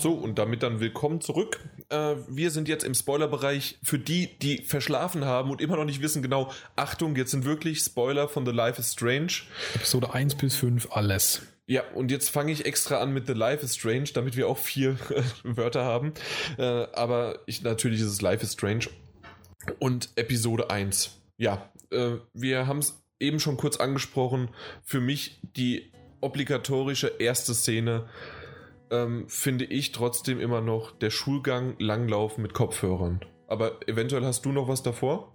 So, und damit dann willkommen zurück. Äh, wir sind jetzt im Spoilerbereich für die, die verschlafen haben und immer noch nicht wissen genau, Achtung, jetzt sind wirklich Spoiler von The Life is Strange. Episode 1 bis 5, alles. Ja, und jetzt fange ich extra an mit The Life is Strange, damit wir auch vier Wörter haben. Äh, aber ich, natürlich ist es Life is Strange. Und Episode 1. Ja, äh, wir haben es eben schon kurz angesprochen. Für mich die obligatorische erste Szene ähm, finde ich trotzdem immer noch der Schulgang Langlaufen mit Kopfhörern. Aber eventuell hast du noch was davor?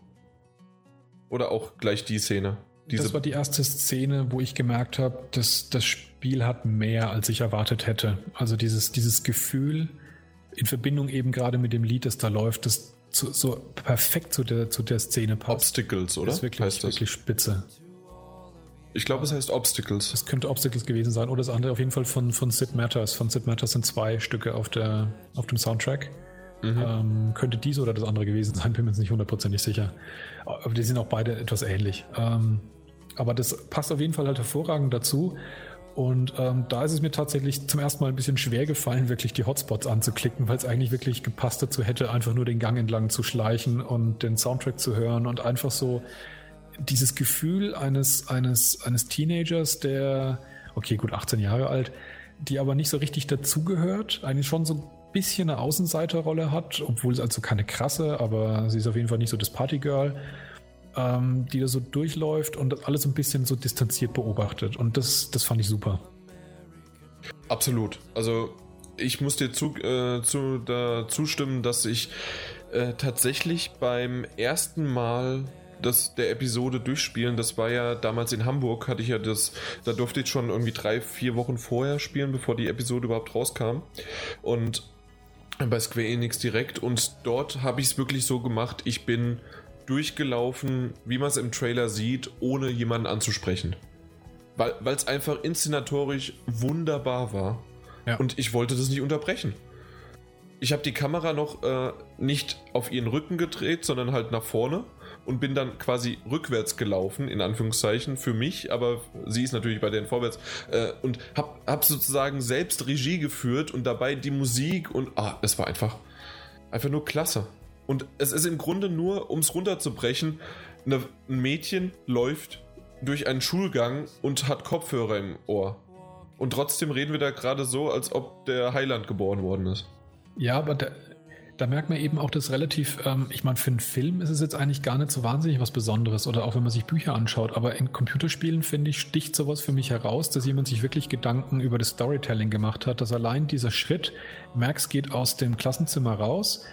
Oder auch gleich die Szene? Diese das war die erste Szene, wo ich gemerkt habe, dass das Spiel hat mehr, als ich erwartet hätte. Also dieses, dieses Gefühl in Verbindung eben gerade mit dem Lied, das da läuft, das zu, so perfekt zu der, zu der Szene passt. Obstacles, oder? Das ist wirklich, heißt das? wirklich spitze. Ich glaube, es heißt Obstacles. Es könnte Obstacles gewesen sein oder das andere auf jeden Fall von, von Sid Matters. Von Sid Matters sind zwei Stücke auf, der, auf dem Soundtrack. Mhm. Ähm, könnte dies oder das andere gewesen sein, bin mir jetzt nicht hundertprozentig sicher. Aber die sind auch beide etwas ähnlich. Ähm, aber das passt auf jeden Fall halt hervorragend dazu. Und ähm, da ist es mir tatsächlich zum ersten Mal ein bisschen schwer gefallen, wirklich die Hotspots anzuklicken, weil es eigentlich wirklich gepasst dazu hätte, einfach nur den Gang entlang zu schleichen und den Soundtrack zu hören und einfach so dieses Gefühl eines, eines, eines Teenagers, der, okay, gut 18 Jahre alt, die aber nicht so richtig dazugehört, eigentlich schon so ein bisschen eine Außenseiterrolle hat, obwohl es also keine krasse, aber sie ist auf jeden Fall nicht so das Partygirl, ähm, die da so durchläuft und alles ein bisschen so distanziert beobachtet. Und das, das fand ich super. Absolut. Also ich muss dir zu, äh, zu, da zustimmen, dass ich äh, tatsächlich beim ersten Mal das der Episode durchspielen. Das war ja damals in Hamburg, hatte ich ja das, da durfte ich schon irgendwie drei, vier Wochen vorher spielen, bevor die Episode überhaupt rauskam. Und bei Square Enix direkt. Und dort habe ich es wirklich so gemacht, ich bin durchgelaufen, wie man es im Trailer sieht, ohne jemanden anzusprechen. Weil es einfach inszenatorisch wunderbar war. Ja. Und ich wollte das nicht unterbrechen. Ich habe die Kamera noch äh, nicht auf ihren Rücken gedreht, sondern halt nach vorne und bin dann quasi rückwärts gelaufen, in Anführungszeichen, für mich, aber sie ist natürlich bei denen vorwärts äh, und hab, hab sozusagen selbst Regie geführt und dabei die Musik und ah, es war einfach, einfach nur klasse. Und es ist im Grunde nur, um es runterzubrechen, eine, ein Mädchen läuft durch einen Schulgang und hat Kopfhörer im Ohr. Und trotzdem reden wir da gerade so, als ob der Heiland geboren worden ist. Ja, aber der, da merkt man eben auch, dass relativ, ähm, ich meine, für einen Film ist es jetzt eigentlich gar nicht so wahnsinnig was Besonderes. Oder auch wenn man sich Bücher anschaut, aber in Computerspielen finde ich, sticht sowas für mich heraus, dass jemand sich wirklich Gedanken über das Storytelling gemacht hat, dass allein dieser Schritt, Max geht aus dem Klassenzimmer raus,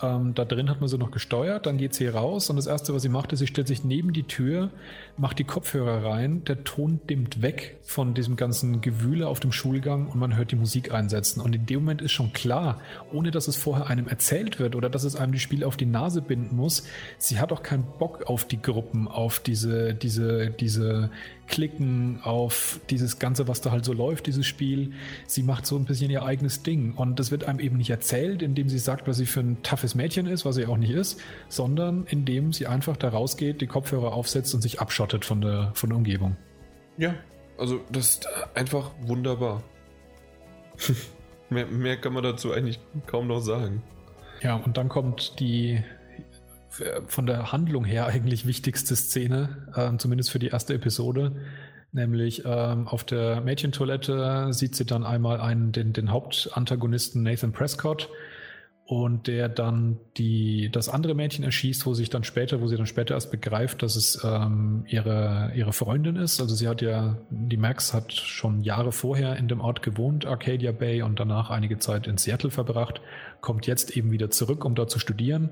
ähm, da drin hat man sie noch gesteuert, dann geht sie raus und das erste, was sie macht, ist, sie stellt sich neben die Tür, macht die Kopfhörer rein, der Ton dimmt weg von diesem ganzen Gewühle auf dem Schulgang und man hört die Musik einsetzen. Und in dem Moment ist schon klar, ohne dass es vorher einem erzählt wird oder dass es einem die Spiele auf die Nase binden muss, sie hat auch keinen Bock auf die Gruppen, auf diese, diese, diese Klicken, auf dieses Ganze, was da halt so läuft, dieses Spiel. Sie macht so ein bisschen ihr eigenes Ding. Und das wird einem eben nicht erzählt, indem sie sagt, was sie für ein toughes Mädchen ist, was sie auch nicht ist, sondern indem sie einfach da rausgeht, die Kopfhörer aufsetzt und sich abschottet von der, von der Umgebung. Ja, also das ist einfach wunderbar. mehr, mehr kann man dazu eigentlich kaum noch sagen. Ja, und dann kommt die von der Handlung her eigentlich wichtigste Szene, ähm, zumindest für die erste Episode. Nämlich ähm, auf der Mädchentoilette sieht sie dann einmal einen, den, den Hauptantagonisten Nathan Prescott und der dann die, das andere Mädchen erschießt, wo sich dann später, wo sie dann später erst begreift, dass es ähm, ihre, ihre Freundin ist. Also sie hat ja, die Max hat schon Jahre vorher in dem Ort gewohnt, Arcadia Bay, und danach einige Zeit in Seattle verbracht, kommt jetzt eben wieder zurück, um dort zu studieren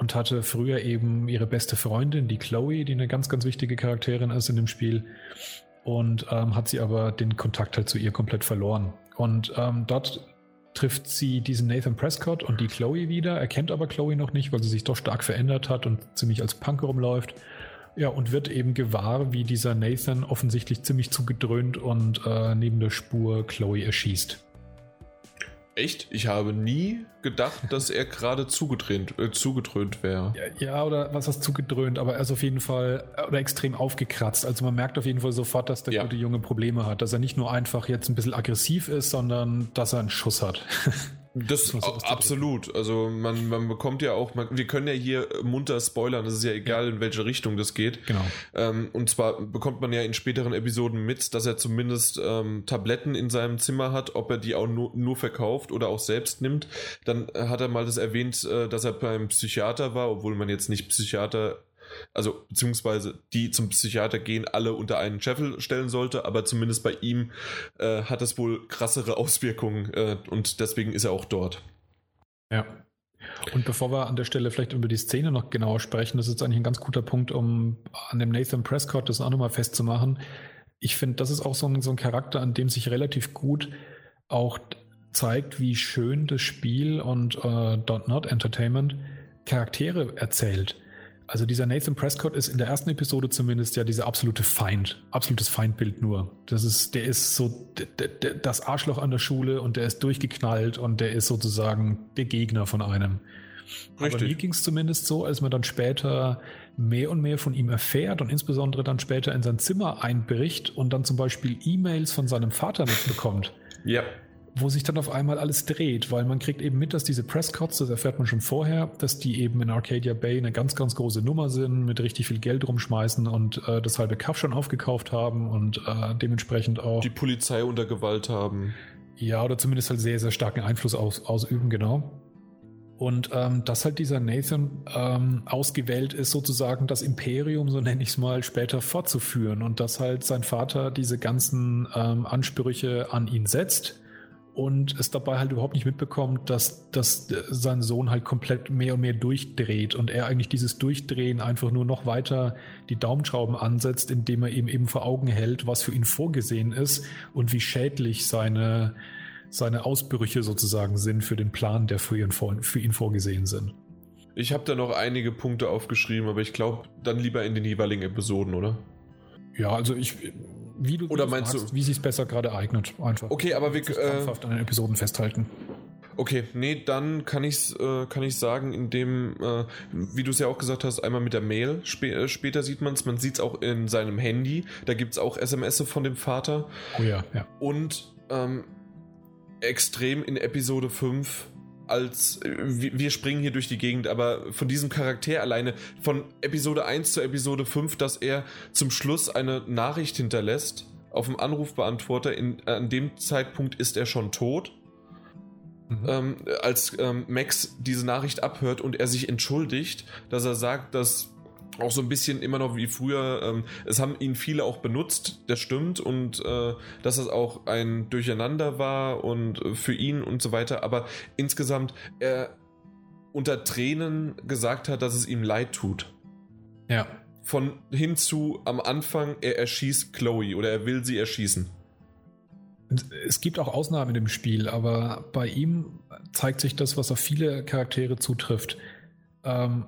und hatte früher eben ihre beste Freundin, die Chloe, die eine ganz, ganz wichtige Charakterin ist in dem Spiel. Und ähm, hat sie aber den Kontakt halt zu ihr komplett verloren. Und ähm, dort trifft sie diesen Nathan Prescott und die Chloe wieder, erkennt aber Chloe noch nicht, weil sie sich doch stark verändert hat und ziemlich als Punk rumläuft. Ja, und wird eben gewahr, wie dieser Nathan offensichtlich ziemlich zugedröhnt und äh, neben der Spur Chloe erschießt. Echt? Ich habe nie gedacht, dass er gerade zugedröhnt, äh, zugedröhnt wäre. Ja, ja, oder was heißt zugedröhnt, aber er ist auf jeden Fall oder extrem aufgekratzt. Also man merkt auf jeden Fall sofort, dass der ja. gute Junge Probleme hat. Dass er nicht nur einfach jetzt ein bisschen aggressiv ist, sondern dass er einen Schuss hat. Das so absolut. Also man, man bekommt ja auch, man, wir können ja hier munter spoilern, das ist ja egal, in welche Richtung das geht. Genau. Ähm, und zwar bekommt man ja in späteren Episoden mit, dass er zumindest ähm, Tabletten in seinem Zimmer hat, ob er die auch nur, nur verkauft oder auch selbst nimmt. Dann hat er mal das erwähnt, äh, dass er beim Psychiater war, obwohl man jetzt nicht Psychiater also beziehungsweise die zum Psychiater gehen, alle unter einen Scheffel stellen sollte, aber zumindest bei ihm äh, hat es wohl krassere Auswirkungen äh, und deswegen ist er auch dort. Ja. Und bevor wir an der Stelle vielleicht über die Szene noch genauer sprechen, das ist eigentlich ein ganz guter Punkt, um an dem Nathan Prescott das auch nochmal festzumachen. Ich finde, das ist auch so ein, so ein Charakter, an dem sich relativ gut auch zeigt, wie schön das Spiel und äh, Not Entertainment Charaktere erzählt. Also dieser Nathan Prescott ist in der ersten Episode zumindest ja dieser absolute Feind, absolutes Feindbild nur. Das ist, der ist so das Arschloch an der Schule und der ist durchgeknallt und der ist sozusagen der Gegner von einem. Richtig. Aber mir ging es zumindest so, als man dann später mehr und mehr von ihm erfährt und insbesondere dann später in sein Zimmer einbricht und dann zum Beispiel E-Mails von seinem Vater mitbekommt. Ja wo sich dann auf einmal alles dreht, weil man kriegt eben mit, dass diese Prescotts, das erfährt man schon vorher, dass die eben in Arcadia Bay eine ganz, ganz große Nummer sind, mit richtig viel Geld rumschmeißen und äh, das halbe Kaff schon aufgekauft haben und äh, dementsprechend auch die Polizei unter Gewalt haben. Ja, oder zumindest halt sehr, sehr starken Einfluss aus, ausüben, genau. Und ähm, dass halt dieser Nathan ähm, ausgewählt ist, sozusagen das Imperium, so nenne ich es mal, später fortzuführen. Und dass halt sein Vater diese ganzen ähm, Ansprüche an ihn setzt und es dabei halt überhaupt nicht mitbekommt, dass, dass sein Sohn halt komplett mehr und mehr durchdreht und er eigentlich dieses Durchdrehen einfach nur noch weiter die Daumenschrauben ansetzt, indem er ihm eben vor Augen hält, was für ihn vorgesehen ist und wie schädlich seine, seine Ausbrüche sozusagen sind für den Plan, der für ihn, für ihn vorgesehen sind. Ich habe da noch einige Punkte aufgeschrieben, aber ich glaube, dann lieber in den jeweiligen Episoden, oder? Ja, also ich, wie du Oder meinst magst, du, wie sich es besser gerade eignet, einfach. Okay, aber wir äh, an den Episoden festhalten. Okay, nee, dann kann ich äh, kann ich sagen, indem, äh, wie du es ja auch gesagt hast, einmal mit der Mail, spä äh, später sieht man es, man sieht es auch in seinem Handy, da gibt es auch SMS von dem Vater. Oh ja, ja. Und ähm, extrem in Episode 5 als wir springen hier durch die Gegend, aber von diesem Charakter alleine, von Episode 1 zu Episode 5, dass er zum Schluss eine Nachricht hinterlässt auf dem Anrufbeantworter, in, an dem Zeitpunkt ist er schon tot. Mhm. Ähm, als ähm, Max diese Nachricht abhört und er sich entschuldigt, dass er sagt, dass auch so ein bisschen immer noch wie früher. Ähm, es haben ihn viele auch benutzt, das stimmt, und äh, dass es auch ein Durcheinander war und äh, für ihn und so weiter. Aber insgesamt er unter Tränen gesagt hat, dass es ihm leid tut. Ja. Von hinzu am Anfang, er erschießt Chloe oder er will sie erschießen. Es gibt auch Ausnahmen dem Spiel, aber bei ihm zeigt sich das, was auf viele Charaktere zutrifft. Ähm,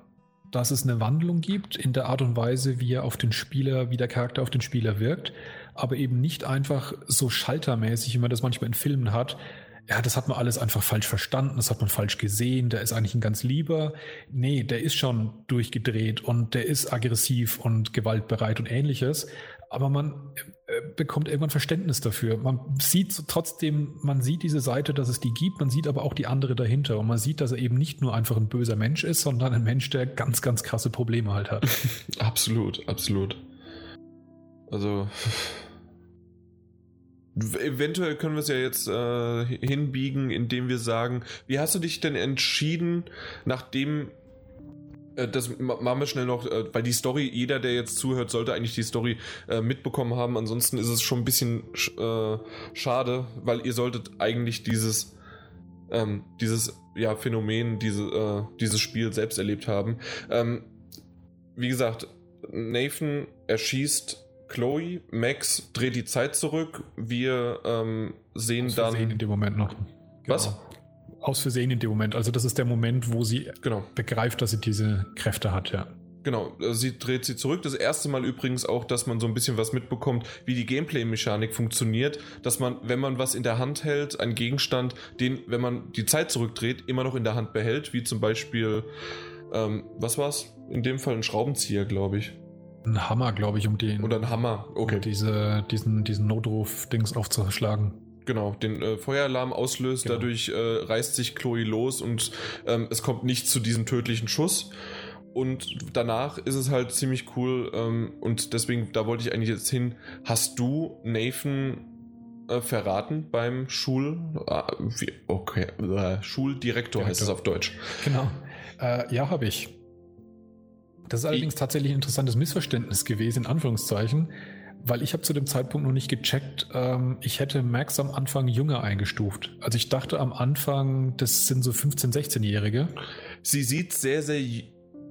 dass es eine Wandlung gibt in der Art und Weise, wie er auf den Spieler, wie der Charakter auf den Spieler wirkt, aber eben nicht einfach so schaltermäßig, wie man das manchmal in Filmen hat. Ja, das hat man alles einfach falsch verstanden, das hat man falsch gesehen, der ist eigentlich ein ganz lieber. Nee, der ist schon durchgedreht und der ist aggressiv und gewaltbereit und ähnliches aber man bekommt irgendwann Verständnis dafür. Man sieht trotzdem, man sieht diese Seite, dass es die gibt, man sieht aber auch die andere dahinter und man sieht, dass er eben nicht nur einfach ein böser Mensch ist, sondern ein Mensch, der ganz, ganz krasse Probleme halt hat. absolut, absolut. Also eventuell können wir es ja jetzt äh, hinbiegen, indem wir sagen, wie hast du dich denn entschieden, nachdem äh, das machen wir schnell noch, äh, weil die Story, jeder, der jetzt zuhört, sollte eigentlich die Story äh, mitbekommen haben. Ansonsten ist es schon ein bisschen äh, schade, weil ihr solltet eigentlich dieses, ähm, dieses ja, Phänomen, diese, äh, dieses Spiel selbst erlebt haben. Ähm, wie gesagt, Nathan erschießt Chloe, Max dreht die Zeit zurück. Wir ähm, sehen dann. in dem Moment noch. Genau. Was? Aus Versehen in dem Moment. Also das ist der Moment, wo sie genau. begreift, dass sie diese Kräfte hat, ja. Genau, äh, sie dreht sie zurück. Das erste Mal übrigens auch, dass man so ein bisschen was mitbekommt, wie die Gameplay-Mechanik funktioniert, dass man, wenn man was in der Hand hält, einen Gegenstand, den, wenn man die Zeit zurückdreht, immer noch in der Hand behält, wie zum Beispiel, ähm, was war's? In dem Fall ein Schraubenzieher, glaube ich. Ein Hammer, glaube ich, um den. Oder ein Hammer, okay. Um diese, diesen, diesen Notruf-Dings aufzuschlagen. Genau, den äh, Feueralarm auslöst, Genau. dadurch äh, reißt sich Chloe los und ähm, es kommt nicht zu diesem tödlichen Schuss. Und danach ist es halt ziemlich cool ähm, und deswegen, da wollte ich eigentlich jetzt hin. Hast du Nathan äh, verraten beim Schul... Ah, wie, okay, äh, Schuldirektor heißt es Direktor. auf Deutsch. Genau. Äh, ja, habe ich. Das ist allerdings tatsächlich ein interessantes Missverständnis gewesen, in Anführungszeichen, weil ich habe zu dem Zeitpunkt noch nicht gecheckt, ähm, ich hätte Max am Anfang jünger eingestuft. Also ich dachte am Anfang, das sind so 15-, 16-Jährige. Sie sieht sehr, sehr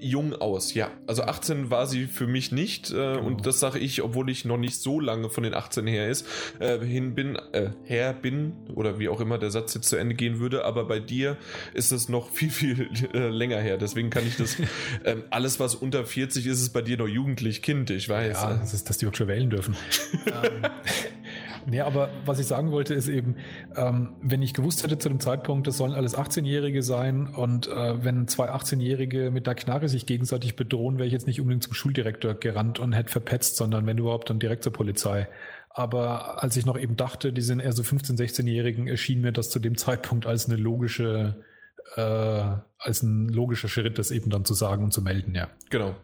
jung aus, ja. Also 18 war sie für mich nicht äh, Genau. und das sage ich, obwohl ich noch nicht so lange von den 18 her ist, äh, hin bin, äh, her bin oder wie auch immer der Satz jetzt zu Ende gehen würde, aber bei dir ist es noch viel, viel äh, länger her. Deswegen kann ich das, ähm, alles was unter 40 ist, ist bei dir noch jugendlich, Kind, ich weiß. Ja, das ist, dass die überhaupt schon wählen dürfen. ähm, nee, aber was ich sagen wollte, ist eben, ähm, wenn ich gewusst hätte zu dem Zeitpunkt, das sollen alles 18-Jährige sein und äh, wenn zwei 18-Jährige mit der Knarre sich gegenseitig bedrohen, wäre ich jetzt nicht unbedingt zum Schuldirektor gerannt und hätte verpetzt, sondern wenn überhaupt dann direkt zur Polizei. Aber als ich noch eben dachte, die sind eher so 15-, 16-Jährigen, erschien mir das zu dem Zeitpunkt als eine logische, äh, als ein logischer Schritt, das eben dann zu sagen und zu melden, ja. Genau.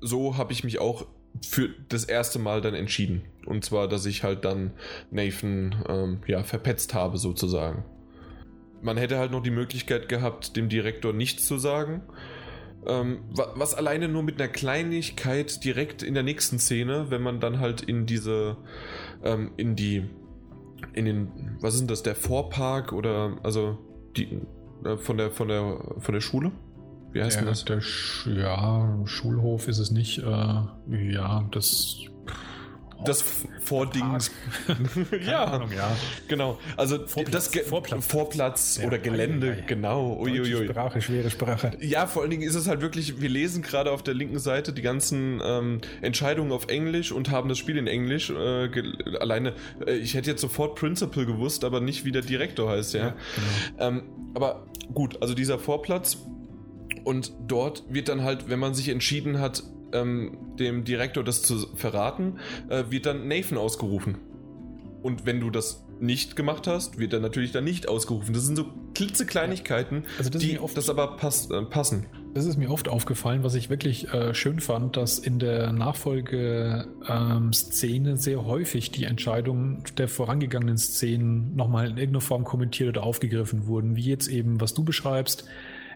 So habe ich mich auch für das erste Mal dann entschieden. Und zwar, dass ich halt dann Nathan ähm, ja, verpetzt habe, sozusagen. Man hätte halt noch die Möglichkeit gehabt, dem Direktor nichts zu sagen. Ähm, wa- was alleine nur mit einer Kleinigkeit direkt in der nächsten Szene, wenn man dann halt in diese, ähm, in die, in den, was ist denn das, der Vorpark oder, also, die, äh, von der, von der, von der Schule? Wie heißt denn Ja, das? der Sch ja, Schulhof ist es nicht. Äh, ja, das. Das Vordings. Ja, Ahnung, ja. genau. Also Vorplatz, das Vorplatz. Vorplatz Ja, oder Gelände, ei, ei. genau. Uiuiui. Sprache, schwere Sprache. Ja, vor allen Dingen ist es halt wirklich, wir lesen gerade auf der linken Seite die ganzen ähm, Entscheidungen auf Englisch und haben das Spiel in Englisch. Äh, alleine, äh, ich hätte jetzt sofort Principal gewusst, aber nicht wie der Direktor heißt, ja. genau. Ähm, aber gut, also dieser Vorplatz. Und dort wird dann halt, wenn man sich entschieden hat, ähm, dem Direktor das zu verraten, äh, wird dann Nathan ausgerufen. Und wenn du das nicht gemacht hast, wird er natürlich dann nicht ausgerufen. Das sind so klitzekleinigkeiten, Also das die oft- das aber pass, äh, passen. Das ist mir oft aufgefallen, was ich wirklich äh, schön fand, dass in der Nachfolge-Szene sehr häufig die Entscheidungen der vorangegangenen Szenen nochmal in irgendeiner Form kommentiert oder aufgegriffen wurden, wie jetzt eben, was du beschreibst.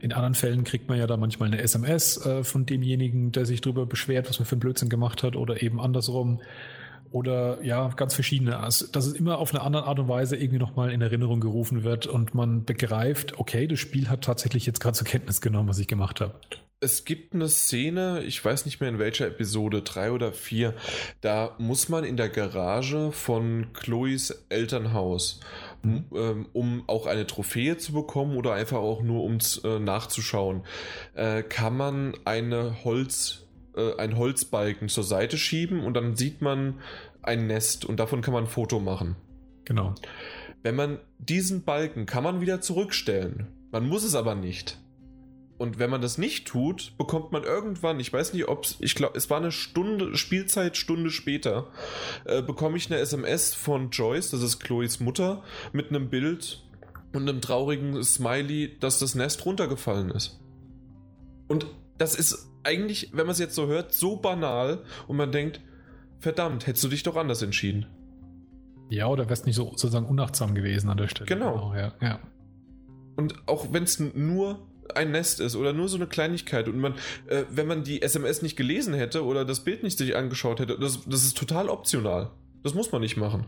In anderen Fällen kriegt man ja da manchmal eine SMS äh, von demjenigen, der sich darüber beschwert, was man für einen Blödsinn gemacht hat, oder eben andersrum. Oder ja, ganz verschiedene. Also, dass es immer auf eine andere Art und Weise irgendwie nochmal in Erinnerung gerufen wird und man begreift, okay, das Spiel hat tatsächlich jetzt gerade zur Kenntnis genommen, was ich gemacht habe. Es gibt eine Szene, ich weiß nicht mehr in welcher Episode, drei oder vier, da muss man in der Garage von Chloes Elternhaus, Mhm. ähm, um auch eine Trophäe zu bekommen oder einfach auch nur um äh, nachzuschauen, äh, kann man eine Holz, äh, einen Holzbalken zur Seite schieben und dann sieht man ein Nest und davon kann man ein Foto machen. Genau. Wenn man diesen Balken kann man wieder zurückstellen. Man muss es aber nicht. Und wenn man das nicht tut, bekommt man irgendwann, ich weiß nicht, ob es, ich glaube, es war eine Stunde, Spielzeitstunde später, äh, bekomme ich eine SMS von Joyce, das ist Chloes Mutter, mit einem Bild und einem traurigen Smiley, dass das Nest runtergefallen ist. Und das ist eigentlich, wenn man es jetzt so hört, so banal und man denkt, verdammt, hättest du dich doch anders entschieden. Ja, oder wärst nicht so sozusagen unachtsam gewesen an der Stelle. Genau. ja. ja. Und auch wenn es nur ein Nest ist oder nur so eine Kleinigkeit und man, äh, wenn man die SMS nicht gelesen hätte oder das Bild nicht sich angeschaut hätte, das, das ist total optional. Das muss man nicht machen.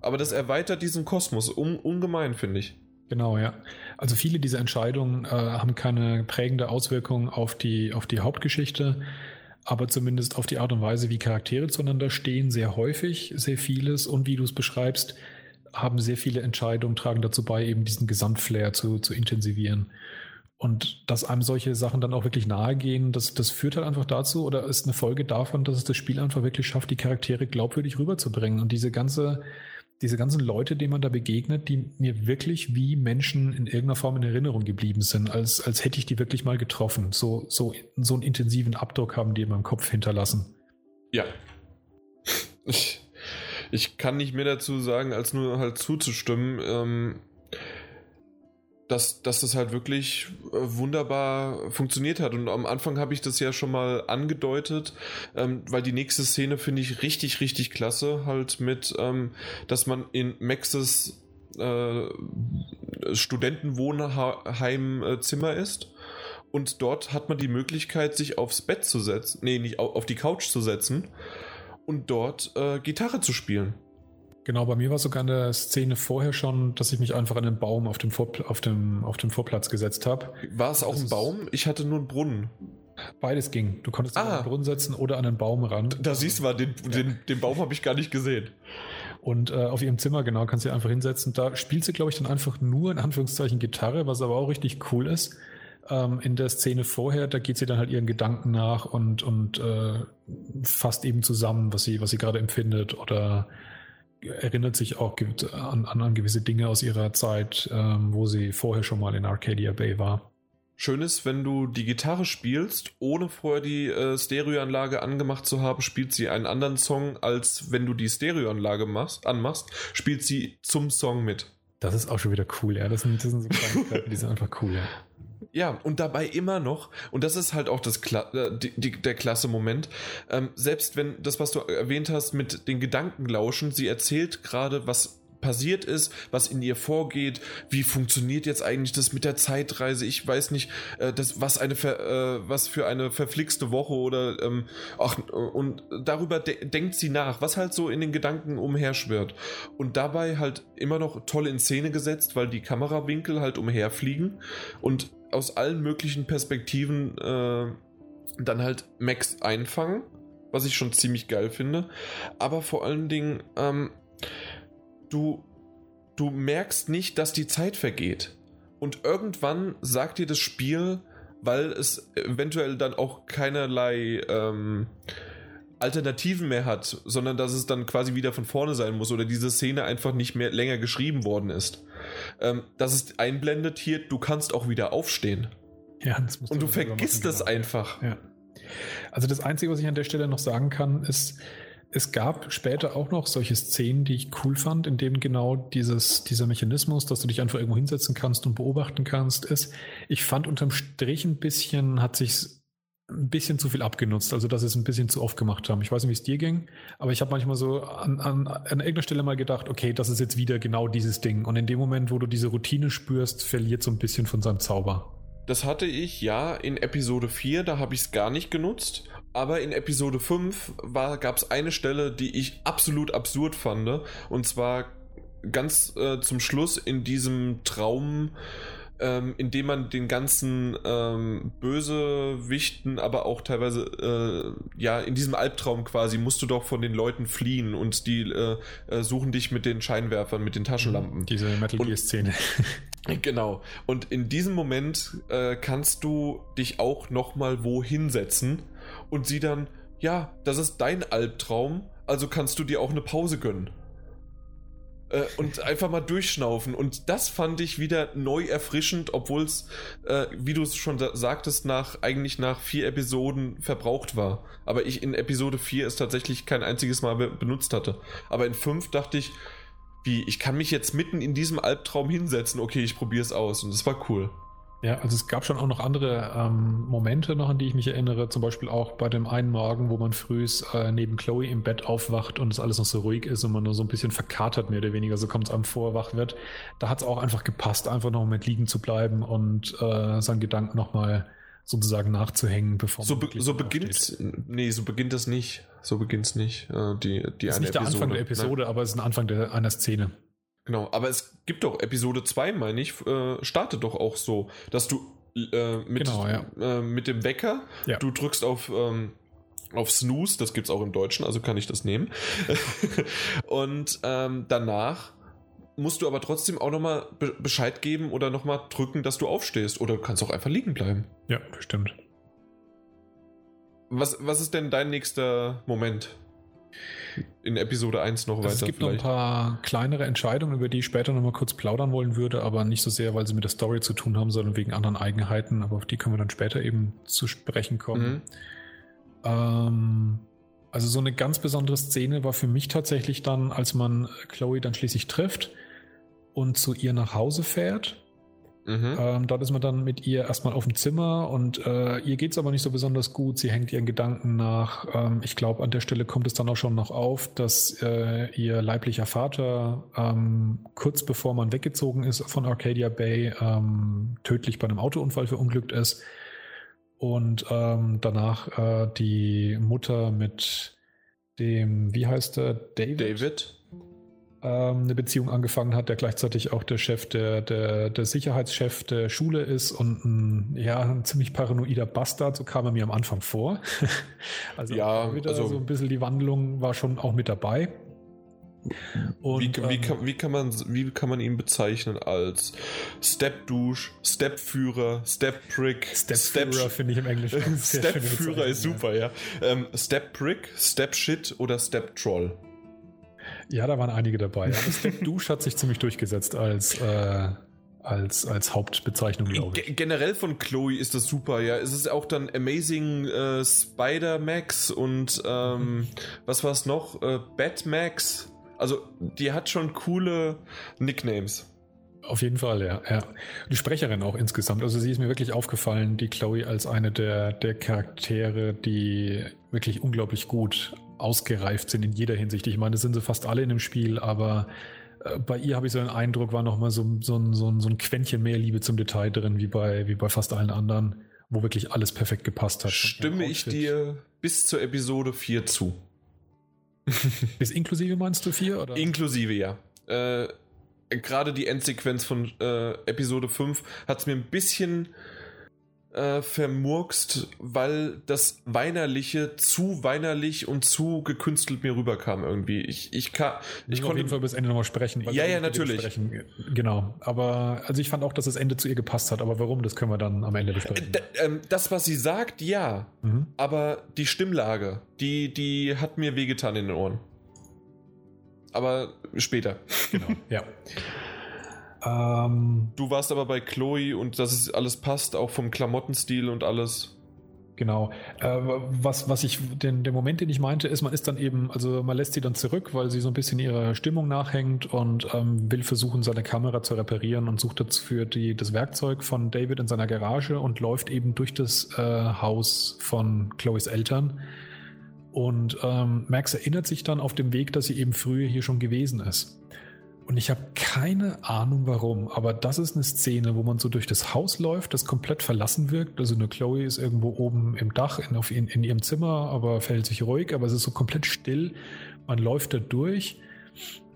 Aber das erweitert diesen Kosmos un, ungemein, finde ich. Genau, ja. Also viele dieser Entscheidungen äh, haben keine prägende Auswirkung auf die, auf die Hauptgeschichte, aber zumindest auf die Art und Weise, wie Charaktere zueinander stehen, sehr häufig, sehr vieles und wie du es beschreibst, haben sehr viele Entscheidungen, tragen dazu bei, eben diesen Gesamtflair zu, zu intensivieren. Und dass einem solche Sachen dann auch wirklich nahe gehen, das, das führt halt einfach dazu oder ist eine Folge davon, dass es das Spiel einfach wirklich schafft, die Charaktere glaubwürdig rüberzubringen. Und diese ganze, diese ganzen Leute, denen man da begegnet, die mir wirklich wie Menschen in irgendeiner Form in Erinnerung geblieben sind, als, als hätte ich die wirklich mal getroffen. So, so, so einen intensiven Abdruck haben die in meinem Kopf hinterlassen. Ja. Ich, ich kann nicht mehr dazu sagen, als nur halt zuzustimmen. Ähm, dass, dass das halt wirklich äh, wunderbar funktioniert hat. Und am Anfang habe ich das ja schon mal angedeutet, ähm, weil die nächste Szene finde ich richtig, richtig klasse, halt mit, ähm, dass man in Maxes äh, Studentenwohnheimzimmer ist. Und dort hat man die Möglichkeit, sich aufs Bett zu setzen, nee, nicht auf die Couch zu setzen und dort äh, Gitarre zu spielen. Genau, bei mir war sogar in der Szene vorher schon, dass ich mich einfach an den Baum auf dem, Vor auf dem, auf dem Vorplatz gesetzt habe. War es auch das ein Baum? Ich hatte nur einen Brunnen. Beides ging. Du konntest ah. an den Brunnen setzen oder an den Baum ran. Da siehst du mal, den, den, den Baum habe ich gar nicht gesehen. Und äh, auf ihrem Zimmer, genau, kannst du einfach hinsetzen. Da spielt sie, glaube ich, dann einfach nur in Anführungszeichen Gitarre, was aber auch richtig cool ist. Ähm, in der Szene vorher, da geht sie dann halt ihren Gedanken nach und, und äh, fasst eben zusammen, was sie, was sie gerade empfindet oder erinnert sich auch an, an, gewisse Dinge aus ihrer Zeit, ähm, wo sie vorher schon mal in Arcadia Bay war. Schön ist, wenn du die Gitarre spielst, ohne vorher die äh, Stereoanlage angemacht zu haben, spielt sie einen anderen Song, als wenn du die Stereoanlage machst, anmachst, spielt sie zum Song mit. Das ist auch schon wieder cool, ja. Das sind, das sind so Kleinigkeiten, die sind einfach cool, ja. Ja, und dabei immer noch, und das ist halt auch das Kla äh, die, die, der klasse Moment, ähm, selbst wenn das, was du erwähnt hast mit den Gedankenlauschen, sie erzählt gerade, was passiert ist, was in ihr vorgeht, wie funktioniert jetzt eigentlich das mit der Zeitreise, ich weiß nicht, äh, das, was eine äh, was für eine verflixte Woche oder ähm, ach, und darüber de denkt sie nach, was halt so in den Gedanken umherschwirrt. Und dabei halt immer noch toll in Szene gesetzt, weil die Kamerawinkel halt umherfliegen und aus allen möglichen Perspektiven äh, dann halt Max einfangen, was ich schon ziemlich geil finde. Aber vor allen Dingen, ähm, du, du merkst nicht, dass die Zeit vergeht. Und irgendwann sagt dir das Spiel, weil es eventuell dann auch keinerlei ähm, Alternativen mehr hat, sondern dass es dann quasi wieder von vorne sein muss oder diese Szene einfach nicht mehr länger geschrieben worden ist. Ähm, dass es einblendet hier, du kannst auch wieder aufstehen. Ja, das Und du vergisst es einfach. Ja. Also das Einzige, was ich an der Stelle noch sagen kann, ist, es gab später auch noch solche Szenen, die ich cool fand, in denen genau dieses, dieser Mechanismus, dass du dich einfach irgendwo hinsetzen kannst und beobachten kannst, ist. Ich fand unterm Strich ein bisschen, hat sich ein bisschen zu viel abgenutzt, also dass sie es ein bisschen zu oft gemacht haben. Ich weiß nicht, wie es dir ging, aber ich habe manchmal so an, an, an irgendeiner Stelle mal gedacht, okay, das ist jetzt wieder genau dieses Ding. Und in dem Moment, wo du diese Routine spürst, verliert so ein bisschen von seinem Zauber. Das hatte ich ja in Episode 4, da habe ich es gar nicht genutzt. Aber in Episode 5 gab es eine Stelle, die ich absolut absurd fand. Und zwar ganz äh, zum Schluss in diesem Traum ähm, indem man den ganzen ähm, Bösewichten, aber auch teilweise, äh, ja, in diesem Albtraum quasi, musst du doch von den Leuten fliehen und die äh, äh, suchen dich mit den Scheinwerfern, mit den Taschenlampen. Diese Metal Gear-Szene. Genau. Und in diesem Moment äh, kannst du dich auch nochmal wo hinsetzen und sie dann, ja, das ist dein Albtraum, also kannst du dir auch eine Pause gönnen. Äh, und einfach mal durchschnaufen. Und das fand ich wieder neu erfrischend, obwohl es, äh, wie du es schon sagtest, nach eigentlich nach vier Episoden verbraucht war. Aber ich in Episode 4 es tatsächlich kein einziges Mal be benutzt hatte. Aber in 5 dachte ich, wie, ich kann mich jetzt mitten in diesem Albtraum hinsetzen, okay, ich probiere es aus. Und das war cool. Ja, also es gab schon auch noch andere ähm, Momente noch, an die ich mich erinnere. Zum Beispiel auch bei dem einen Morgen, wo man früh äh, neben Chloe im Bett aufwacht und es alles noch so ruhig ist und man nur so ein bisschen verkatert, mehr oder weniger, so kommt es einem vor, wach wird. Da hat es auch einfach gepasst, einfach noch einen Moment liegen zu bleiben und äh, seinen Gedanken nochmal sozusagen nachzuhängen, bevor so, be so beginnt nee so beginnt das nicht so beginnt es nicht äh, die die das ist nicht der Anfang der Episode Nein. aber es ist ein Anfang der, einer Szene Genau, aber es gibt doch Episode 2, meine ich, äh, startet doch auch so, dass du äh, mit, genau, ja. äh, mit dem Wecker, ja. du drückst auf, ähm, auf Snooze, das gibt es auch im Deutschen, also kann ich das nehmen. und ähm, danach musst du aber trotzdem auch nochmal be Bescheid geben oder nochmal drücken, dass du aufstehst. Oder du kannst auch einfach liegen bleiben. Ja, stimmt. Was, was ist denn dein nächster Moment? In Episode 1 noch also weiter. Es gibt vielleicht. noch ein paar kleinere Entscheidungen, über die ich später noch mal kurz plaudern wollen würde, aber nicht so sehr, weil sie mit der Story zu tun haben, sondern wegen anderen Eigenheiten. Aber auf die können wir dann später eben zu sprechen kommen. Mhm. Ähm, Also so eine ganz besondere Szene war für mich tatsächlich dann, als man Chloe dann schließlich trifft und zu ihr nach Hause fährt Mhm. Ähm, dort ist man dann mit ihr erstmal auf dem Zimmer und äh, ihr geht es aber nicht so besonders gut. Sie hängt ihren Gedanken nach. Ähm, ich glaube, an der Stelle kommt es dann auch schon noch auf, dass äh, ihr leiblicher Vater ähm, kurz bevor man weggezogen ist von Arcadia Bay ähm, tödlich bei einem Autounfall verunglückt ist. Und ähm, danach äh, die Mutter mit dem, wie heißt er, David? David ähm, eine Beziehung angefangen hat, der gleichzeitig auch der Chef, der, der, der Sicherheitschef der Schule ist und ein, ja, ein ziemlich paranoider Bastard, so kam er mir am Anfang vor. also ja, wieder also, so ein bisschen die Wandlung war schon auch mit dabei. Und, wie, wie, ähm, kann, wie, kann man, wie kann man ihn bezeichnen als Step-Douche, Step-Führer, Step-Prick? Step-Führer finde ich im Englischen. Step-Führer ist super, ja. Ähm, Step-Prick, Step-Shit oder Step-Troll? Ja, da waren einige dabei. Step Douche hat sich ziemlich durchgesetzt als, äh, als, als Hauptbezeichnung, glaube ich. generell von Chloe ist das super, ja. Es ist auch dann Amazing äh, Spider-Max und ähm, was war es noch? Äh, Batmax. Also, die hat schon coole Nicknames. Auf jeden Fall, ja, ja. Die Sprecherin auch insgesamt. Also sie ist mir wirklich aufgefallen, die Chloe als eine der, der Charaktere, die wirklich unglaublich gut ausgereift sind in jeder Hinsicht. Ich meine, das sind sie fast alle in dem Spiel, aber äh, bei ihr habe ich so den Eindruck, war nochmal so, so, ein, so, so ein Quäntchen mehr Liebe zum Detail drin, wie bei, wie bei fast allen anderen, wo wirklich alles perfekt gepasst hat. Stimme ich dir bis zur Episode 4 zu. bis inklusive meinst du 4? Oder? Inklusive, ja. Äh, Gerade die Endsequenz von äh, Episode 5 hat es mir ein bisschen äh, vermurkst, weil das Weinerliche zu weinerlich und zu gekünstelt mir rüberkam irgendwie. Ich, ich kann. Ich konnte auf jeden Fall bis Ende nochmal sprechen. ja, ja, natürlich. Genau. Aber also ich fand auch, dass das Ende zu ihr gepasst hat. Aber warum, das können wir dann am Ende besprechen. D ähm, das, was sie sagt, ja. Mhm. Aber die Stimmlage, die, die hat mir wehgetan in den Ohren. Aber später. Genau, ja. Ähm, du warst aber bei Chloe und dass es alles passt, auch vom Klamottenstil und alles. Genau. Äh, was, was ich, den, der Moment, den ich meinte, ist, man ist dann eben, also man lässt sie dann zurück, weil sie so ein bisschen ihrer Stimmung nachhängt und ähm, will versuchen, seine Kamera zu reparieren und sucht dafür die, das Werkzeug von David in seiner Garage und läuft eben durch das äh, Haus von Chloes Eltern. Und ähm, Max erinnert sich dann auf dem Weg, dass sie eben früher hier schon gewesen ist. Und ich habe keine Ahnung warum, aber das ist eine Szene, wo man so durch das Haus läuft, das komplett verlassen wirkt. Also eine Chloe ist irgendwo oben im Dach in, auf, in, in ihrem Zimmer, aber verhält sich ruhig, aber es ist so komplett still. Man läuft da durch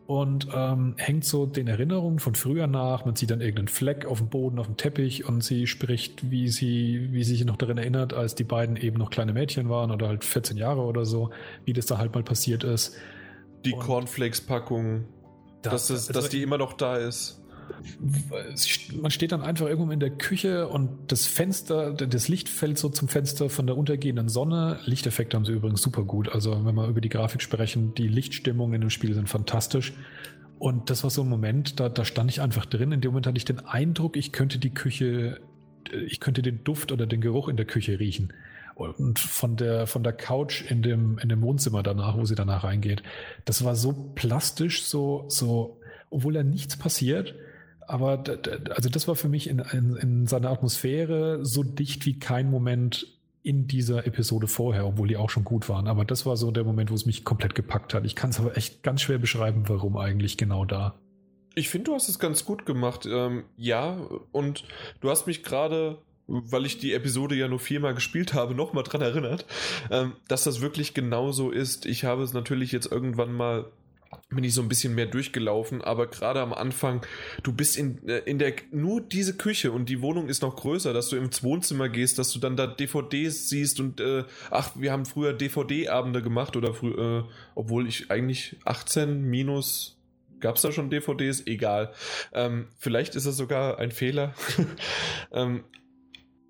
und ähm, hängt so den Erinnerungen von früher nach. Man sieht dann irgendeinen Fleck auf dem Boden, auf dem Teppich und sie spricht, wie sie, wie sie sich noch daran erinnert, als die beiden eben noch kleine Mädchen waren oder halt 14 Jahre oder so, wie das da halt mal passiert ist. Die Cornflakes-Packung da, dass, es, also dass die immer noch da ist. Man steht dann einfach irgendwo in der Küche und das Fenster, das Licht fällt so zum Fenster von der untergehenden Sonne. Lichteffekte haben sie übrigens super gut. Also wenn wir über die Grafik sprechen, die Lichtstimmungen in dem Spiel sind fantastisch. Und das war so ein Moment, da, da stand ich einfach drin. In dem Moment hatte ich den Eindruck, ich könnte die Küche, ich könnte den Duft oder den Geruch in der Küche riechen und von der, von der Couch in dem, in dem Wohnzimmer danach, wo sie danach reingeht. Das war so plastisch, so, so, obwohl da nichts passiert. Aber also das war für mich in, in, in seiner Atmosphäre so dicht wie kein Moment in dieser Episode vorher, obwohl die auch schon gut waren. Aber das war so der Moment, wo es mich komplett gepackt hat. Ich kann es aber echt ganz schwer beschreiben, warum eigentlich genau da. Ich finde, du hast es ganz gut gemacht. Ähm, ja, und du hast mich gerade weil ich die Episode ja nur viermal gespielt habe, nochmal dran erinnert, ähm, dass das wirklich genauso ist. Ich habe es natürlich jetzt irgendwann mal bin ich so ein bisschen mehr durchgelaufen, aber gerade am Anfang, du bist in, äh, in der, nur diese Küche und die Wohnung ist noch größer, dass du ins Wohnzimmer gehst, dass du dann da DVDs siehst und, äh, ach, wir haben früher DVD-Abende gemacht oder früher, äh, obwohl ich eigentlich 18 minus Gab es da schon DVDs? Egal. Ähm, vielleicht ist das sogar ein Fehler. ähm,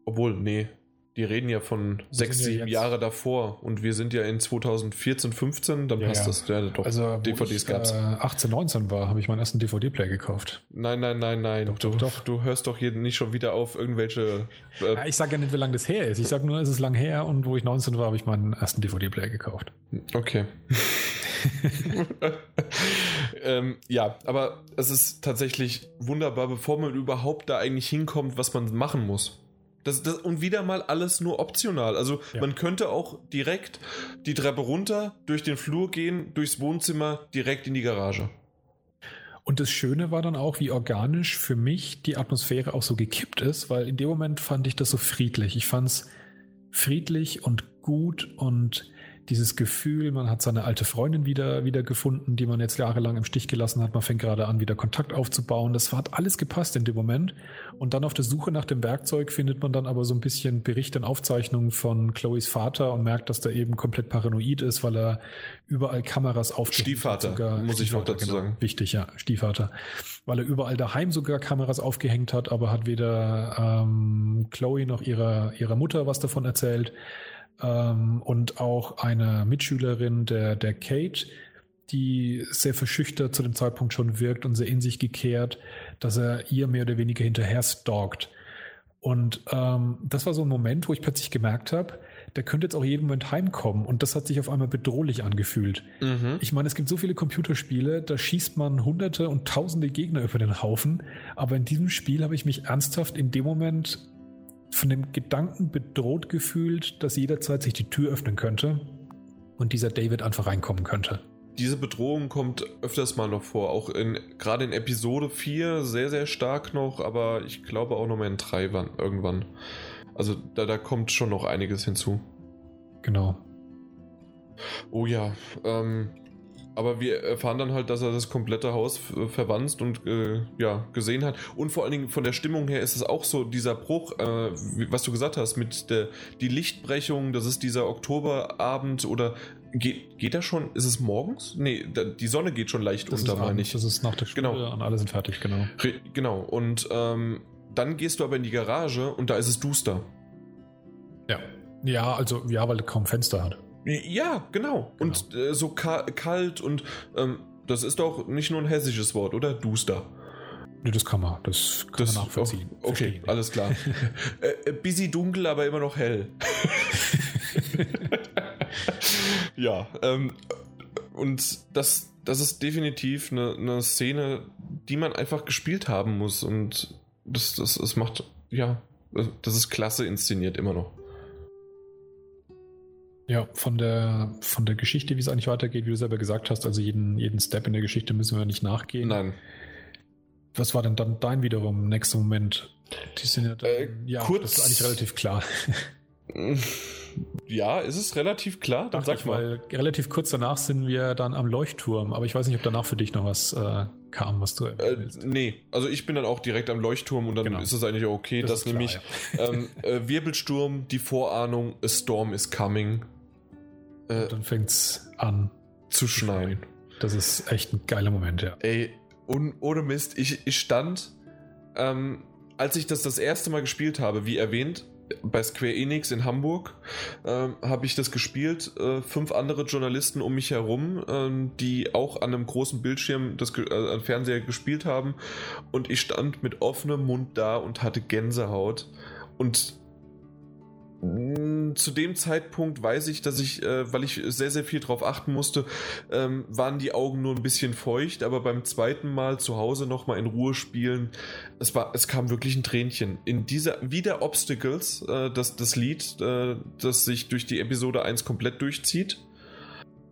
obwohl, nee. die reden ja von sechs, sind ja sieben Jahre davor und wir sind ja in 2014, 15, dann Ja, passt ja. das. Ja, doch, Also, DVDs ich, gab's. Äh, 18, 19 war, habe ich meinen ersten DVD-Player gekauft. Nein, nein, nein, nein. Doch, du, doch, du hörst doch hier nicht schon wieder auf irgendwelche. Äh, ich sage ja nicht, wie lange das her ist. Ich sage nur, es ist lang her und wo ich 19 war, habe ich meinen ersten DVD-Player gekauft. Okay. ähm, ja, aber es ist tatsächlich wunderbar, bevor man überhaupt da eigentlich hinkommt, was man machen muss. Das, das, und wieder mal alles nur optional. Also Ja. man könnte auch direkt die Treppe runter, durch den Flur gehen, durchs Wohnzimmer, direkt in die Garage. Und das Schöne war dann auch, wie organisch für mich die Atmosphäre auch so gekippt ist, weil in dem Moment fand ich das so friedlich. Ich fand es friedlich und gut und dieses Gefühl, man hat seine alte Freundin wieder, wieder gefunden, die man jetzt jahrelang im Stich gelassen hat. Man fängt gerade an, wieder Kontakt aufzubauen. Das hat alles gepasst in dem Moment. Und dann auf der Suche nach dem Werkzeug findet man dann aber so ein bisschen Berichte und Aufzeichnungen von Chloes Vater und merkt, dass der eben komplett paranoid ist, weil er überall Kameras aufgehängt hat. Stiefvater, muss ich noch Stiefvater, dazu sagen. Wichtig, ja, Stiefvater. Weil er überall daheim sogar Kameras aufgehängt hat, aber hat weder ähm, Chloe noch ihrer, ihrer Mutter was davon erzählt. Ähm, und auch eine Mitschülerin der, der Kate, die sehr verschüchtert zu dem Zeitpunkt schon wirkt und sehr in sich gekehrt, dass er ihr mehr oder weniger hinterher stalkt. Und ähm, das war so ein Moment, wo ich plötzlich gemerkt habe, der könnte jetzt auch jeden Moment heimkommen. Und das hat sich auf einmal bedrohlich angefühlt. Mhm. Ich meine, es gibt so viele Computerspiele, da schießt man hunderte und tausende Gegner über den Haufen. Aber in diesem Spiel habe ich mich ernsthaft in dem Moment von dem Gedanken bedroht gefühlt, dass jederzeit sich die Tür öffnen könnte und dieser David einfach reinkommen könnte. Diese Bedrohung kommt öfters mal noch vor, auch in gerade in Episode 4 sehr, sehr stark noch, aber ich glaube auch noch mal in 3 wann, irgendwann. Also da, da kommt schon noch einiges hinzu. Genau. Oh ja, ähm, aber wir erfahren dann halt, dass er das komplette Haus verwanzt und äh, ja, gesehen hat. Und vor allen Dingen von der Stimmung her ist es auch so dieser Bruch, äh, was du gesagt hast, mit der die Lichtbrechung, das ist dieser Oktoberabend oder geht, geht er schon? Ist es morgens? Nee, da, die Sonne geht schon leicht Das unter, meine ich. das ist nach der Schule Genau. und alle sind fertig, genau. Re- Genau, und ähm, dann gehst du aber in die Garage und da ist es duster. Ja. Ja, also ja, weil er kaum Fenster hat. Ja, genau. Und äh, so ka kalt und ähm, das ist doch nicht nur ein hessisches Wort, oder? Duster. Nee, das kann man, das kann Das, man nachvollziehen. okay, verstehen. alles klar. äh, äh, busy dunkel, aber immer noch hell. ja, ähm, und das, das ist definitiv eine, eine Szene, die man einfach gespielt haben muss. Und das, das, das macht, ja, das ist klasse inszeniert immer noch. Ja, von der, von der Geschichte, wie es eigentlich weitergeht, wie du selber gesagt hast, also jeden, jeden Step in der Geschichte müssen wir nicht nachgehen. Nein. Was war denn dann dein wiederum nächster Moment? Die sind ja, dann, Äh, ja kurz- das ist eigentlich relativ klar. Ja, ist es relativ klar? Dann Dachte sag ich, mal. weil relativ kurz danach sind wir dann am Leuchtturm, aber ich weiß nicht, ob danach für dich noch was äh, kam, was du Äh, nee, also ich bin dann auch direkt am Leuchtturm und dann Genau. ist es eigentlich auch okay, Das dass ist klar, nämlich ähm, äh, Wirbelsturm, die Vorahnung, a storm is coming, äh, dann fängt's an. zu schneien. Das ist echt ein geiler Moment, ja. Ey, un, ohne Mist, ich, ich stand, ähm, als ich das das erste Mal gespielt habe, wie erwähnt, bei Square Enix in Hamburg, ähm, habe ich das gespielt. Äh, fünf andere Journalisten um mich herum, ähm, die auch an einem großen Bildschirm das äh, am Fernseher gespielt haben. Und ich stand mit offenem Mund da und hatte Gänsehaut. Und zu dem Zeitpunkt weiß ich, dass ich, äh, weil ich sehr, sehr viel drauf achten musste, ähm, waren die Augen nur ein bisschen feucht, aber beim zweiten Mal zu Hause nochmal in Ruhe spielen, es, war, es kam wirklich ein Tränchen. In dieser, wieder Obstacles, äh, das, das Lied, äh, das sich durch die Episode 1 komplett durchzieht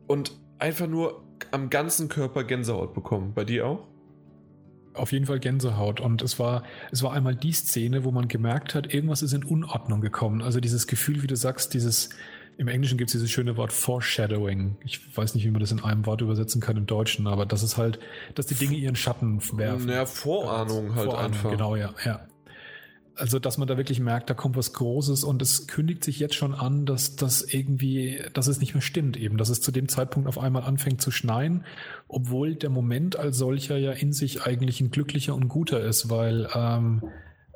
und einfach nur am ganzen Körper Gänsehaut bekommen. Bei dir auch? Auf jeden Fall Gänsehaut. Und es war, es war einmal die Szene, wo man gemerkt hat, irgendwas ist in Unordnung gekommen. Also dieses Gefühl, wie du sagst, dieses, im Englischen gibt es dieses schöne Wort Foreshadowing. Ich weiß nicht, wie man das in einem Wort übersetzen kann im Deutschen, aber das ist halt, dass die Dinge ihren Schatten werfen. Naja, Vorahnung halt Vorahnung, einfach. Genau, ja, ja. Also, dass man da wirklich merkt, da kommt was Großes und es kündigt sich jetzt schon an, dass das irgendwie, dass es nicht mehr stimmt eben, dass es zu dem Zeitpunkt auf einmal anfängt zu schneien, obwohl der Moment als solcher ja in sich eigentlich ein glücklicher und guter ist, weil ähm,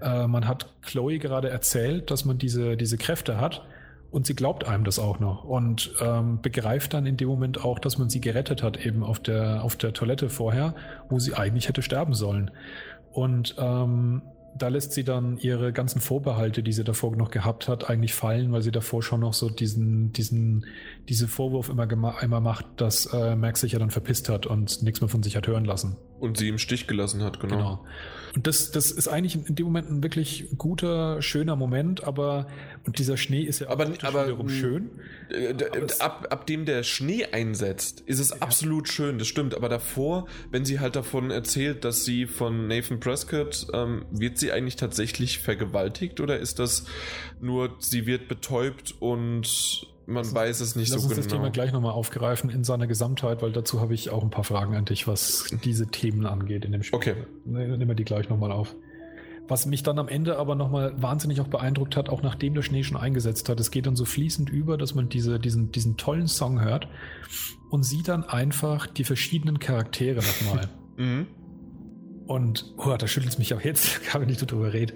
äh, man hat Chloe gerade erzählt, dass man diese, diese Kräfte hat und sie glaubt einem das auch noch und ähm, begreift dann in dem Moment auch, dass man sie gerettet hat, eben auf der, auf der Toilette vorher, wo sie eigentlich hätte sterben sollen. Und ähm, da lässt sie dann ihre ganzen Vorbehalte, die sie davor noch gehabt hat, eigentlich fallen, weil sie davor schon noch so diesen, diesen, diese Vorwurf immer, immer macht, dass äh, Max sich ja dann verpisst hat und nichts mehr von sich hat hören lassen. Und sie im Stich gelassen hat, genau. genau. Und das, das ist eigentlich in dem Moment ein wirklich guter, schöner Moment, aber und dieser Schnee ist ja aber, aber wiederum schön. Äh, ab, ab dem der Schnee einsetzt, ist es ja. absolut schön, das stimmt. Aber davor, wenn sie halt davon erzählt, dass sie von Nathan Prescott, ähm, wird sie eigentlich tatsächlich vergewaltigt oder ist das nur, sie wird betäubt und man lass weiß es nicht so genau. Lass uns das Thema gleich nochmal aufgreifen in seiner Gesamtheit, weil dazu habe ich auch ein paar Fragen an dich, was diese Themen angeht in dem Spiel. Okay. Nehmen wir die gleich nochmal auf. Was mich dann am Ende aber nochmal wahnsinnig auch beeindruckt hat, auch nachdem der Schnee schon eingesetzt hat, es geht dann so fließend über, dass man diese, diesen, diesen tollen Song hört und sieht dann einfach die verschiedenen Charaktere nochmal. mhm. Und oh, da schüttelt es mich auch jetzt, wenn ich darüber rede,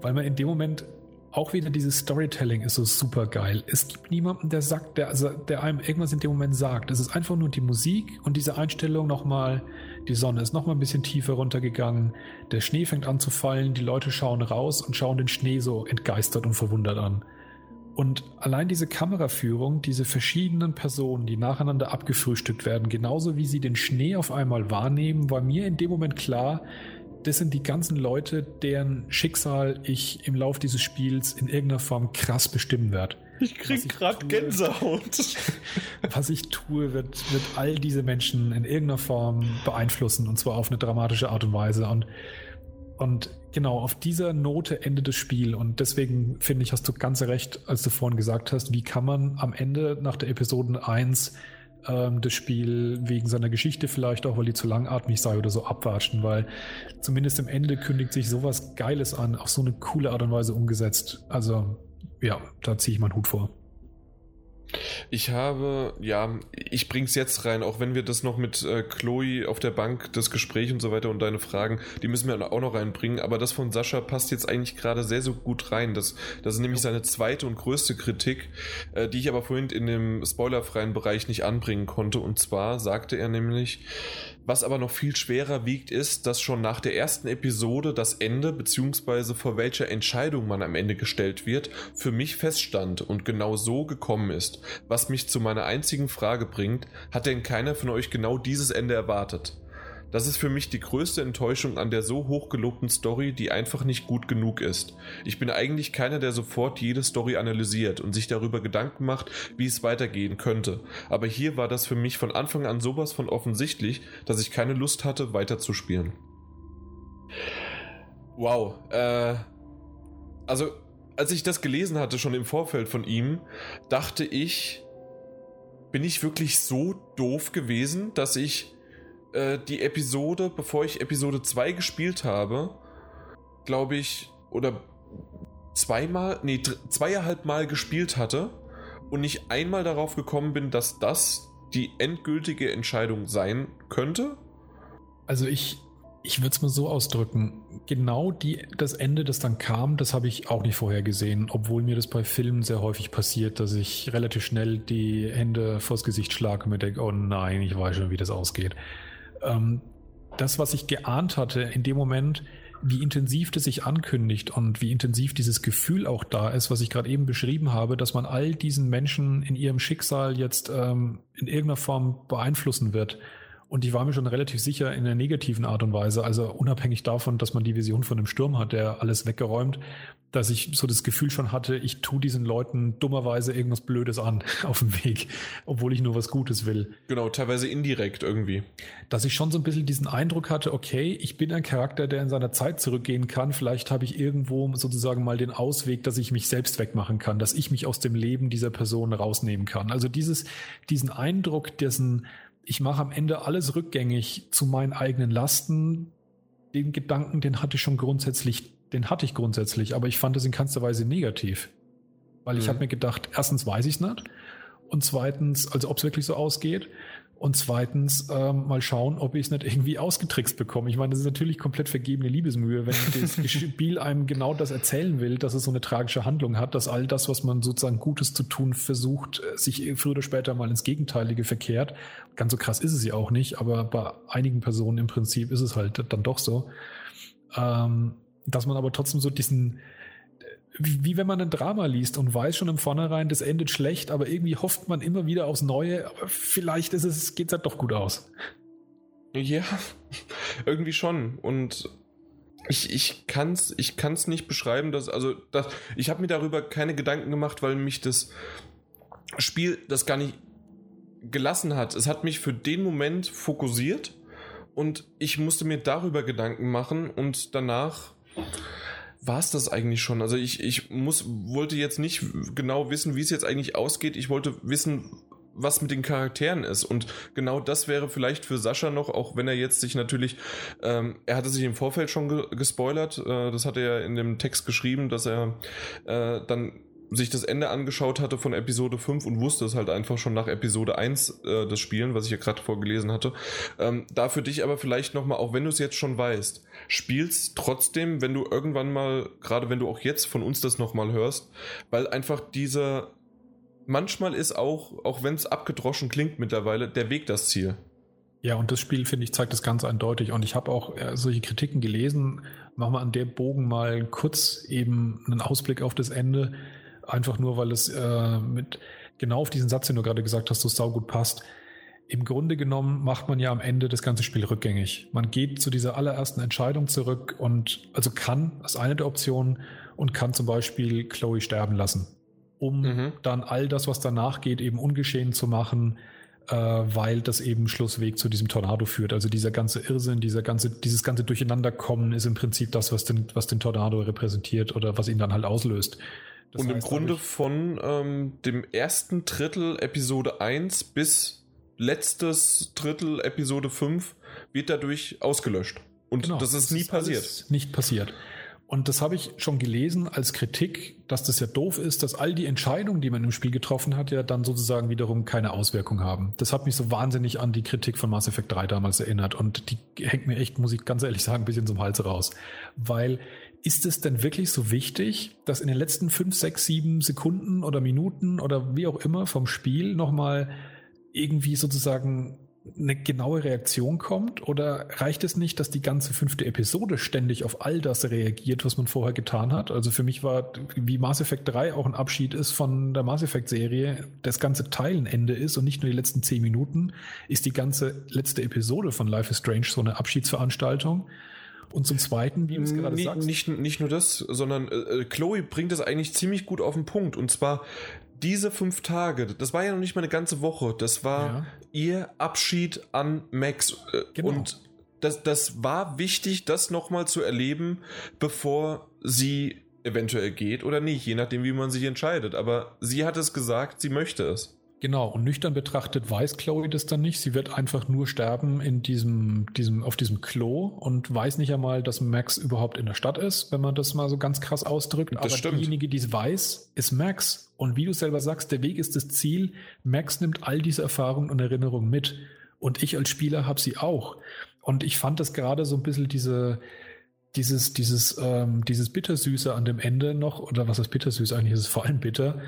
weil man in dem Moment auch wieder dieses Storytelling ist so super geil. Es gibt niemanden, der sagt, der, also, der einem irgendwas in dem Moment sagt. Es ist einfach nur die Musik und diese Einstellung nochmal. Die Sonne ist nochmal ein bisschen tiefer runtergegangen. Der Schnee fängt an zu fallen. Die Leute schauen raus und schauen den Schnee so entgeistert und verwundert an. Und allein diese Kameraführung, diese verschiedenen Personen, die nacheinander abgefrühstückt werden, genauso wie sie den Schnee auf einmal wahrnehmen, war mir in dem Moment klar, das sind die ganzen Leute, deren Schicksal ich im Laufe dieses Spiels in irgendeiner Form krass bestimmen werde. Ich krieg gerade Gänsehaut. Was ich tue, wird, wird all diese Menschen in irgendeiner Form beeinflussen und zwar auf eine dramatische Art und Weise. Und, und genau, auf dieser Note endet das Spiel. Und deswegen finde ich, hast du ganz recht, als du vorhin gesagt hast, wie kann man am Ende nach der Episode 1 ähm, das Spiel wegen seiner Geschichte vielleicht auch, weil die zu langatmig sei oder so abwatschen, weil zumindest im Ende kündigt sich sowas Geiles an, auf so eine coole Art und Weise umgesetzt. Also ja, da ziehe ich meinen Hut vor. Ich habe, ja, ich bring's jetzt rein, auch wenn wir das noch mit äh, Chloe auf der Bank, das Gespräch und so weiter und deine Fragen, die müssen wir auch noch reinbringen, aber das von Sascha passt jetzt eigentlich gerade sehr, so gut rein. Das, das ist nämlich seine zweite und größte Kritik, äh, die ich aber vorhin in dem spoilerfreien Bereich nicht anbringen konnte. Und zwar sagte er nämlich, was aber noch viel schwerer wiegt, ist, dass schon nach der ersten Episode das Ende bzw. vor welcher Entscheidung man am Ende gestellt wird, für mich feststand und genau so gekommen ist. Was mich zu meiner einzigen Frage bringt, hat denn keiner von euch genau dieses Ende erwartet? Das ist für mich die größte Enttäuschung an der so hochgelobten Story, die einfach nicht gut genug ist. Ich bin eigentlich keiner, der sofort jede Story analysiert und sich darüber Gedanken macht, wie es weitergehen könnte. Aber hier war das für mich von Anfang an sowas von offensichtlich, dass ich keine Lust hatte, weiterzuspielen. Wow. Äh, also, als ich das gelesen hatte, schon im Vorfeld von ihm, dachte ich, bin ich wirklich so doof gewesen, dass ich äh, die Episode, bevor ich Episode 2 gespielt habe, glaube ich, oder zweimal, nee, zweieinhalb Mal gespielt hatte und nicht einmal darauf gekommen bin, dass das die endgültige Entscheidung sein könnte? Also ich, ich würde es mal so ausdrücken. Genau die, das Ende, das dann kam, das habe ich auch nicht vorher gesehen, obwohl mir das bei Filmen sehr häufig passiert, dass ich relativ schnell die Hände vors Gesicht schlage und mir denke, oh nein, ich weiß schon, wie das ausgeht ähm, das, was ich geahnt hatte in dem Moment, wie intensiv das sich ankündigt und wie intensiv dieses Gefühl auch da ist, was ich gerade eben beschrieben habe, dass man all diesen Menschen in ihrem Schicksal jetzt ähm, in irgendeiner Form beeinflussen wird. Und ich war mir schon relativ sicher in einer negativen Art und Weise, also unabhängig davon, dass man die Vision von einem Sturm hat, der alles weggeräumt, dass ich so das Gefühl schon hatte, ich tue diesen Leuten dummerweise irgendwas Blödes an auf dem Weg, obwohl ich nur was Gutes will. Genau, teilweise indirekt irgendwie. Dass ich schon so ein bisschen diesen Eindruck hatte, okay, ich bin ein Charakter, der in seiner Zeit zurückgehen kann. Vielleicht habe ich irgendwo sozusagen mal den Ausweg, dass ich mich selbst wegmachen kann, dass ich mich aus dem Leben dieser Person rausnehmen kann. Also dieses, diesen Eindruck, dessen, ich mache am Ende alles rückgängig zu meinen eigenen Lasten, den Gedanken, den hatte ich schon grundsätzlich den hatte ich grundsätzlich, aber ich fand es in keinster Weise negativ. Weil ich mhm. habe mir gedacht, erstens weiß ich es nicht und zweitens, also ob es wirklich so ausgeht Und zweitens ähm, mal schauen, ob ich es nicht irgendwie ausgetrickst bekomme. Ich meine, das ist natürlich komplett vergebene Liebesmühe, wenn das Spiel einem genau das erzählen will, dass es so eine tragische Handlung hat, dass all das, was man sozusagen Gutes zu tun versucht, sich früher oder später mal ins Gegenteilige verkehrt. Ganz so krass ist es ja auch nicht, aber bei einigen Personen im Prinzip ist es halt dann doch so. Ähm, dass man aber trotzdem so diesen, wie, wenn man ein Drama liest und weiß schon im Vornherein, das endet schlecht, aber irgendwie hofft man immer wieder aufs Neue, aber vielleicht ist es, geht's halt doch gut aus. Ja, irgendwie schon. Und ich, ich kann es ich kann's nicht beschreiben, dass, also, das, ich habe mir darüber keine Gedanken gemacht, weil mich das Spiel das gar nicht gelassen hat. Es hat mich für den Moment fokussiert und ich musste mir darüber Gedanken machen und danach war es das eigentlich schon. Also ich, ich muss, wollte jetzt nicht genau wissen, wie es jetzt eigentlich ausgeht. Ich wollte wissen, was mit den Charakteren ist. Und genau das wäre vielleicht für Sascha noch, auch wenn er jetzt sich natürlich, ähm, er hatte sich im Vorfeld schon ge gespoilert, äh, das hat er ja in dem Text geschrieben, dass er äh, dann sich das Ende angeschaut hatte von Episode 5 und wusste es halt einfach schon nach Episode 1 äh, des Spielen, was ich ja gerade vorgelesen hatte. Ähm, da für dich aber vielleicht nochmal, auch wenn du es jetzt schon weißt, spielst trotzdem, wenn du irgendwann mal, gerade wenn du auch jetzt von uns das nochmal hörst, weil einfach dieser, manchmal ist auch, auch wenn es abgedroschen klingt mittlerweile, der Weg das Ziel. Ja, und das Spiel, finde ich, zeigt das ganz eindeutig. Und ich habe auch äh, solche Kritiken gelesen. Machen wir an der Bogen mal kurz eben einen Ausblick auf das Ende einfach nur, weil es äh, mit genau auf diesen Satz, den du gerade gesagt hast, so saugut passt. Im Grunde genommen macht man ja am Ende das ganze Spiel rückgängig. Man geht zu dieser allerersten Entscheidung zurück und also kann, das ist eine der Optionen, und kann zum Beispiel Chloe sterben lassen, um mhm. dann all das, was danach geht, eben ungeschehen zu machen, äh, weil das eben Schlussweg zu diesem Tornado führt. Also dieser ganze Irrsinn, dieser ganze, dieses ganze Durcheinanderkommen ist im Prinzip das, was den, was den Tornado repräsentiert oder was ihn dann halt auslöst. Das und heißt, im Grunde von ähm, dem ersten Drittel Episode 1 bis letztes Drittel Episode 5 wird dadurch ausgelöscht. Und genau, das ist nie ist passiert. Nicht passiert. Und das habe ich schon gelesen als Kritik, dass das ja doof ist, dass all die Entscheidungen, die man im Spiel getroffen hat, ja dann sozusagen wiederum keine Auswirkung haben. Das hat mich so wahnsinnig an die Kritik von Mass Effect 3 damals erinnert und die hängt mir echt, muss ich ganz ehrlich sagen, ein bisschen zum Hals raus. Weil ist es denn wirklich so wichtig, dass in den letzten fünf, sechs, sieben Sekunden oder Minuten oder wie auch immer vom Spiel nochmal irgendwie sozusagen eine genaue Reaktion kommt? Oder reicht es nicht, dass die ganze fünfte Episode ständig auf all das reagiert, was man vorher getan hat? Also für mich war, wie Mass Effect 3 auch ein Abschied ist von der Mass Effect Serie, das ganze Teil ein Ende ist und nicht nur die letzten zehn Minuten, ist die ganze letzte Episode von Life is Strange so eine Abschiedsveranstaltung. Und zum Zweiten, wie du es gerade nicht, sagst. Nicht, nicht nur das, sondern äh, Chloe bringt es eigentlich ziemlich gut auf den Punkt. Und zwar diese fünf Tage, das war ja noch nicht mal eine ganze Woche, das war ja. ihr Abschied an Max. Äh, genau. Und das, das war wichtig, das nochmal zu erleben, bevor sie eventuell geht oder nicht, je nachdem, wie man sich entscheidet. Aber sie hat es gesagt, sie möchte es. Genau, und nüchtern betrachtet weiß Chloe das dann nicht. Sie wird einfach nur sterben in diesem, diesem, auf diesem Klo und weiß nicht einmal, dass Max überhaupt in der Stadt ist, wenn man das mal so ganz krass ausdrückt. Das Aber stimmt. diejenige, die es weiß, ist Max. Und wie du selber sagst, der Weg ist das Ziel. Max nimmt all diese Erfahrungen und Erinnerungen mit. Und ich als Spieler habe sie auch. Und ich fand das gerade so ein bisschen diese, dieses, dieses, ähm, dieses Bittersüße an dem Ende noch, oder was ist Bittersüß eigentlich, ist es vor allem bitter,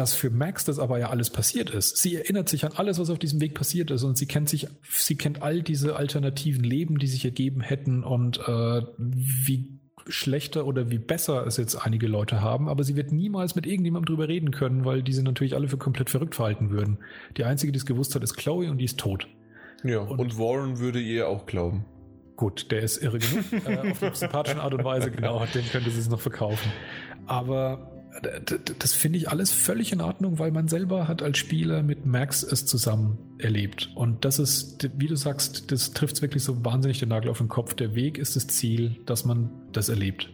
dass für Max das aber ja alles passiert ist. Sie erinnert sich an alles, was auf diesem Weg passiert ist und sie kennt sich, sie kennt all diese alternativen Leben, die sich ergeben hätten und äh, wie schlechter oder wie besser es jetzt einige Leute haben, aber sie wird niemals mit irgendjemandem drüber reden können, weil diese natürlich alle für komplett verrückt verhalten würden. Die einzige, die es gewusst hat, ist Chloe und die ist tot. Ja, und, und Warren würde ihr auch glauben. Gut, der ist irre genug. äh, auf eine sympathische Art und Weise, genau, den könnte sie es noch verkaufen. Aber das finde ich alles völlig in Ordnung, weil man selber hat als Spieler mit Max es zusammen erlebt. Und das ist, wie du sagst, das trifft wirklich so wahnsinnig den Nagel auf den Kopf. Der Weg ist das Ziel, dass man das erlebt.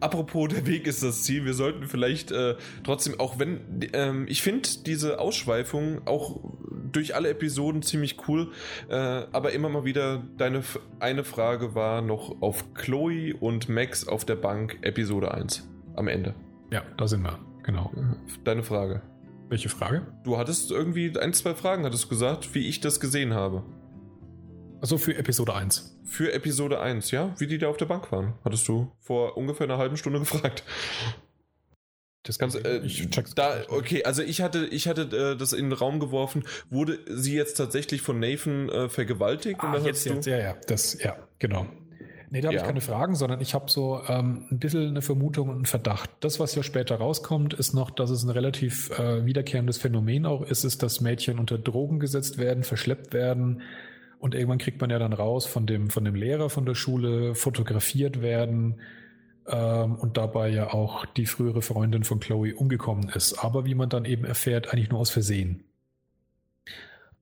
Apropos, der Weg ist das Ziel. Wir sollten vielleicht äh, trotzdem, auch wenn, ähm, ich finde diese Ausschweifung auch durch alle Episoden ziemlich cool, äh, aber immer mal wieder deine eine Frage war noch auf Chloe und Max auf der Bank, Episode 1 am Ende. Ja, da sind wir, genau. Deine Frage. Welche Frage? Du hattest irgendwie ein, zwei Fragen, hattest du gesagt, wie ich das gesehen habe. Also für Episode 1. Für Episode 1, ja? Wie die da auf der Bank waren, hattest du vor ungefähr einer halben Stunde gefragt. Das Ganze, äh, ich check's da, okay, also ich hatte, ich hatte äh, das in den Raum geworfen. Wurde sie jetzt tatsächlich von Nathan äh, vergewaltigt? Ah, jetzt, jetzt, ja, ja, das, ja, genau. Nee, da habe ja. ich keine Fragen, sondern ich habe so ähm, ein bisschen eine Vermutung und einen Verdacht. Das, was ja später rauskommt, ist noch, dass es ein relativ äh, wiederkehrendes Phänomen auch ist, ist, dass Mädchen unter Drogen gesetzt werden, verschleppt werden und irgendwann kriegt man ja dann raus von dem, von dem Lehrer von der Schule, fotografiert werden ähm, und dabei ja auch die frühere Freundin von Chloe umgekommen ist. Aber wie man dann eben erfährt, eigentlich nur aus Versehen.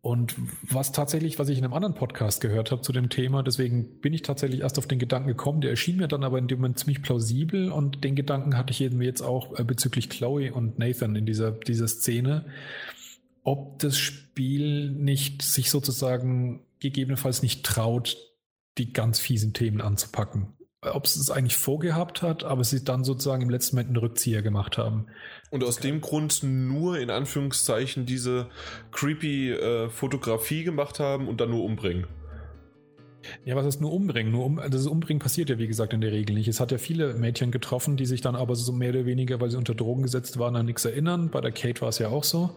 Und was tatsächlich, was ich in einem anderen Podcast gehört habe zu dem Thema, deswegen bin ich tatsächlich erst auf den Gedanken gekommen, der erschien mir dann aber in dem Moment ziemlich plausibel und den Gedanken hatte ich eben jetzt auch äh, bezüglich Chloe und Nathan in dieser, dieser Szene, ob das Spiel nicht sich sozusagen gegebenenfalls nicht traut, die ganz fiesen Themen anzupacken ob es es eigentlich vorgehabt hat, aber sie dann sozusagen im letzten Moment einen Rückzieher gemacht haben. Und aus dem Grund nur in Anführungszeichen diese creepy äh, Fotografie gemacht haben und dann nur umbringen. Ja, was ist nur umbringen? Nur um, also das Umbringen passiert ja, wie gesagt, in der Regel nicht. Es hat ja viele Mädchen getroffen, die sich dann aber so mehr oder weniger, weil sie unter Drogen gesetzt waren, an nichts erinnern. Bei der Kate war es ja auch so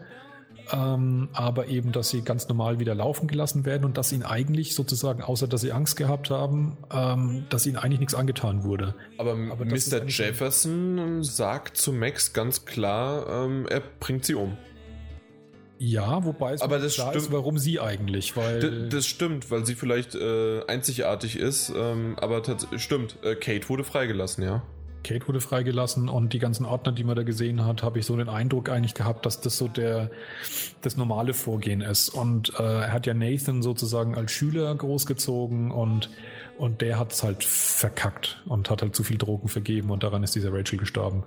ähm, aber eben, dass sie ganz normal wieder laufen gelassen werden und dass ihnen eigentlich sozusagen, außer dass sie Angst gehabt haben, ähm, dass ihnen eigentlich nichts angetan wurde. Aber, aber Mr. Jefferson sagt zu Max ganz klar, ähm, er bringt sie um. Ja, wobei es aber das klar stimmt. ist, warum sie eigentlich, weil das stimmt, weil sie vielleicht äh, einzigartig ist, ähm, aber stimmt, äh, Kate wurde freigelassen, ja. Kate wurde freigelassen und die ganzen Ordner, die man da gesehen hat, habe ich so den Eindruck eigentlich gehabt, dass das so der das normale Vorgehen ist. Und äh, er hat ja Nathan sozusagen als Schüler großgezogen und und der hat es halt verkackt und hat halt zu viel Drogen vergeben und daran ist dieser Rachel gestorben.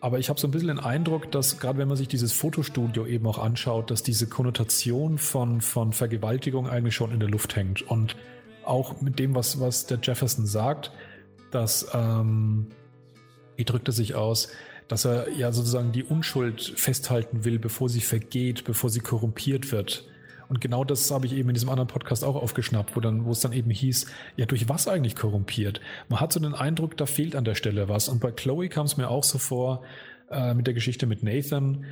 Aber ich habe so ein bisschen den Eindruck, dass gerade wenn man sich dieses Fotostudio eben auch anschaut, dass diese Konnotation von, von Vergewaltigung eigentlich schon in der Luft hängt. Und auch mit dem, was, was der Jefferson sagt, dass ähm, wie drückt er sich aus, dass er ja sozusagen die Unschuld festhalten will, bevor sie vergeht, bevor sie korrumpiert wird. Und genau das habe ich eben in diesem anderen Podcast auch aufgeschnappt, wo dann, wo es dann eben hieß, ja, durch was eigentlich korrumpiert? Man hat so den Eindruck, da fehlt an der Stelle was. Und bei Chloe kam es mir auch so vor, äh, mit der Geschichte mit Nathan,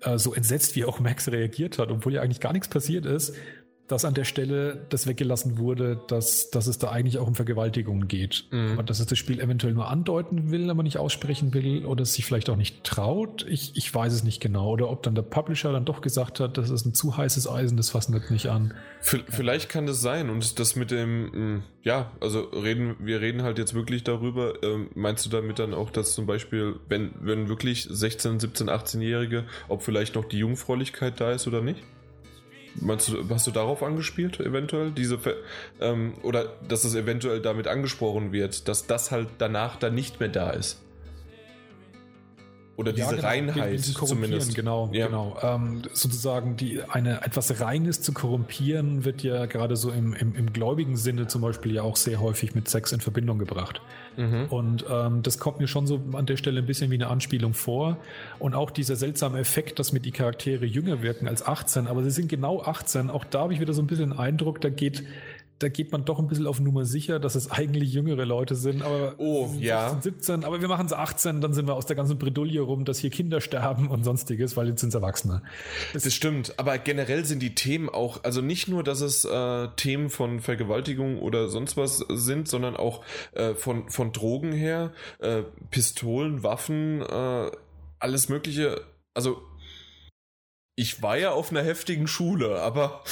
äh, so entsetzt, wie auch Max reagiert hat, obwohl ja eigentlich gar nichts passiert ist, dass an der Stelle das weggelassen wurde, dass, dass es da eigentlich auch um Vergewaltigungen geht. Mhm. Aber dass es das Spiel eventuell nur andeuten will, aber nicht aussprechen will oder es sich vielleicht auch nicht traut. Ich, ich weiß es nicht genau. Oder ob dann der Publisher dann doch gesagt hat, das ist ein zu heißes Eisen, das fassen wir nicht an. V vielleicht kann das sein. Und das mit dem, hm, ja, also reden, wir reden halt jetzt wirklich darüber. Ähm, meinst du damit dann auch, dass zum Beispiel, wenn, wenn wirklich 16, 17, 18-Jährige, ob vielleicht noch die Jungfräulichkeit da ist oder nicht? Meinst du, hast du darauf angespielt, eventuell? Diese, ähm, oder dass es eventuell damit angesprochen wird, dass das halt danach dann nicht mehr da ist? Oder diese ja, genau, Reinheit zumindest. Genau, ja. genau. Ähm, sozusagen die, eine etwas Reines zu korrumpieren wird ja gerade so im, im, im gläubigen Sinne zum Beispiel ja auch sehr häufig mit Sex in Verbindung gebracht. Mhm. Und ähm, das kommt mir schon so an der Stelle ein bisschen wie eine Anspielung vor. Und auch dieser seltsame Effekt, dass mir die Charaktere jünger wirken als 18, aber sie sind genau 18. Auch da habe ich wieder so ein bisschen den Eindruck, da geht da geht man doch ein bisschen auf Nummer sicher, dass es eigentlich jüngere Leute sind, aber oh, ja. 17, aber wir machen es 18, dann sind wir aus der ganzen Bredouille rum, dass hier Kinder sterben und sonstiges, weil jetzt sind es Erwachsene. Das, das, stimmt, aber generell sind die Themen auch, also nicht nur, dass es äh, Themen von Vergewaltigung oder sonst was sind, sondern auch äh, von, von Drogen her, äh, Pistolen, Waffen, äh, alles Mögliche. Also ich war ja auf einer heftigen Schule, aber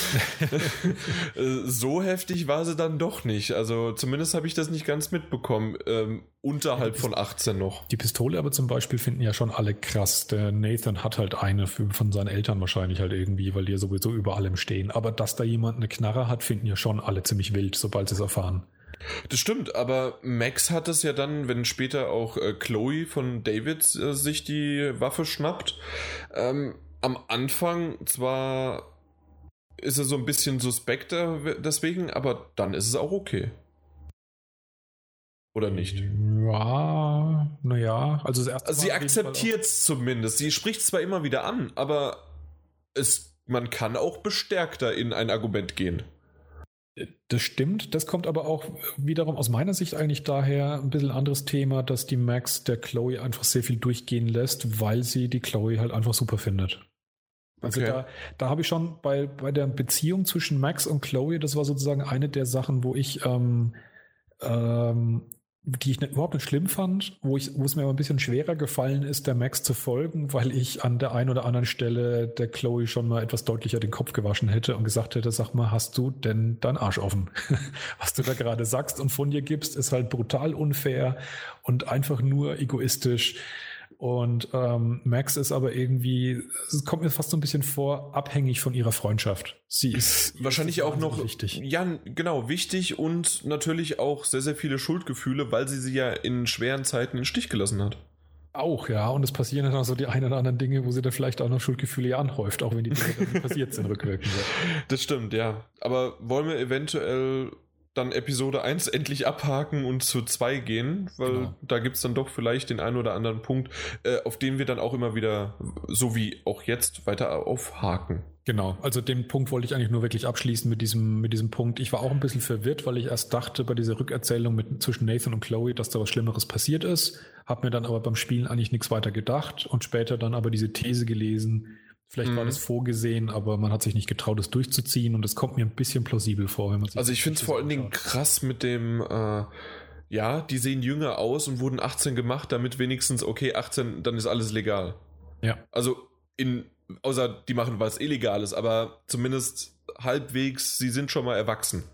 äh, so heftig war sie dann doch nicht. Also zumindest habe ich das nicht ganz mitbekommen. Ähm, unterhalb von 18 noch. Die Pistole aber zum Beispiel finden ja schon alle krass. Der Nathan hat halt eine für, von seinen Eltern wahrscheinlich halt irgendwie, weil die ja sowieso über allem stehen. Aber dass da jemand eine Knarre hat, finden ja schon alle ziemlich wild, sobald sie es erfahren. Das stimmt, aber Max hat es ja dann, wenn später auch äh, Chloe von David äh, sich die Waffe schnappt, ähm, am Anfang zwar ist er so ein bisschen suspekter deswegen, aber dann ist es auch okay. Oder nicht? Ja. naja, also das erste Sie akzeptiert es zumindest. Sie spricht es zwar immer wieder an, aber es, man kann auch bestärkter in ein Argument gehen. Das stimmt, das kommt aber auch wiederum aus meiner Sicht eigentlich daher ein bisschen anderes Thema, dass die Max der Chloe einfach sehr viel durchgehen lässt, weil sie die Chloe halt einfach super findet. Also okay. da, da habe ich schon bei, bei der Beziehung zwischen Max und Chloe, das war sozusagen eine der Sachen, wo ich ähm, ähm, die ich nicht, überhaupt nicht schlimm fand, wo, ich, wo es mir aber ein bisschen schwerer gefallen ist, der Max zu folgen, weil ich an der einen oder anderen Stelle der Chloe schon mal etwas deutlicher den Kopf gewaschen hätte und gesagt hätte, sag mal, hast du denn dein Arsch offen? Was du da gerade sagst und von dir gibst, ist halt brutal unfair und einfach nur egoistisch. Und ähm, Max ist aber irgendwie, es kommt mir fast so ein bisschen vor, abhängig von ihrer Freundschaft. Sie ist wahrscheinlich auch noch wichtig. Ja, genau, wichtig und natürlich auch sehr, sehr viele Schuldgefühle, weil sie sie ja in schweren Zeiten in Stich gelassen hat. Auch, ja. Und es passieren dann auch so die ein oder anderen Dinge, wo sie dann vielleicht auch noch Schuldgefühle anhäuft, auch wenn die Dinge passiert sind, rückwirkend. Das stimmt, ja. Aber wollen wir eventuell dann Episode 1 endlich abhaken und zu 2 gehen, weil genau. da gibt es dann doch vielleicht den einen oder anderen Punkt, äh, auf den wir dann auch immer wieder, so wie auch jetzt, weiter aufhaken. Genau, also den Punkt wollte ich eigentlich nur wirklich abschließen mit diesem, mit diesem Punkt. Ich war auch ein bisschen verwirrt, weil ich erst dachte bei dieser Rückerzählung mit, zwischen Nathan und Chloe, dass da was Schlimmeres passiert ist, habe mir dann aber beim Spielen eigentlich nichts weiter gedacht und später dann aber diese These gelesen, Vielleicht mhm. war das vorgesehen, aber man hat sich nicht getraut, es durchzuziehen und es kommt mir ein bisschen plausibel vor, wenn man sich Also ich finde es vor allen Dingen krass mit dem, äh, ja, die sehen jünger aus und wurden 18 gemacht, damit wenigstens, okay, 18, dann ist alles legal. Ja. Also in, außer die machen, weil es illegal ist, aber zumindest halbwegs, sie sind schon mal erwachsen.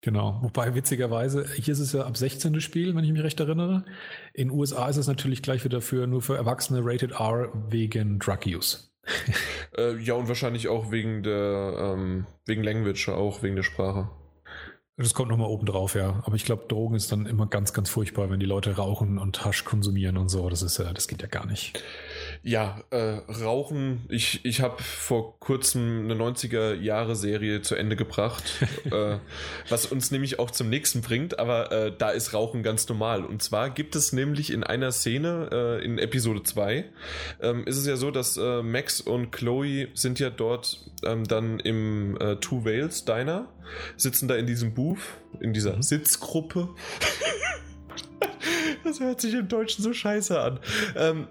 Genau, wobei witzigerweise, hier ist es ja ab 16. Spiel, wenn ich mich recht erinnere. In USA ist es natürlich gleich wieder für nur für Erwachsene Rated R wegen Drug Use. äh, ja, und wahrscheinlich auch wegen der, ähm, wegen Language, auch wegen der Sprache. Das kommt nochmal oben drauf, ja. Aber ich glaube, Drogen ist dann immer ganz, ganz furchtbar, wenn die Leute rauchen und Hasch konsumieren und so. Das ist ja, das geht ja gar nicht. Ja, äh, Rauchen. Ich, ich habe vor kurzem eine 90er-Jahre-Serie zu Ende gebracht, äh, was uns nämlich auch zum nächsten bringt, aber äh, da ist Rauchen ganz normal. Und zwar gibt es nämlich in einer Szene äh, in Episode 2, ähm, ist es ja so, dass äh, Max und Chloe sind ja dort ähm, dann im äh, Two Whales Diner, sitzen da in diesem Booth, in dieser mhm. Sitzgruppe. das hört sich im Deutschen so scheiße an. Ähm,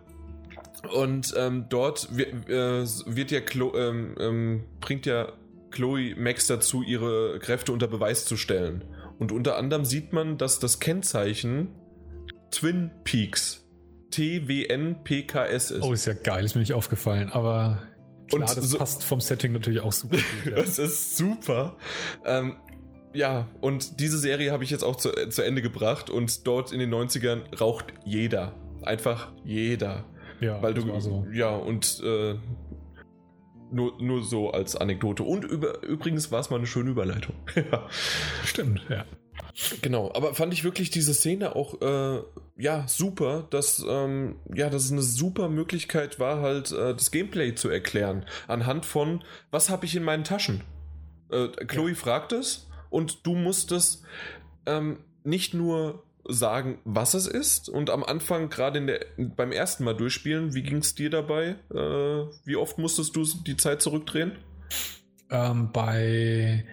und ähm, dort wird, äh, wird ja Chlo ähm, ähm, bringt ja Chloe Max dazu, ihre Kräfte unter Beweis zu stellen. Und unter anderem sieht man, dass das Kennzeichen Twin Peaks TWNPKS ist. Oh, ist ja geil, ist mir nicht aufgefallen, aber klar, und das so, passt vom Setting natürlich auch super. Gut, ja. das ist super. Ähm, ja, und diese Serie habe ich jetzt auch zu, zu Ende gebracht und dort in den 90ern raucht jeder. Einfach jeder. Ja, weil du so. ja und äh, nur, nur so als Anekdote. Und über, übrigens war es mal eine schöne Überleitung. Stimmt, ja. Genau, aber fand ich wirklich diese Szene auch äh, ja super, dass ähm, ja, dass es eine super Möglichkeit war, halt äh, das Gameplay zu erklären anhand von was habe ich in meinen Taschen. Äh, Chloe ja. fragt es und du musstest ähm, nicht nur sagen, was es ist? Und am Anfang, gerade beim ersten Mal durchspielen, wie ging es dir dabei? Äh, wie oft musstest du die Zeit zurückdrehen? Ähm, bei,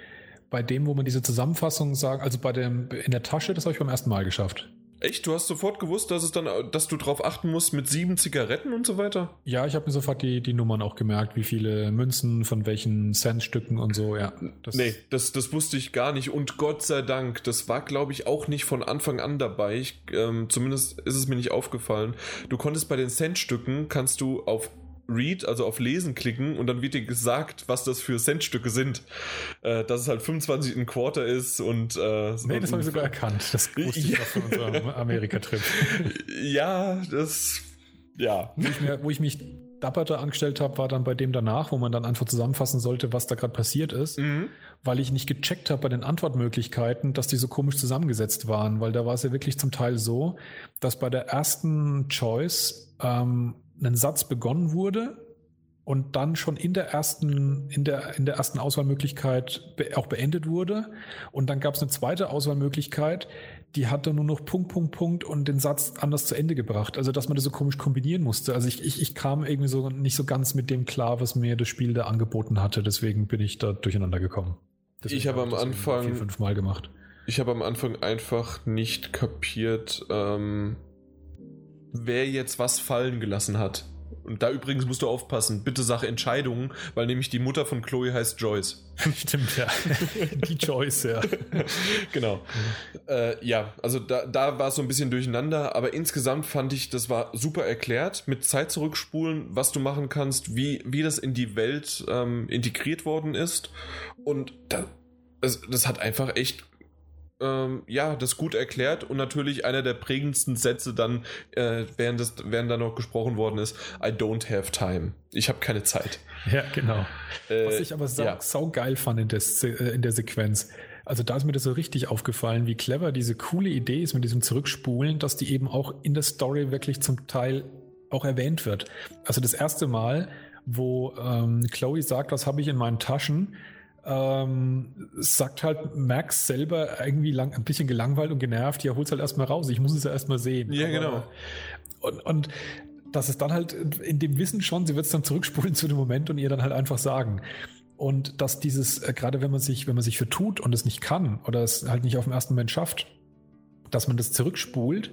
bei dem, wo man diese Zusammenfassung sagt, also bei dem in der Tasche, das habe ich beim ersten Mal geschafft. Echt? Du hast sofort gewusst, dass es dann, dass du darauf achten musst mit sieben Zigaretten und so weiter? Ja, ich habe mir sofort die, die Nummern auch gemerkt, wie viele Münzen, von welchen Centstücken und so, ja. Das nee, das, das wusste ich gar nicht. Und Gott sei Dank, das war, glaube ich, auch nicht von Anfang an dabei. Ich, ähm, zumindest ist es mir nicht aufgefallen. Du konntest bei den Centstücken, kannst du auf Read, also auf Lesen klicken und dann wird dir gesagt, was das für Centstücke sind. Äh, dass es halt 25 ein Quarter ist und. Äh, nee, das habe ich sogar erkannt. Das wusste ich ja. von unserem Amerika-Trip. ja, das. Ja. Wo ich, mir, wo ich mich dapperter angestellt habe, war dann bei dem danach, wo man dann einfach zusammenfassen sollte, was da gerade passiert ist, mhm. weil ich nicht gecheckt habe bei den Antwortmöglichkeiten, dass die so komisch zusammengesetzt waren, weil da war es ja wirklich zum Teil so, dass bei der ersten Choice ähm, ein Satz begonnen wurde und dann schon in der ersten, in der, in der ersten Auswahlmöglichkeit be auch beendet wurde. Und dann gab es eine zweite Auswahlmöglichkeit, die hat dann nur noch Punkt, Punkt, Punkt und den Satz anders zu Ende gebracht. Also, dass man das so komisch kombinieren musste. Also, ich, ich, ich kam irgendwie so nicht so ganz mit dem klar, was mir das Spiel da angeboten hatte. Deswegen bin ich da durcheinander gekommen. Deswegen ich habe am Anfang vier, fünf Mal gemacht. Ich habe am Anfang einfach nicht kapiert, ähm, wer jetzt was fallen gelassen hat. Und da übrigens musst du aufpassen. Bitte sag Entscheidungen, weil nämlich die Mutter von Chloe heißt Joyce. Stimmt, ja. die Joyce, ja. genau. Äh, ja, also da, da war es so ein bisschen durcheinander, aber insgesamt fand ich, das war super erklärt, mit Zeit zurückspulen, was du machen kannst, wie, wie das in die Welt ähm, integriert worden ist. Und da, das, das hat einfach echt ähm, ja, das gut erklärt und natürlich einer der prägendsten Sätze dann, äh, während, das, während da noch gesprochen worden ist, I don't have time. Ich habe keine Zeit. Ja, genau. Äh, Was ich aber sau, ja. sau geil fand in der, äh, in der Sequenz. Also da ist mir das so richtig aufgefallen, wie clever diese coole Idee ist mit diesem Zurückspulen, dass die eben auch in der Story wirklich zum Teil auch erwähnt wird. Also das erste Mal, wo ähm, Chloe sagt, was habe ich in meinen Taschen, ähm, sagt halt Max selber irgendwie lang, ein bisschen gelangweilt und genervt, ja, hol's halt erstmal raus, ich muss es ja erstmal sehen. Ja, Aber, genau. Und, und das ist dann halt in dem Wissen schon, sie wird es dann zurückspulen zu dem Moment und ihr dann halt einfach sagen. Und dass dieses, äh, gerade wenn man sich, wenn man sich vertut und es nicht kann oder es halt nicht auf dem ersten Moment schafft, dass man das zurückspult,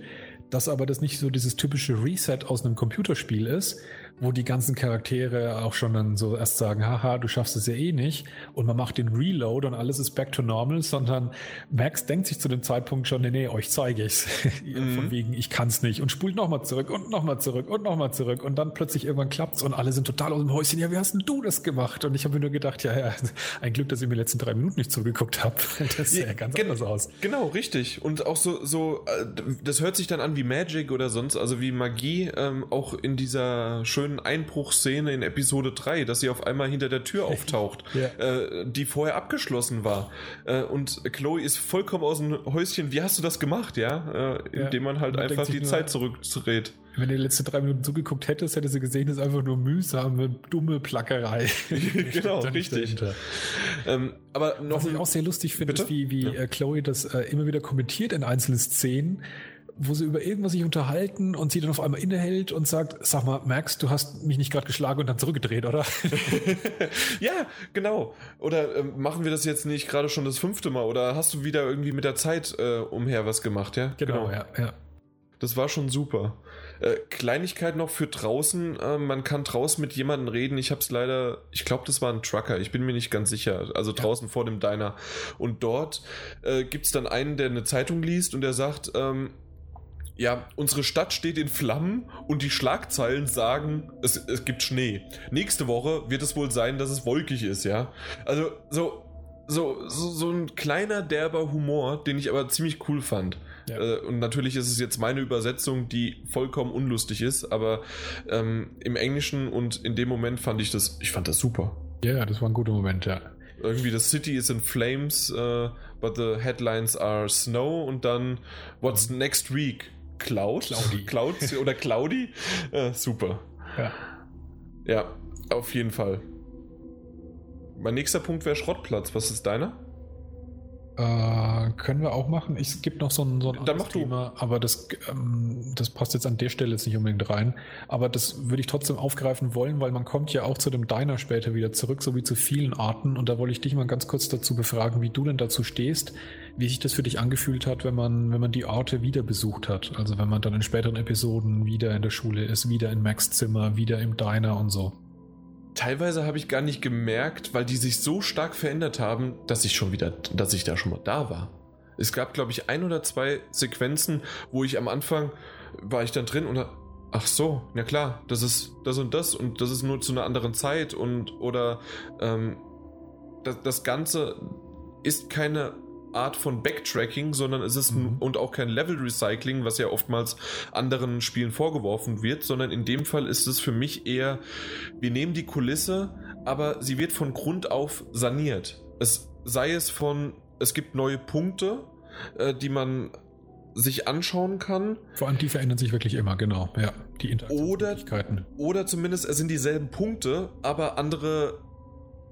dass aber das nicht so dieses typische Reset aus einem Computerspiel ist, wo die ganzen Charaktere auch schon dann so erst sagen, haha, du schaffst es ja eh nicht und man macht den Reload und alles ist back to normal, sondern Max denkt sich zu dem Zeitpunkt schon, nee, nee, euch zeige ich's. Mhm. Von wegen, ich kann's nicht und spult nochmal zurück und nochmal zurück und nochmal zurück und dann plötzlich irgendwann klappt's und alle sind total aus dem Häuschen, ja, wie hast denn du das gemacht? Und ich habe mir nur gedacht, ja, ja, ein Glück, dass ich mir die letzten drei Minuten nicht zugeguckt habe. Das sieht ja, ganz anders aus. Genau, richtig. Und auch so, so, äh, das hört sich dann an wie Magic oder sonst, also wie Magie, ähm, auch in dieser schönen schönen Einbruchszene in Episode 3, dass sie auf einmal hinter der Tür auftaucht, ja. äh, die vorher abgeschlossen war. Äh, und Chloe ist vollkommen aus dem Häuschen. Wie hast du das gemacht, ja? Äh, indem man halt man einfach die Zeit zurückdreht. Wenn du die letzten drei Minuten zugeguckt hättest, hättest du gesehen, das ist einfach nur mühsame, dumme Plackerei. genau, richtig. Ähm, aber noch Was ich auch sehr lustig finde, ist, wie, wie ja. Äh, Chloe das äh, immer wieder kommentiert in einzelnen Szenen wo sie über irgendwas sich unterhalten und sie dann auf einmal innehält und sagt, sag mal, Max, du hast mich nicht gerade geschlagen und dann zurückgedreht, oder? ja, genau. Oder äh, machen wir das jetzt nicht gerade schon das fünfte Mal oder hast du wieder irgendwie mit der Zeit äh, umher was gemacht, ja? Genau, genau. ja, ja. Das war schon super. Äh, Kleinigkeit noch für draußen. Äh, man kann draußen mit jemandem reden. Ich habe es leider, ich glaube, das war ein Trucker. Ich bin mir nicht ganz sicher. Also draußen ja. vor dem Diner. Und dort äh, gibt es dann einen, der eine Zeitung liest und der sagt, ähm, ja, unsere Stadt steht in Flammen und die Schlagzeilen sagen, es, es gibt Schnee. Nächste Woche wird es wohl sein, dass es wolkig ist, ja. Also so, so, so, so ein kleiner derber Humor, den ich aber ziemlich cool fand. Ja. Äh, und natürlich ist es jetzt meine Übersetzung, die vollkommen unlustig ist, aber ähm, im Englischen und in dem Moment fand ich das, ich fand das super. Ja, das war ein guter Moment, ja. Irgendwie the city is in flames, uh, but the headlines are snow und dann what's next week? Cloud? Claudi. Cloud oder Claudi? Äh, super. Ja. Ja, auf jeden Fall. Mein nächster Punkt wäre Schrottplatz. Was ist deiner? Äh, können wir auch machen. Es gibt noch so ein, so ein Dann mach Thema, du. aber das, ähm, das passt jetzt an der Stelle jetzt nicht unbedingt rein. Aber das würde ich trotzdem aufgreifen wollen, weil man kommt ja auch zu dem Diner später wieder zurück, so wie zu vielen Arten. Und da wollte ich dich mal ganz kurz dazu befragen, wie du denn dazu stehst, wie sich das für dich angefühlt hat, wenn man, wenn man die Orte wieder besucht hat. Also wenn man dann in späteren Episoden wieder in der Schule ist, wieder in Max Zimmer, wieder im Diner und so teilweise habe ich gar nicht gemerkt, weil die sich so stark verändert haben, dass ich schon wieder, dass ich da schon mal da war. Es gab, glaube ich, ein oder zwei Sequenzen, wo ich am Anfang war ich dann drin und ach so, na klar, das ist das und das und das ist nur zu einer anderen Zeit und oder ähm, das, das Ganze ist keine Art von Backtracking, sondern es ist mhm. und auch kein Level Recycling, was ja oftmals anderen Spielen vorgeworfen wird, sondern in dem Fall ist es für mich eher, wir nehmen die Kulisse, aber sie wird von Grund auf saniert. Es sei es von, es gibt neue Punkte, äh, die man sich anschauen kann. Vor allem die verändern sich wirklich immer, genau. Ja, die oder, oder zumindest es sind dieselben Punkte, aber andere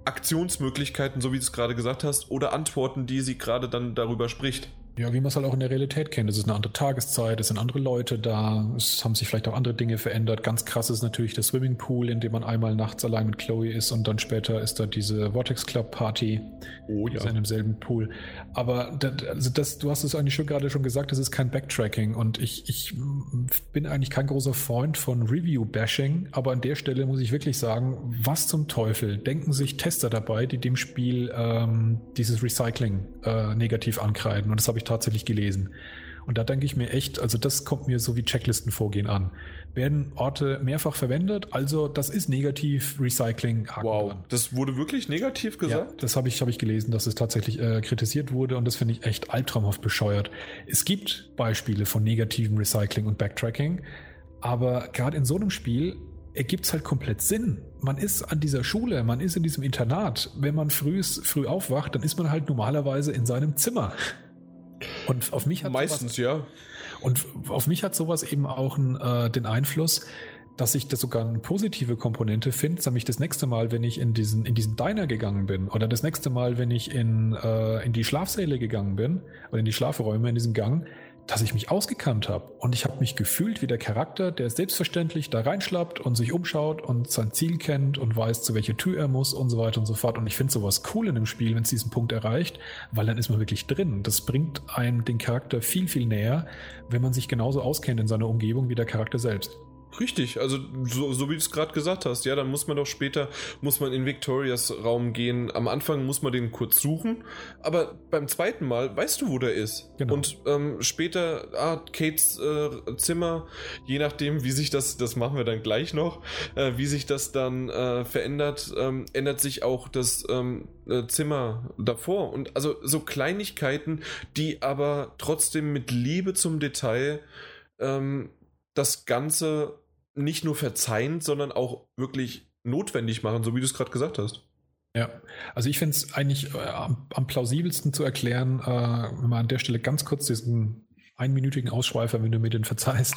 Aktionsmöglichkeiten, so wie du es gerade gesagt hast, oder Antworten, die sie gerade dann darüber spricht. Ja, wie man es halt auch in der Realität kennt. Es ist eine andere Tageszeit, es sind andere Leute da, es haben sich vielleicht auch andere Dinge verändert. Ganz krass ist natürlich der Swimmingpool, in dem man einmal nachts allein mit Chloe ist und dann später ist da diese Vortex Club Party. Oh ja. Ist in demselben Pool. Aber das, also das, du hast es eigentlich schon gerade schon gesagt, das ist kein Backtracking und ich, ich bin eigentlich kein großer Freund von Review-Bashing, aber an der Stelle muss ich wirklich sagen, was zum Teufel denken sich Tester dabei, die dem Spiel ähm, dieses Recycling äh, negativ ankreiden und das habe ich ich tatsächlich gelesen. Und da denke ich mir echt, also das kommt mir so wie Checklistenvorgehen an. Werden Orte mehrfach verwendet, also das ist negativ Recycling. Wow, dran. das wurde wirklich negativ gesagt? Ja, das habe ich, hab ich gelesen, dass es tatsächlich äh, kritisiert wurde und das finde ich echt albtraumhaft bescheuert. Es gibt Beispiele von negativem Recycling und Backtracking, aber gerade in so einem Spiel ergibt es halt komplett Sinn. Man ist an dieser Schule, man ist in diesem Internat. Wenn man früh, früh aufwacht, dann ist man halt normalerweise in seinem Zimmer. Und auf mich hat meistens sowas, ja. Und auf mich hat sowas eben auch äh, den Einfluss, dass ich das sogar eine positive Komponente finde, nämlich das nächste Mal, wenn ich in diesen, in diesen Diner gegangen bin oder das nächste Mal, wenn ich in, äh, in die Schlafsäle gegangen bin oder in die Schlafräume in diesem Gang, dass ich mich ausgekannt habe und ich habe mich gefühlt wie der Charakter, der selbstverständlich da reinschlappt und sich umschaut und sein Ziel kennt und weiß, zu welcher Tür er muss und so weiter und so fort. Und ich finde sowas cool in dem Spiel, wenn es diesen Punkt erreicht, weil dann ist man wirklich drin. Das bringt einem den Charakter viel, viel näher, wenn man sich genauso auskennt in seiner Umgebung wie der Charakter selbst. Richtig, also so, so wie du es gerade gesagt hast, ja, dann muss man doch später, muss man in Victorias Raum gehen. Am Anfang muss man den kurz suchen, aber beim zweiten Mal weißt du, wo der ist. Genau. Und ähm, später, ah, Kates äh, Zimmer, je nachdem, wie sich das, das machen wir dann gleich noch, äh, wie sich das dann äh, verändert, ähm, ändert sich auch das ähm, äh, Zimmer davor. Und also so Kleinigkeiten, die aber trotzdem mit Liebe zum Detail ähm, das Ganze nicht nur verzeihend, sondern auch wirklich notwendig machen, so wie du es gerade gesagt hast. Ja, also ich finde es eigentlich äh, am, am, plausibelsten zu erklären, äh, wenn man an der Stelle ganz kurz diesen einminütigen Ausschweifer, wenn du mir den verzeihst.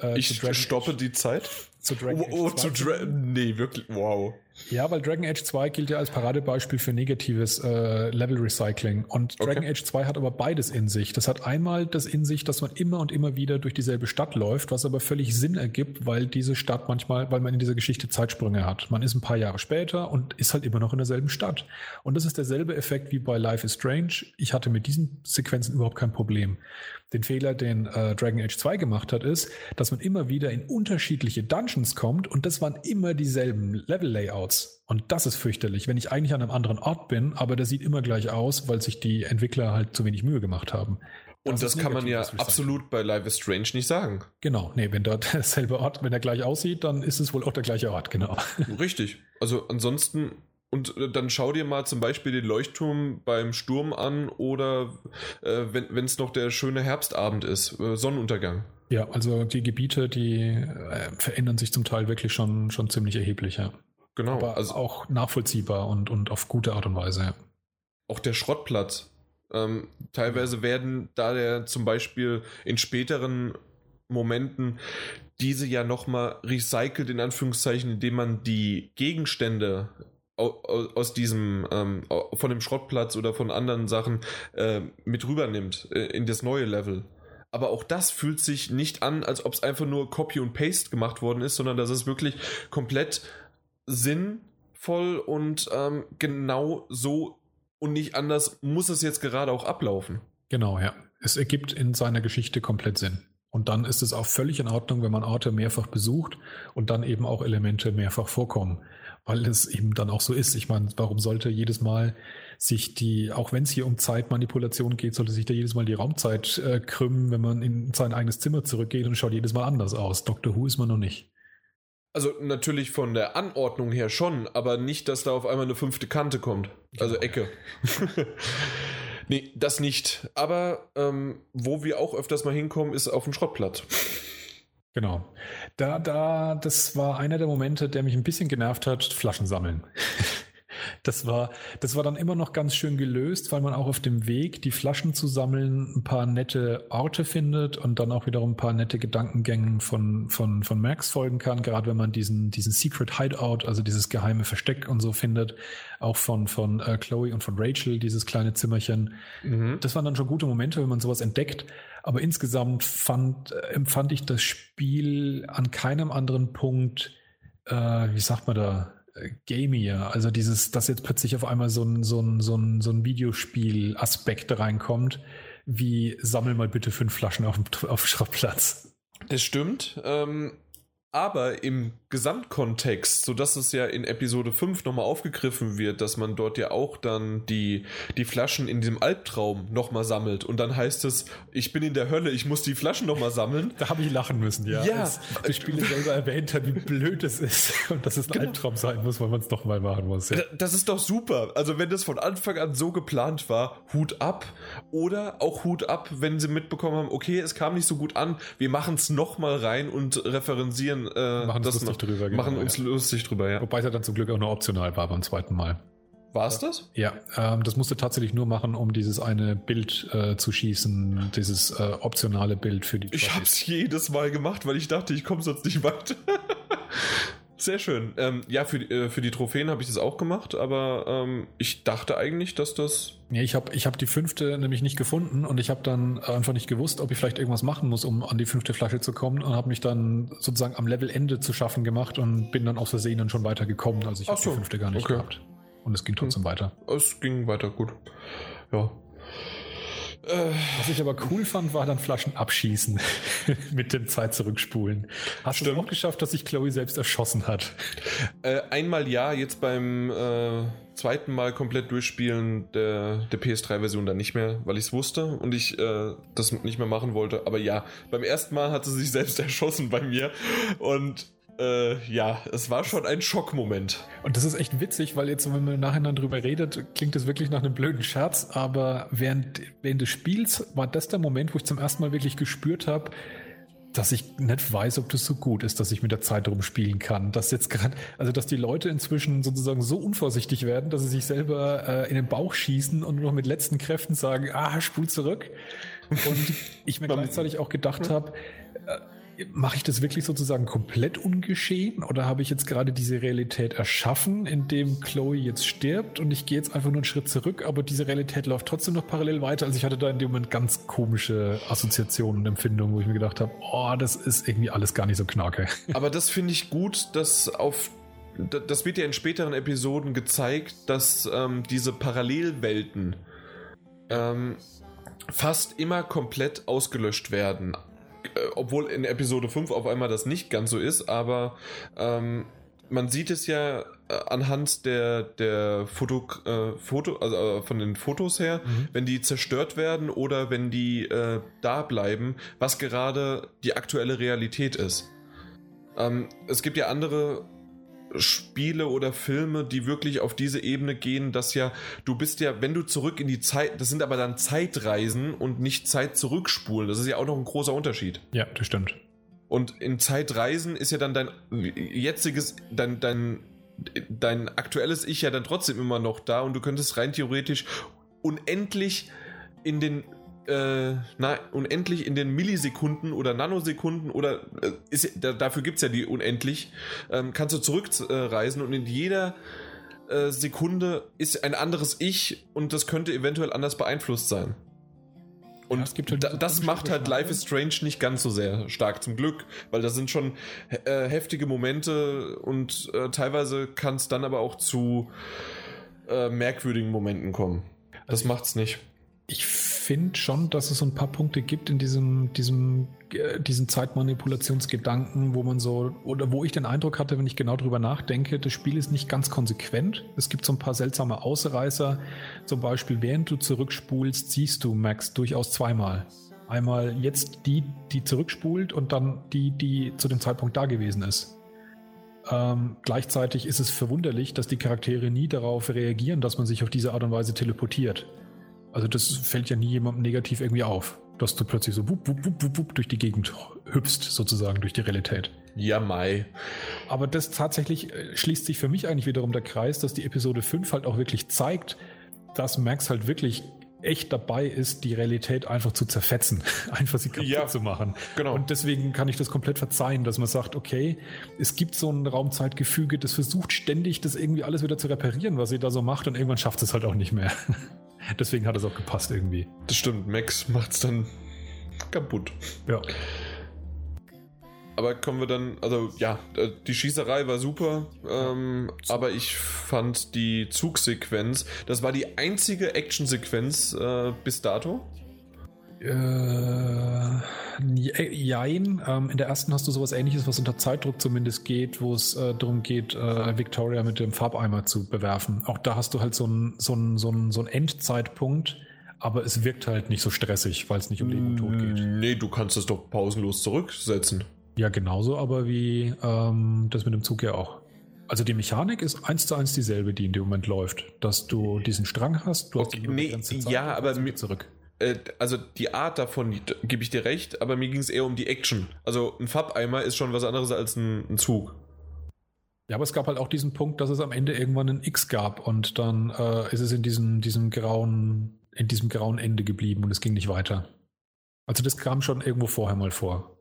Äh, ich stoppe die Zeit. Zu Dragon oh, oh zu Dra Nee, wirklich, wow. Ja, weil Dragon Age 2 gilt ja als Paradebeispiel für negatives äh, Level Recycling. Und Dragon okay. Age 2 hat aber beides in sich. Das hat einmal das in sich, dass man immer und immer wieder durch dieselbe Stadt läuft, was aber völlig Sinn ergibt, weil diese Stadt manchmal, weil man in dieser Geschichte Zeitsprünge hat. Man ist ein paar Jahre später und ist halt immer noch in derselben Stadt. Und das ist derselbe Effekt wie bei Life is Strange. Ich hatte mit diesen Sequenzen überhaupt kein Problem. Den Fehler, den äh, Dragon Age 2 gemacht hat, ist, dass man immer wieder in unterschiedliche Dungeons kommt und das waren immer dieselben Level-Layouts. Und das ist fürchterlich, wenn ich eigentlich an einem anderen Ort bin, aber der sieht immer gleich aus, weil sich die Entwickler halt zu wenig Mühe gemacht haben. Das und das kann man ja absolut bei Live is Strange nicht sagen. Genau, nee, wenn dort derselbe Ort, wenn er gleich aussieht, dann ist es wohl auch der gleiche Ort, genau. Richtig. Also ansonsten und äh, dann schau dir mal zum Beispiel den Leuchtturm beim Sturm an oder äh, wenn es noch der schöne Herbstabend ist, äh, Sonnenuntergang. Ja, also die Gebiete, die äh, verändern sich zum Teil wirklich schon, schon ziemlich erheblich, ja. Genau. Aber also auch nachvollziehbar und, und auf gute Art und Weise. Auch der Schrottplatz. Ähm, teilweise werden da der zum Beispiel in späteren Momenten diese ja nochmal recycelt, in Anführungszeichen, indem man die Gegenstände aus diesem, ähm, von dem Schrottplatz oder von anderen Sachen äh, mit rübernimmt äh, in das neue Level. Aber auch das fühlt sich nicht an, als ob es einfach nur Copy und Paste gemacht worden ist, sondern das ist wirklich komplett sinnvoll und ähm, genau so und nicht anders muss es jetzt gerade auch ablaufen. Genau, ja. Es ergibt in seiner Geschichte komplett Sinn. Und dann ist es auch völlig in Ordnung, wenn man Orte mehrfach besucht und dann eben auch Elemente mehrfach vorkommen weil es eben dann auch so ist. Ich meine, warum sollte jedes Mal sich die, auch wenn es hier um Zeitmanipulation geht, sollte sich da jedes Mal die Raumzeit äh, krümmen, wenn man in sein eigenes Zimmer zurückgeht und schaut jedes Mal anders aus. Doctor Who ist man noch nicht. Also natürlich von der Anordnung her schon, aber nicht, dass da auf einmal eine fünfte Kante kommt. Also genau. Ecke. nee, das nicht. Aber ähm, wo wir auch öfters mal hinkommen, ist auf dem Schrottplatz. Genau. Da, da, das war einer der Momente, der mich ein bisschen genervt hat, Flaschen sammeln. Das war, das war dann immer noch ganz schön gelöst, weil man auch auf dem Weg, die Flaschen zu sammeln, ein paar nette Orte findet und dann auch wiederum ein paar nette Gedankengängen von, von, von Max folgen kann, gerade wenn man diesen, diesen Secret Hideout, also dieses geheime Versteck und so findet, auch von, von äh, Chloe und von Rachel, dieses kleine Zimmerchen. Mhm. Das waren dann schon gute Momente, wenn man sowas entdeckt. Aber insgesamt fand, äh, empfand ich das Spiel an keinem anderen Punkt, äh, wie sagt man da, gamier. Also dieses, dass jetzt plötzlich auf einmal so ein, so ein, so ein, so ein Videospiel-Aspekt reinkommt, wie sammel mal bitte fünf Flaschen auf dem auf Schrottplatz. Das stimmt. Ähm, aber im Gesamtkontext, sodass es ja in Episode 5 nochmal aufgegriffen wird, dass man dort ja auch dann die, die Flaschen in diesem Albtraum nochmal sammelt. Und dann heißt es, ich bin in der Hölle, ich muss die Flaschen nochmal sammeln. Da habe ich lachen müssen, ja. Ja. Als die Spiele selber erwähnt hat, wie blöd es ist und dass es ein genau. Albtraum sein muss, weil man es nochmal machen muss. Ja. Das ist doch super. Also wenn das von Anfang an so geplant war, Hut ab. Oder auch Hut ab, wenn sie mitbekommen haben, okay, es kam nicht so gut an, wir machen es nochmal rein und referenzieren äh, machen das lustig drüber. Genau, machen uns ja. lustig drüber, ja. Wobei es ja dann zum Glück auch nur optional war beim zweiten Mal. War es das? Ja, ähm, das musste tatsächlich nur machen, um dieses eine Bild äh, zu schießen, dieses äh, optionale Bild für die. Ich habe es jedes Mal gemacht, weil ich dachte, ich komme sonst nicht weiter. Sehr schön. Ähm, ja, für, äh, für die Trophäen habe ich das auch gemacht, aber ähm, ich dachte eigentlich, dass das. Ja, ich habe ich hab die fünfte nämlich nicht gefunden und ich habe dann einfach nicht gewusst, ob ich vielleicht irgendwas machen muss, um an die fünfte Flasche zu kommen und habe mich dann sozusagen am Levelende zu schaffen gemacht und bin dann aus Versehen dann schon weitergekommen. Also ich habe so. die fünfte gar nicht okay. gehabt. Und es ging trotzdem hm. weiter. Es ging weiter, gut. Ja. Was ich aber cool fand, war dann Flaschen abschießen mit dem Zeit zurückspulen. Hast du es auch geschafft, dass sich Chloe selbst erschossen hat? Äh, einmal ja, jetzt beim äh, zweiten Mal komplett durchspielen der, der PS3-Version dann nicht mehr, weil ich es wusste und ich äh, das nicht mehr machen wollte. Aber ja, beim ersten Mal hat sie sich selbst erschossen bei mir und äh, ja, es war schon ein Schockmoment. Und das ist echt witzig, weil jetzt, wenn man nachher drüber redet, klingt das wirklich nach einem blöden Scherz, aber während, während des Spiels war das der Moment, wo ich zum ersten Mal wirklich gespürt habe, dass ich nicht weiß, ob das so gut ist, dass ich mit der Zeit rumspielen kann. Dass jetzt gerade, also dass die Leute inzwischen sozusagen so unvorsichtig werden, dass sie sich selber äh, in den Bauch schießen und nur noch mit letzten Kräften sagen, ah, spul zurück. Und ich mir gleichzeitig auch gedacht habe, mache ich das wirklich sozusagen komplett ungeschehen oder habe ich jetzt gerade diese Realität erschaffen, indem Chloe jetzt stirbt und ich gehe jetzt einfach nur einen Schritt zurück, aber diese Realität läuft trotzdem noch parallel weiter. Also ich hatte da in dem Moment ganz komische Assoziationen und Empfindungen, wo ich mir gedacht habe, oh, das ist irgendwie alles gar nicht so knarke. Aber das finde ich gut, dass auf das wird ja in späteren Episoden gezeigt, dass ähm, diese Parallelwelten ähm, fast immer komplett ausgelöscht werden. Äh, obwohl in Episode 5 auf einmal das nicht ganz so ist, aber ähm, man sieht es ja äh, anhand der, der Foto, äh, Foto, also äh, von den Fotos her, mhm. wenn die zerstört werden oder wenn die äh, da bleiben, was gerade die aktuelle Realität ist. Ähm, es gibt ja andere Spiele oder Filme, die wirklich auf diese Ebene gehen, dass ja, du bist ja, wenn du zurück in die Zeit, das sind aber dann Zeitreisen und nicht Zeit zurückspulen. Das ist ja auch noch ein großer Unterschied. Ja, das stimmt. Und in Zeitreisen ist ja dann dein jetziges, dein, dein, dein aktuelles Ich ja dann trotzdem immer noch da und du könntest rein theoretisch unendlich in den äh, na, unendlich in den Millisekunden oder Nanosekunden oder äh, ist, da, dafür gibt es ja die unendlich, ähm, kannst du zurückreisen und in jeder äh, Sekunde ist ein anderes Ich und das könnte eventuell anders beeinflusst sein. Und ja, halt da, das macht halt Life is Strange nicht ganz so sehr stark, zum Glück, weil da sind schon äh, heftige Momente und äh, teilweise kann es dann aber auch zu äh, merkwürdigen Momenten kommen. Das also macht's nicht ich finde schon, dass es so ein paar Punkte gibt in diesem, diesem, äh, diesen Zeitmanipulationsgedanken, wo man so, oder wo ich den Eindruck hatte, wenn ich genau drüber nachdenke, das Spiel ist nicht ganz konsequent. Es gibt so ein paar seltsame Ausreißer. Zum Beispiel, während du zurückspulst, siehst du Max durchaus zweimal. Einmal jetzt die, die zurückspult und dann die, die zu dem Zeitpunkt da gewesen ist. Ähm, gleichzeitig ist es verwunderlich, dass die Charaktere nie darauf reagieren, dass man sich auf diese Art und Weise teleportiert. Also das fällt ja nie jemandem negativ irgendwie auf. dass du plötzlich so wupp, wupp, wupp, wupp, durch die Gegend hüpfst, sozusagen durch die Realität. Ja, Mai. Aber das tatsächlich äh, schließt sich für mich eigentlich wiederum der Kreis, dass die Episode 5 halt auch wirklich zeigt, dass Max halt wirklich echt dabei ist, die Realität einfach zu zerfetzen, einfach sie kaputt ja, zu machen. Genau. Und deswegen kann ich das komplett verzeihen, dass man sagt, okay, es gibt so ein Raumzeitgefüge, das versucht ständig, das irgendwie alles wieder zu reparieren, was sie da so macht und irgendwann schafft es halt auch nicht mehr. deswegen hat es auch gepasst irgendwie. Das stimmt, Max macht es dann kaputt. Ja. Aber kommen wir dann, also ja, äh, die Schießerei war super, ähm, aber ich fand die Zugsequenz, das war die einzige Actionsequenz äh, bis dato. Äh, jein. Ähm, in der ersten hast du sowas ähnliches, was unter Zeitdruck zumindest geht, wo es äh, darum geht, äh, Victoria mit dem Farbeimer zu bewerfen. Auch da hast du halt so einen so so so Endzeitpunkt, aber es wirkt halt nicht so stressig, weil es nicht um Leben und Tod geht. Nee, du kannst es doch pausenlos zurücksetzen. Ja, genauso, aber wie ähm, das mit dem Zug ja auch. Also die Mechanik ist eins zu eins dieselbe, die in dem Moment läuft. Dass du diesen Strang hast, du okay, hast nee, Zeit, ja, aber zurück. Äh, also die Art davon gebe ich dir recht, aber mir ging es eher um die Action. Also ein Farbeimer ist schon was anderes als ein, ein, Zug. Ja, aber es gab halt auch diesen Punkt, dass es am Ende irgendwann ein X gab und dann äh, ist es in diesem, diesem grauen, in diesem grauen Ende geblieben und es ging nicht weiter. Also das kam schon irgendwo vorher mal vor.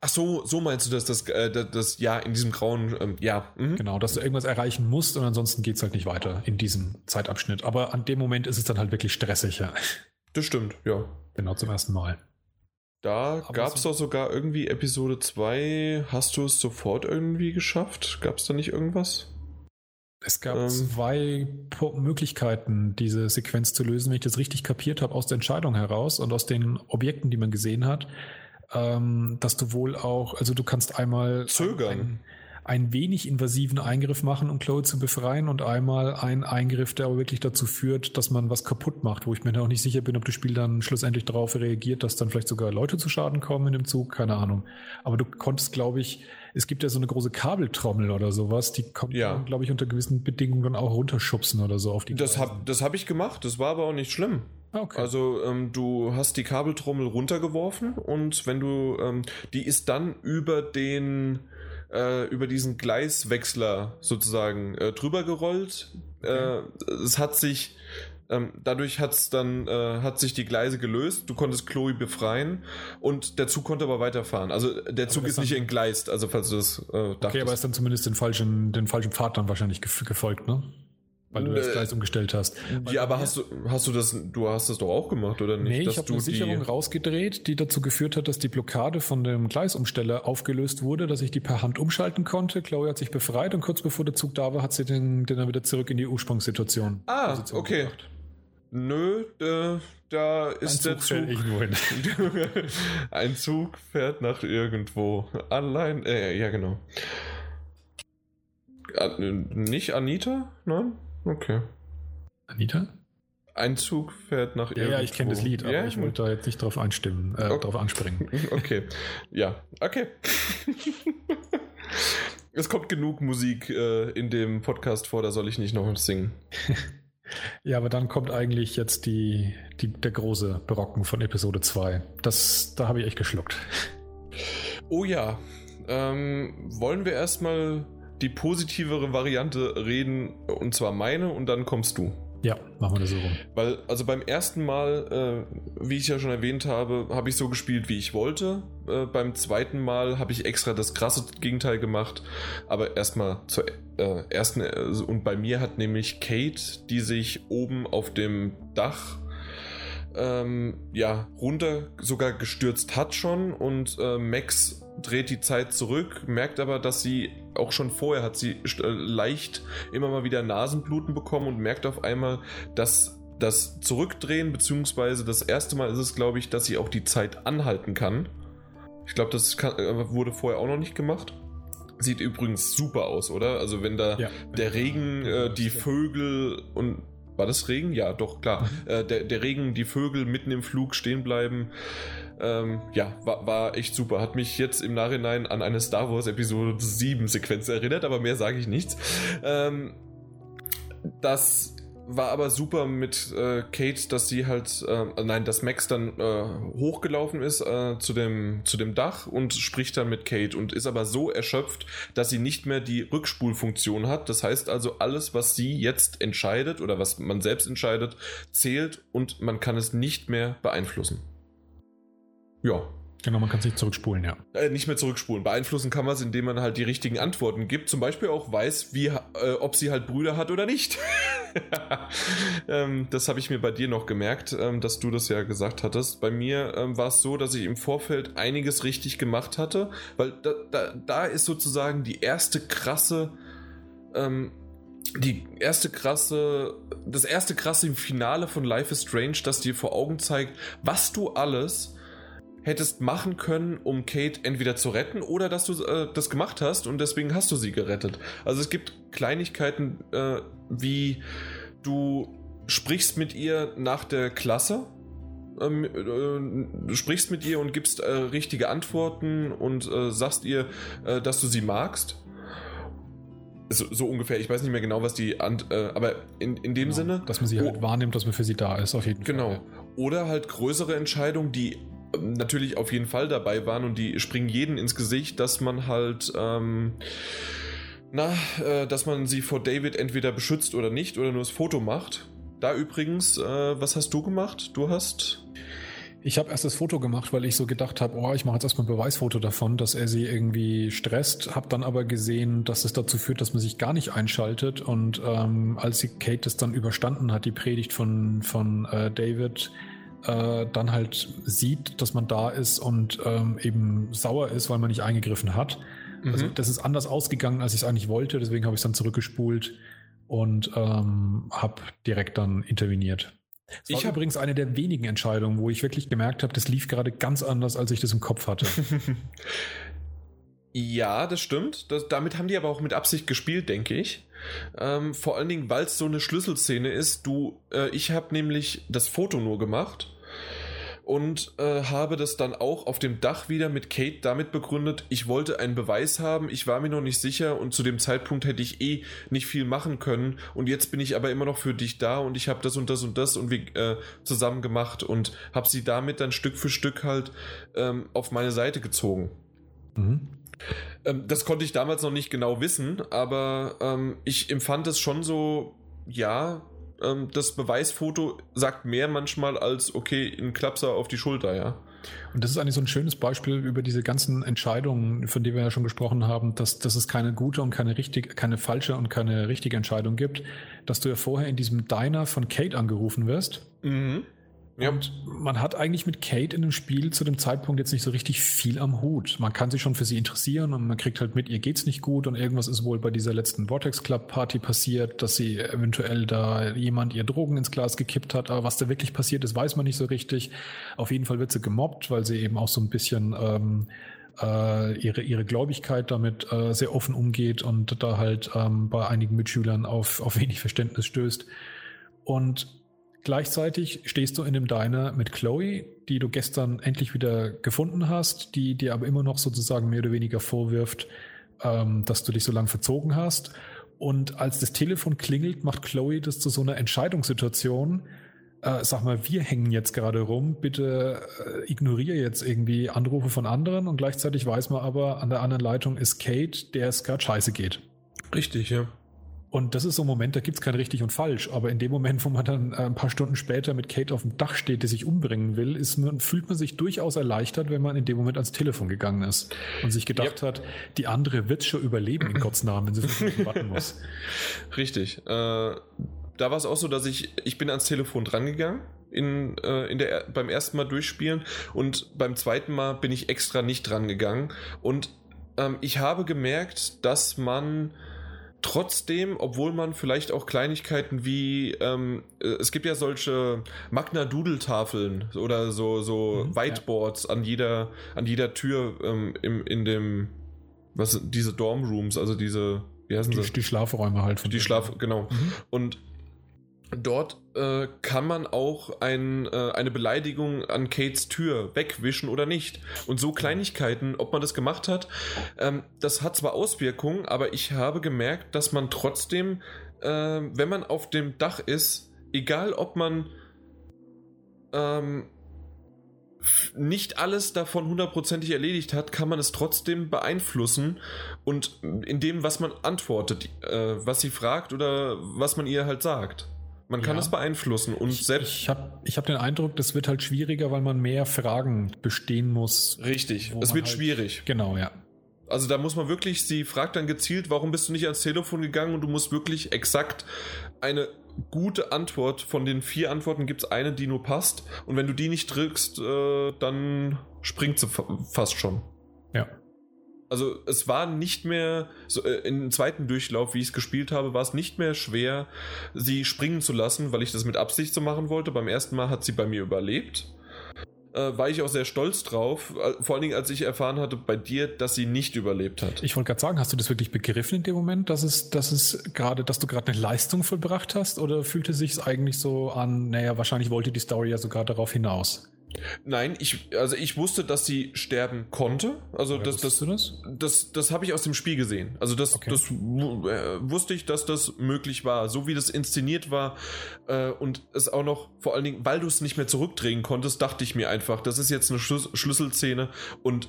Ach so, so meinst du, dass das, äh, das, das ja in diesem grauen, ähm, ja. Mhm. Genau, dass du irgendwas erreichen musst und ansonsten geht es halt nicht weiter in diesem Zeitabschnitt. Aber an dem Moment ist es dann halt wirklich stressig, ja. Das stimmt, ja. Genau zum ersten Mal. Da gab es doch sogar irgendwie Episode 2. Hast du es sofort irgendwie geschafft? Gab es da nicht irgendwas? Es gab ähm, zwei Möglichkeiten, diese Sequenz zu lösen, wenn ich das richtig kapiert habe, aus der Entscheidung heraus und aus den Objekten, die man gesehen hat ähm, dass du wohl auch, also du kannst einmal zögern. Einen, wenig invasiven Eingriff machen, um Chloe zu befreien und einmal einen Eingriff, der aber wirklich dazu führt, dass man was kaputt macht, wo ich mir auch nicht sicher bin, ob das Spiel dann schlussendlich darauf reagiert, dass dann vielleicht sogar Leute zu Schaden kommen in dem Zug, keine Ahnung. Aber du konntest, glaube ich, es gibt ja so eine große Kabeltrommel oder sowas, die kommt, ja. glaube ich, unter gewissen Bedingungen dann auch runterschubsen oder so auf die Das habe das hab ich gemacht, das war aber auch nicht schlimm. Okay. Also ähm, du hast die Kabeltrommel runtergeworfen und wenn du, ähm, die ist dann über den, äh, über diesen Gleiswechsler sozusagen äh, drüber gerollt. Okay. Äh, es hat sich, ähm, dadurch hat's dann, äh, hat sich die Gleise gelöst. Du konntest Chloe befreien und der Zug konnte aber weiterfahren. Also der Zug ist nicht entgleist. Also falls du das äh, dachtest. Okay, aber ist dann zumindest den falschen, den falschen Pfad dann wahrscheinlich gefolgt, ne? Weil du das Gleis umgestellt hast. Weil ja, aber hast du, hast du das, du hast das doch auch gemacht, oder nicht? Nee, ich habe eine Sicherung rausgedreht, die dazu geführt hat, dass die Blockade von dem Gleisumsteller aufgelöst wurde, dass ich die per Hand umschalten konnte. Chloe hat sich befreit und kurz bevor der Zug da war, hat sie den, den dann wieder zurück in die Ursprungssituation. Ah, okay. Gebracht. Nö, äh, da ist Ein der Zug. Zug Ein Zug fährt nach irgendwo. Allein, äh, ja genau. Nicht Anita? Nein? Okay. Anita? Ein Zug fährt nach Ja, ja ich kenne das Lied, aber ja? ich wollte da jetzt nicht drauf einstimmen, äh, okay. drauf anspringen. Okay. Ja, okay. es kommt genug Musik äh, in dem Podcast vor, da soll ich nicht noch singen. ja, aber dann kommt eigentlich jetzt die, die, der große Brocken von Episode 2. Das, da habe ich echt geschluckt. Oh ja. Ähm, wollen wir erstmal die positivere Variante reden, und zwar meine, und dann kommst du. Ja, machen wir das so rum. Weil, also beim ersten Mal, äh, wie ich ja schon erwähnt habe, habe ich so gespielt, wie ich wollte. Äh, beim zweiten Mal habe ich extra das krasse Gegenteil gemacht. Aber erstmal zur äh, ersten, äh, und bei mir hat nämlich Kate, die sich oben auf dem Dach ähm, ja, runter sogar gestürzt hat schon und äh, Max dreht die Zeit zurück, merkt aber, dass sie auch schon vorher hat sie äh, leicht immer mal wieder Nasenbluten bekommen und merkt auf einmal, dass das Zurückdrehen, beziehungsweise das erste Mal ist es, glaube ich, dass sie auch die Zeit anhalten kann. Ich glaube, das kann, äh, wurde vorher auch noch nicht gemacht. Sieht übrigens super aus, oder? Also wenn da ja, der Regen, äh, die Vögel und war das Regen? Ja, doch, klar. Mhm. Äh, der, der Regen, die Vögel mitten im Flug stehen bleiben. Ähm, ja, war, war echt super. Hat mich jetzt im Nachhinein an eine Star Wars Episode 7 Sequenz erinnert, aber mehr sage ich nichts. Ähm, das war aber super mit äh, Kate, dass sie halt, äh, nein, dass Max dann äh, hochgelaufen ist äh, zu, dem, zu dem Dach und spricht dann mit Kate und ist aber so erschöpft, dass sie nicht mehr die Rückspulfunktion hat. Das heißt also, alles, was sie jetzt entscheidet oder was man selbst entscheidet, zählt und man kann es nicht mehr beeinflussen. Ja, Genau, man kann es nicht zurückspulen, ja. Äh, nicht mehr zurückspulen. Beeinflussen kann man es, indem man halt die richtigen Antworten gibt. Zum Beispiel auch weiß, wie, äh, ob sie halt Brüder hat oder nicht. ähm, das habe ich mir bei dir noch gemerkt, ähm, dass du das ja gesagt hattest. Bei mir ähm, war es so, dass ich im Vorfeld einiges richtig gemacht hatte, weil da, da, da ist sozusagen die erste krasse ähm, die erste krasse, das erste krasse Finale von Life is Strange, das dir vor Augen zeigt, was du alles hättest machen können, um Kate entweder zu retten oder dass du äh, das gemacht hast und deswegen hast du sie gerettet. Also es gibt Kleinigkeiten äh, wie du sprichst mit ihr nach der Klasse. Ähm, äh, du sprichst mit ihr und gibst äh, richtige Antworten und äh, sagst ihr, äh, dass du sie magst. So, so, ungefähr, ich weiß nicht mehr genau, was die, Ant aber in, in dem genau, Sinne. Dass man sie halt oh, wahrnimmt, dass man für sie da ist, auf jeden genau. Fall. Genau. Oder halt größere Entscheidungen, die natürlich auf jeden Fall dabei waren und die springen jeden ins Gesicht, dass man halt, ähm, na, äh, dass man sie vor David entweder beschützt oder nicht oder nur das Foto macht. Da übrigens, äh, was hast du gemacht? Du hast. Ich habe erst das Foto gemacht, weil ich so gedacht habe, oh, ich mache jetzt erstmal ein Beweisfoto davon, dass er sie irgendwie stresst. Habe dann aber gesehen, dass es dazu führt, dass man sich gar nicht einschaltet. Und ähm, als sie Kate das dann überstanden hat, die Predigt von, von äh, David, äh, dann halt sieht, dass man da ist und ähm, eben sauer ist, weil man nicht eingegriffen hat. Also mhm. Also das ist anders ausgegangen, als ich es eigentlich wollte, deswegen habe ich es dann zurückgespult und ähm, habe direkt dann interveniert. Das ich habe übrigens eine der wenigen Entscheidungen, wo ich wirklich gemerkt habe, das lief gerade ganz anders, als ich das im Kopf hatte. ja, das stimmt. Das, damit haben die aber auch mit Absicht gespielt, denke ich. Ähm, vor allen Dingen, weil es so eine Schlüsselszene ist. Du, äh, ich habe nämlich das Foto nur gemacht und äh, habe das dann auch auf dem Dach wieder mit Kate damit begründet, ich wollte einen Beweis haben, ich war mir noch nicht sicher und zu dem Zeitpunkt hätte ich eh nicht viel machen können und jetzt bin ich aber immer noch für dich da und ich habe das und das und das und wir äh, zusammen gemacht und habe sie damit dann Stück für Stück halt ähm, auf meine Seite gezogen. Mhm. Ähm, das konnte ich damals noch nicht genau wissen, aber ähm, ich empfand es schon so, ja, ähm, das Beweisfoto sagt mehr manchmal als, okay, ein Klapser auf die Schulter, ja. Und das ist eigentlich so ein schönes Beispiel über diese ganzen Entscheidungen, von denen wir ja schon gesprochen haben, dass, dass es keine gute und keine richtig, keine falsche und keine richtige Entscheidung gibt, dass du ja vorher in diesem Diner von Kate angerufen wirst. Mhm. Ja. Und man hat eigentlich mit Kate in dem Spiel zu dem Zeitpunkt jetzt nicht so richtig viel am Hut. Man kann sich schon für sie interessieren und man kriegt halt mit, ihr geht's nicht gut und irgendwas ist wohl bei dieser letzten Vortex Club Party passiert, dass sie eventuell da jemand ihr Drogen ins Glas gekippt hat. Aber was da wirklich passiert ist, weiß man nicht so richtig. Auf jeden Fall wird sie gemobbt, weil sie eben auch so ein bisschen ähm, äh, ihre, ihre Gläubigkeit damit äh, sehr offen umgeht und da halt ähm, bei einigen Mitschülern auf, auf wenig Verständnis stößt. Und Gleichzeitig stehst du in dem Diner mit Chloe, die du gestern endlich wieder gefunden hast, die dir aber immer noch sozusagen mehr oder weniger vorwirft, ähm, dass du dich so lange verzogen hast. Und als das Telefon klingelt, macht Chloe das zu so einer Entscheidungssituation. Äh, sag mal, wir hängen jetzt gerade rum, bitte äh, ignoriere jetzt irgendwie Anrufe von anderen und gleichzeitig weiß man aber, an der anderen Leitung ist Kate, der es gerade scheiße geht. Richtig, ja. Und das ist so ein Moment, da gibt's kein richtig und falsch. Aber in dem Moment, wo man dann äh, ein paar Stunden später mit Kate auf dem Dach steht, die sich umbringen will, ist man, fühlt man sich durchaus erleichtert, wenn man in dem Moment ans Telefon gegangen ist und sich gedacht yep. hat, die andere wird schon überleben in Gottes Namen, wenn sie fünf Minuten warten muss. Richtig. Äh, da war es auch so, dass ich, ich bin ans Telefon drangegangen in, äh, in der, beim ersten Mal durchspielen und beim zweiten Mal bin ich extra nicht drangegangen und ähm, ich habe gemerkt, dass man trotzdem, obwohl man vielleicht auch Kleinigkeiten wie, ähm, äh, es gibt ja solche Magna-Doodle-Tafeln oder so, so mhm, Whiteboards ja. an jeder, an jeder Tür ähm, im, in dem, was sind diese Dorm-Rooms, also diese, wie heißen die, sie? Die Schlafräume halt. Von die Schlaf, genau. Mhm. Und Dort äh, kann man auch ein, äh, eine Beleidigung an Kates Tür wegwischen oder nicht. Und so Kleinigkeiten, ob man das gemacht hat, ähm, das hat zwar Auswirkungen, aber ich habe gemerkt, dass man trotzdem äh, wenn man auf dem Dach ist, egal ob man ähm, nicht alles davon hundertprozentig erledigt hat, kann man es trotzdem beeinflussen und in dem, was man antwortet, äh, was sie fragt oder was man ihr halt sagt. Man kann ja. es beeinflussen und ich, selbst. Ich habe ich hab den Eindruck, das wird halt schwieriger, weil man mehr Fragen bestehen muss. Richtig, es wird halt, schwierig. Genau, ja. Also da muss man wirklich, sie fragt dann gezielt, warum bist du nicht ans Telefon gegangen und du musst wirklich exakt eine gute Antwort. Von den vier Antworten gibt es eine, die nur passt. Und wenn du die nicht drückst, äh, dann springt sie fast schon. Ja. Also es war nicht mehr, so, äh, im zweiten Durchlauf, wie ich es gespielt habe, war es nicht mehr schwer, sie springen zu lassen, weil ich das mit Absicht so machen wollte. Beim ersten Mal hat sie bei mir überlebt äh, war ich auch sehr stolz drauf. Äh, vor allen Dingen, als ich erfahren hatte bei dir, dass sie nicht überlebt hat. Ich wollte gerade sagen, hast du das wirklich begriffen in dem Moment, dass es, dass es gerade, dass du gerade eine Leistung vollbracht hast, oder fühlte sich eigentlich so an, naja, wahrscheinlich wollte die Story ja sogar darauf hinaus? Nein, ich, also ich wusste, dass sie sterben konnte. Also das, das, das, das, das habe ich aus dem Spiel gesehen. Also das, okay. das äh, wusste ich, dass das möglich war. So wie das inszeniert war äh, und es auch noch, vor allen Dingen, weil du es nicht mehr zurückdrehen konntest, dachte ich mir einfach, das ist jetzt eine Schlüs Schlüsselszene und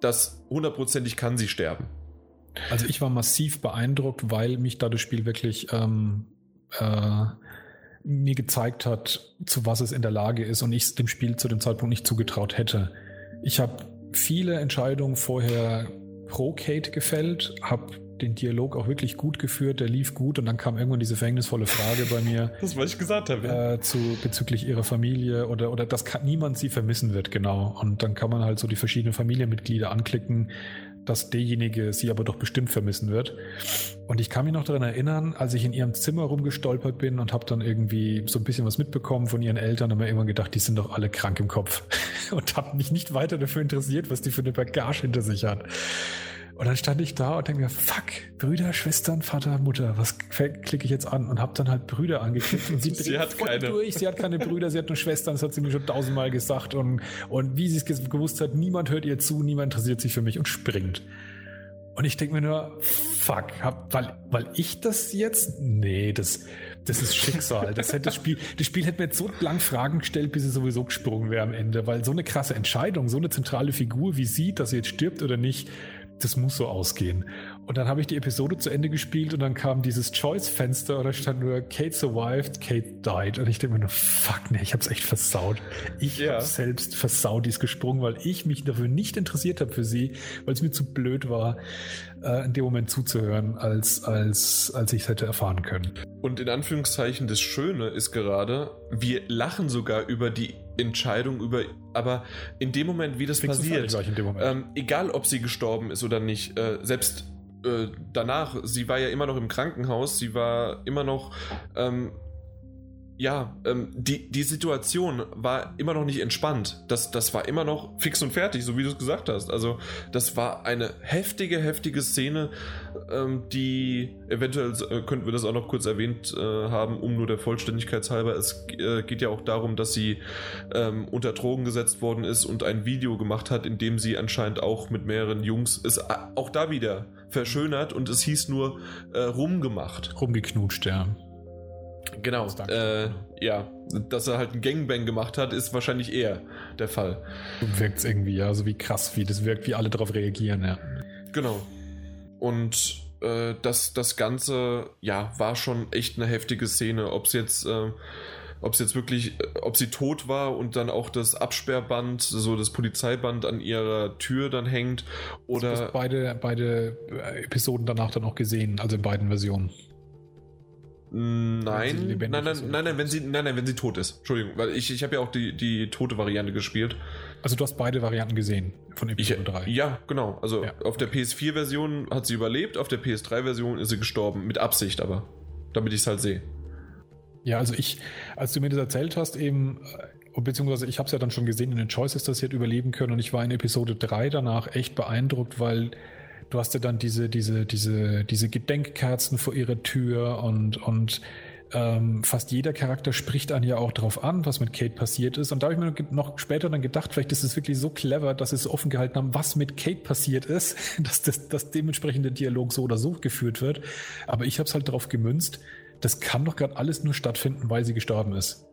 das hundertprozentig kann sie sterben. Also ich war massiv beeindruckt, weil mich da das Spiel wirklich ähm, äh, mir gezeigt hat, zu was es in der Lage ist und ich es dem Spiel zu dem Zeitpunkt nicht zugetraut hätte. Ich habe viele Entscheidungen vorher pro Kate gefällt, habe den Dialog auch wirklich gut geführt, der lief gut und dann kam irgendwann diese verhängnisvolle Frage bei mir. Das, was ich gesagt habe. Ja. Äh, zu, bezüglich ihrer Familie oder, oder dass niemand sie vermissen wird, genau. Und dann kann man halt so die verschiedenen Familienmitglieder anklicken dass derjenige sie aber doch bestimmt vermissen wird. Und ich kann mich noch daran erinnern, als ich in ihrem Zimmer rumgestolpert bin und habe dann irgendwie so ein bisschen was mitbekommen von ihren Eltern und mir irgendwann gedacht, die sind doch alle krank im Kopf. Und habe mich nicht weiter dafür interessiert, was die für eine Bagage hinter sich hat. Und dann stand ich da und denke mir, fuck, Brüder, Schwestern, Vater, Mutter, was klicke ich jetzt an? Und habe dann halt Brüder angeklickt und sie, sie hat keine. durch. Sie hat keine Brüder, sie hat nur Schwestern, das hat sie mir schon tausendmal gesagt. Und, und wie sie es gewusst hat, niemand hört ihr zu, niemand interessiert sich für mich und springt. Und ich denke mir nur, fuck, hab, weil, weil ich das jetzt? Nee, das, das ist Schicksal. Das, hätte das, Spiel, das Spiel hätte mir jetzt so lang Fragen gestellt, bis sie sowieso gesprungen wäre am Ende. Weil so eine krasse Entscheidung, so eine zentrale Figur, wie sie, dass sie jetzt stirbt oder nicht, das muss so ausgehen. Und dann habe ich die Episode zu Ende gespielt und dann kam dieses Choice-Fenster und da stand nur Kate survived, Kate died. Und ich denke mir nur, fuck, ne, ich habe es echt versaut. Ich ja. habe selbst versaut, die ist gesprungen, weil ich mich dafür nicht interessiert habe für sie, weil es mir zu blöd war, äh, in dem Moment zuzuhören, als, als, als ich es hätte erfahren können. Und in Anführungszeichen, das Schöne ist gerade, wir lachen sogar über die Entscheidung, über, aber in dem Moment, wie das Fix passiert, ähm, egal ob sie gestorben ist oder nicht, äh, selbst äh, danach, sie war ja immer noch im Krankenhaus, sie war immer noch ähm, ja, ähm, die, die Situation war immer noch nicht entspannt. Das, das war immer noch fix und fertig, so wie du es gesagt hast. Also, das war eine heftige, heftige Szene, ähm, die eventuell äh, könnten wir das auch noch kurz erwähnt äh, haben, um nur der Vollständigkeit halber. Es äh, geht ja auch darum, dass sie ähm, unter Drogen gesetzt worden ist und ein Video gemacht hat, in dem sie anscheinend auch mit mehreren Jungs ist äh, auch da wieder verschönert und es hieß nur äh, rumgemacht. Rumgeknutscht, ja. Genau. Äh, ja, dass er halt ein Gangbang gemacht hat, ist wahrscheinlich eher der Fall. Wirkt es irgendwie, ja, so wie krass, wie das wirkt, wie alle darauf reagieren, ja. Genau. Und äh, das, das Ganze, ja, war schon echt eine heftige Szene. Ob es jetzt, äh, ob es jetzt wirklich, äh, ob sie tot war und dann auch das Absperrband, so das Polizeiband an ihrer Tür dann hängt oder. Du hast beide, beide Episoden danach dann auch gesehen, also in beiden Versionen. Nein, nein, nein, nein, nein, wenn sie, nein, nein, wenn sie tot ist. Entschuldigung, weil ich, ich habe ja auch die, die tote Variante gespielt. Also du hast beide Varianten gesehen von Episode ich, 3. Ja, genau. Also ja. auf der PS4-Version hat sie überlebt, auf der PS3-Version ist sie gestorben. Mit Absicht aber. Damit ich es halt sehe. Ja, also ich, als du mir das erzählt hast, eben, äh, beziehungsweise ich habe es ja dann schon gesehen in den Choices, dass sie hat überleben können und ich war in Episode 3 danach echt beeindruckt, weil Du hast ja dann diese, diese, diese, diese Gedenkkerzen vor ihrer Tür und, und ähm, fast jeder Charakter spricht einen ja auch darauf an, was mit Kate passiert ist. Und da habe ich mir noch später dann gedacht, vielleicht ist es wirklich so clever, dass sie es offen gehalten haben, was mit Kate passiert ist, dass das dass dementsprechend der Dialog so oder so geführt wird. Aber ich habe es halt darauf gemünzt, das kann doch gerade alles nur stattfinden, weil sie gestorben ist.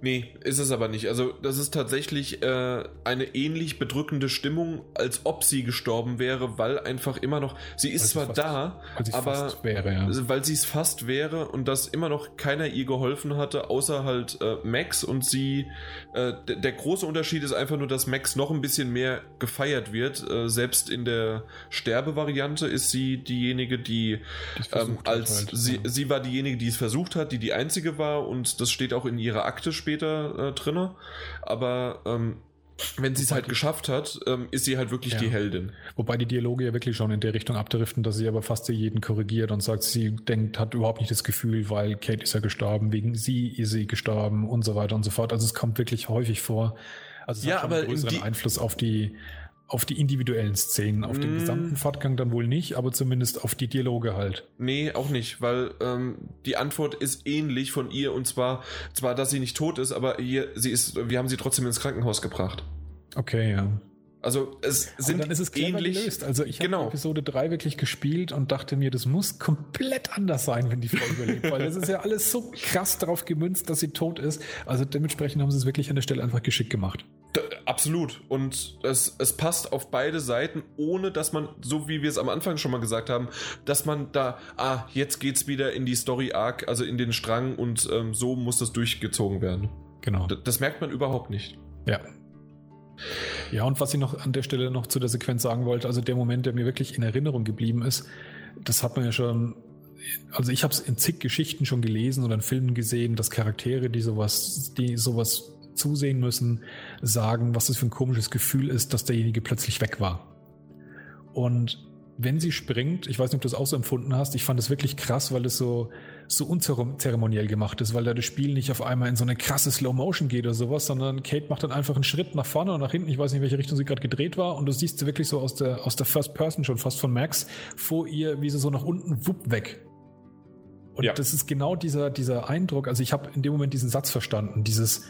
Nee, ist es aber nicht. Also, das ist tatsächlich äh, eine ähnlich bedrückende Stimmung, als ob sie gestorben wäre, weil einfach immer noch. Sie ist weil zwar fast, da, aber wäre, ja. weil sie es fast wäre und dass immer noch keiner ihr geholfen hatte, außer halt äh, Max und sie. Äh, der große Unterschied ist einfach nur, dass Max noch ein bisschen mehr gefeiert wird. Äh, selbst in der Sterbevariante ist sie diejenige, die ähm, als halt, sie, ja. sie war diejenige, die es versucht hat, die die einzige war und das steht auch in ihrer Akte später äh, drin. Aber ähm, wenn sie es halt geschafft hat, ähm, ist sie halt wirklich ja. die Heldin. Wobei die Dialoge ja wirklich schon in der Richtung abdriften, dass sie aber fast jeden korrigiert und sagt, sie denkt, hat überhaupt nicht das Gefühl, weil Kate ist ja gestorben, wegen sie ist sie gestorben und so weiter und so fort. Also es kommt wirklich häufig vor. Also es ja, hat aber einen größeren Einfluss auf die auf die individuellen Szenen, auf den mm. gesamten Fortgang dann wohl nicht, aber zumindest auf die Dialoge halt. Nee, auch nicht, weil ähm, die Antwort ist ähnlich von ihr und zwar, zwar, dass sie nicht tot ist, aber hier, sie ist, wir haben sie trotzdem ins Krankenhaus gebracht. Okay, ja. Also es sind Aber dann ist es ähnlich. Gelöst. Also ich genau. habe Episode 3 wirklich gespielt und dachte mir, das muss komplett anders sein, wenn die Frau überlebt, weil es ist ja alles so krass darauf gemünzt, dass sie tot ist. Also dementsprechend haben sie es wirklich an der Stelle einfach geschickt gemacht. Absolut. Und es, es passt auf beide Seiten, ohne dass man, so wie wir es am Anfang schon mal gesagt haben, dass man da, ah, jetzt geht's wieder in die Story Arc, also in den Strang und ähm, so muss das durchgezogen werden. Genau. D das merkt man überhaupt nicht. Ja, ja, und was ich noch an der Stelle noch zu der Sequenz sagen wollte, also der Moment, der mir wirklich in Erinnerung geblieben ist, das hat man ja schon, also ich habe es in zig Geschichten schon gelesen oder in Filmen gesehen, dass Charaktere, die sowas, die sowas zusehen müssen, sagen, was das für ein komisches Gefühl ist, dass derjenige plötzlich weg war. Und wenn sie springt, ich weiß nicht, ob du das auch so empfunden hast, ich fand es wirklich krass, weil es so, so unzeremoniell gemacht ist, weil da das Spiel nicht auf einmal in so eine krasse Slow Motion geht oder sowas, sondern Kate macht dann einfach einen Schritt nach vorne und nach hinten, ich weiß nicht, in welche Richtung sie gerade gedreht war und du siehst sie wirklich so aus der, aus der First Person schon fast von Max vor ihr, wie sie so nach unten wupp weg. Und ja. das ist genau dieser, dieser Eindruck, also ich habe in dem Moment diesen Satz verstanden, dieses,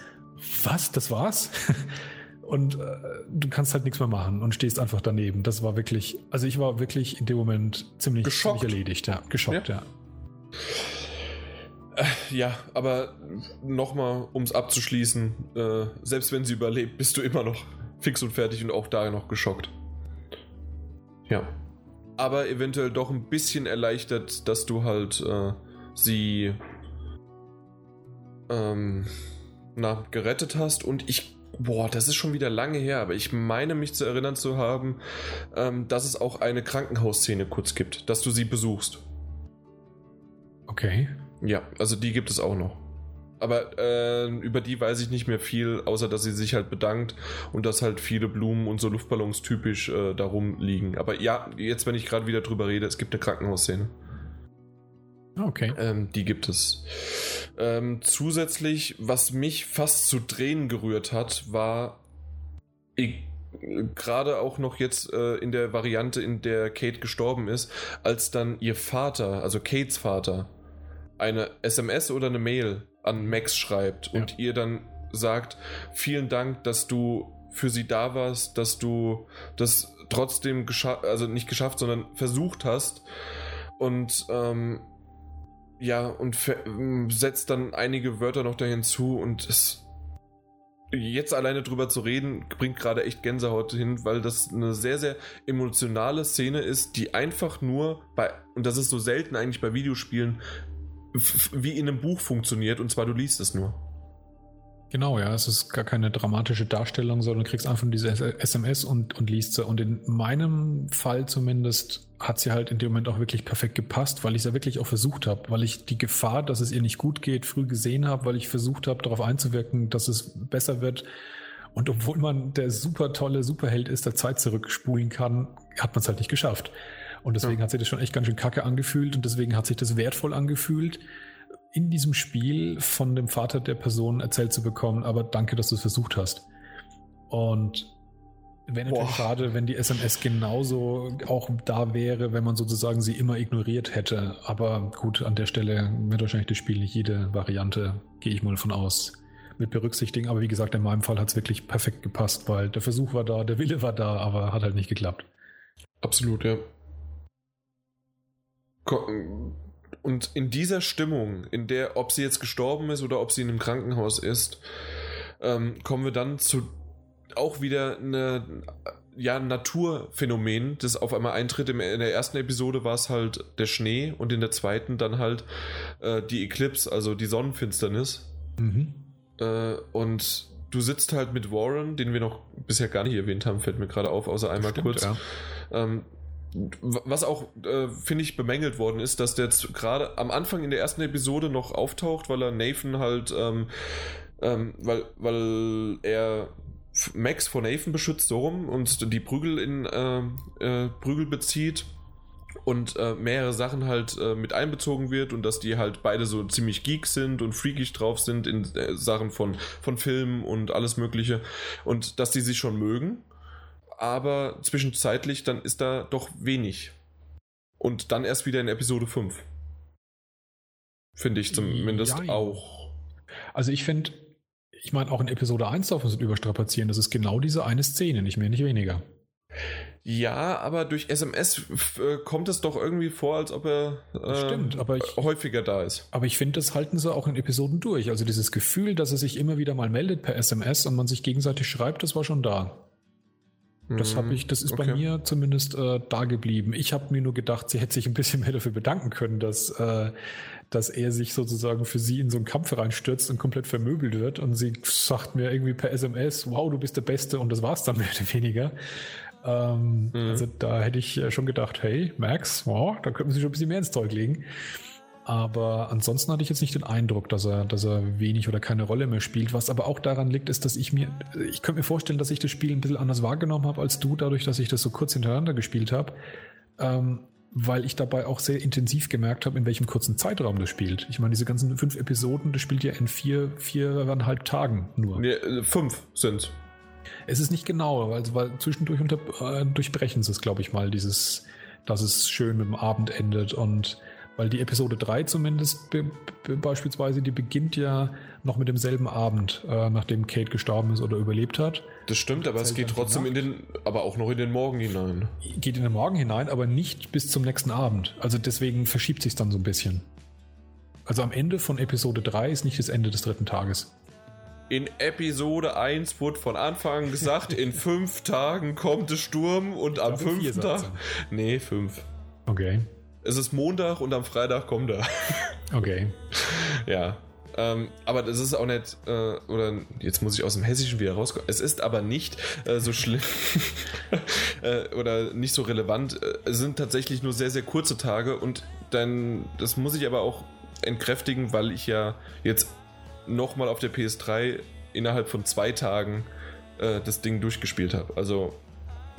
was, das war's? und äh, du kannst halt nichts mehr machen und stehst einfach daneben. Das war wirklich, also ich war wirklich in dem Moment ziemlich, ziemlich erledigt, ja, geschockt, ja. ja. Äh, ja, aber nochmal, um es abzuschließen, äh, selbst wenn sie überlebt, bist du immer noch fix und fertig und auch da noch geschockt. Ja. Aber eventuell doch ein bisschen erleichtert, dass du halt äh, sie ähm, na, gerettet hast und ich boah, das ist schon wieder lange her, aber ich meine mich zu erinnern zu haben, ähm, dass es auch eine Krankenhausszene kurz gibt, dass du sie besuchst. Okay. Ja, also die gibt es auch noch. Aber äh, über die weiß ich nicht mehr viel, außer dass sie sich halt bedankt und dass halt viele Blumen und so Luftballons typisch äh, darum liegen. Aber ja, jetzt, wenn ich gerade wieder drüber rede, es gibt eine Krankenhausszene. Okay. Ähm, die gibt es. Ähm, zusätzlich, was mich fast zu Tränen gerührt hat, war gerade auch noch jetzt äh, in der Variante, in der Kate gestorben ist, als dann ihr Vater, also Kates Vater, eine SMS oder eine Mail an Max schreibt und ihr dann sagt, vielen Dank, dass du für sie da warst, dass du das trotzdem geschafft, also nicht geschafft, sondern versucht hast. Und ähm, ja, und setzt dann einige Wörter noch da hinzu und es jetzt alleine drüber zu reden, bringt gerade echt Gänsehaut hin, weil das eine sehr, sehr emotionale Szene ist, die einfach nur bei, und das ist so selten eigentlich bei Videospielen, wie in einem Buch funktioniert und zwar du liest es nur. Genau, ja, es ist gar keine dramatische Darstellung, sondern du kriegst einfach diese SMS und, und liest sie. Und in meinem Fall zumindest hat sie halt in dem Moment auch wirklich perfekt gepasst, weil ich es ja wirklich auch versucht habe, weil ich die Gefahr, dass es ihr nicht gut geht, früh gesehen habe, weil ich versucht habe, darauf einzuwirken, dass es besser wird. Und obwohl man der super tolle Superheld ist, der Zeit zurückspulen kann, hat man es halt nicht geschafft. Und deswegen ja. hat sich das schon echt ganz schön kacke angefühlt und deswegen hat sich das wertvoll angefühlt, in diesem Spiel von dem Vater der Person erzählt zu bekommen, aber danke, dass du es versucht hast. Und wäre natürlich Boah. schade, wenn die SMS genauso auch da wäre, wenn man sozusagen sie immer ignoriert hätte. Aber gut, an der Stelle wird wahrscheinlich das Spiel nicht jede Variante, gehe ich mal von aus, mit berücksichtigen. Aber wie gesagt, in meinem Fall hat es wirklich perfekt gepasst, weil der Versuch war da, der Wille war da, aber hat halt nicht geklappt. Absolut, ja und in dieser Stimmung, in der, ob sie jetzt gestorben ist oder ob sie in einem Krankenhaus ist, ähm, kommen wir dann zu auch wieder eine ja, ein Naturphänomen, das auf einmal eintritt. In der ersten Episode war es halt der Schnee und in der zweiten dann halt äh, die Eclipse, also die Sonnenfinsternis. Mhm. Äh, und du sitzt halt mit Warren, den wir noch bisher gar nicht erwähnt haben, fällt mir gerade auf, außer einmal Stimmt, kurz. Ja. Ähm, was auch, äh, finde ich, bemängelt worden ist, dass der jetzt gerade am Anfang in der ersten Episode noch auftaucht, weil er Nathan halt, ähm, ähm, weil, weil er Max vor Nathan beschützt, so rum, und die Prügel in äh, äh, Prügel bezieht und äh, mehrere Sachen halt äh, mit einbezogen wird und dass die halt beide so ziemlich geek sind und freakig drauf sind in äh, Sachen von, von Filmen und alles Mögliche und dass die sich schon mögen, aber zwischenzeitlich dann ist da doch wenig. Und dann erst wieder in Episode 5. Finde ich zumindest ja. auch. Also ich finde, ich meine, auch in Episode 1 darf man es überstrapazieren. Das ist genau diese eine Szene, nicht mehr, nicht weniger. Ja, aber durch SMS äh, kommt es doch irgendwie vor, als ob er äh, Stimmt, aber ich, häufiger da ist. Aber ich finde, das halten sie auch in Episoden durch. Also dieses Gefühl, dass er sich immer wieder mal meldet per SMS und man sich gegenseitig schreibt, das war schon da. Das habe ich, das ist okay. bei mir zumindest äh, da geblieben. Ich habe mir nur gedacht, sie hätte sich ein bisschen mehr dafür bedanken können, dass, äh, dass er sich sozusagen für sie in so einen Kampf reinstürzt und komplett vermöbelt wird. Und sie sagt mir irgendwie per SMS, wow, du bist der Beste und das war's dann mehr oder weniger. Ähm, mhm. Also da hätte ich äh, schon gedacht, hey, Max, wow, da könnten sie schon ein bisschen mehr ins Zeug legen. Aber ansonsten hatte ich jetzt nicht den Eindruck, dass er, dass er wenig oder keine Rolle mehr spielt. Was aber auch daran liegt, ist, dass ich mir, ich könnte mir vorstellen, dass ich das Spiel ein bisschen anders wahrgenommen habe als du, dadurch, dass ich das so kurz hintereinander gespielt habe. Ähm, weil ich dabei auch sehr intensiv gemerkt habe, in welchem kurzen Zeitraum das spielt. Ich meine, diese ganzen fünf Episoden, das spielt ja in vier, viereinhalb Tagen nur. Nee, äh, fünf sind Es ist nicht genau, also, weil zwischendurch unter, äh, durchbrechen sie es, glaube ich mal, dieses, dass es schön mit dem Abend endet und weil die Episode 3 zumindest be be beispielsweise, die beginnt ja noch mit demselben Abend, äh, nachdem Kate gestorben ist oder überlebt hat. Das stimmt, aber es geht trotzdem in den, aber auch noch in den Morgen hinein. Geht in den Morgen hinein, aber nicht bis zum nächsten Abend. Also deswegen verschiebt sich dann so ein bisschen. Also am Ende von Episode 3 ist nicht das Ende des dritten Tages. In Episode 1 wurde von Anfang an gesagt, in fünf Tagen kommt der Sturm und am fünften Tag. Nee, fünf. Okay. Es ist Montag und am Freitag kommt er. Okay. ja. Ähm, aber das ist auch nicht, äh, oder jetzt muss ich aus dem Hessischen wieder rauskommen. Es ist aber nicht äh, so schlimm äh, oder nicht so relevant. Äh, es sind tatsächlich nur sehr, sehr kurze Tage und dann, das muss ich aber auch entkräftigen, weil ich ja jetzt nochmal auf der PS3 innerhalb von zwei Tagen äh, das Ding durchgespielt habe. Also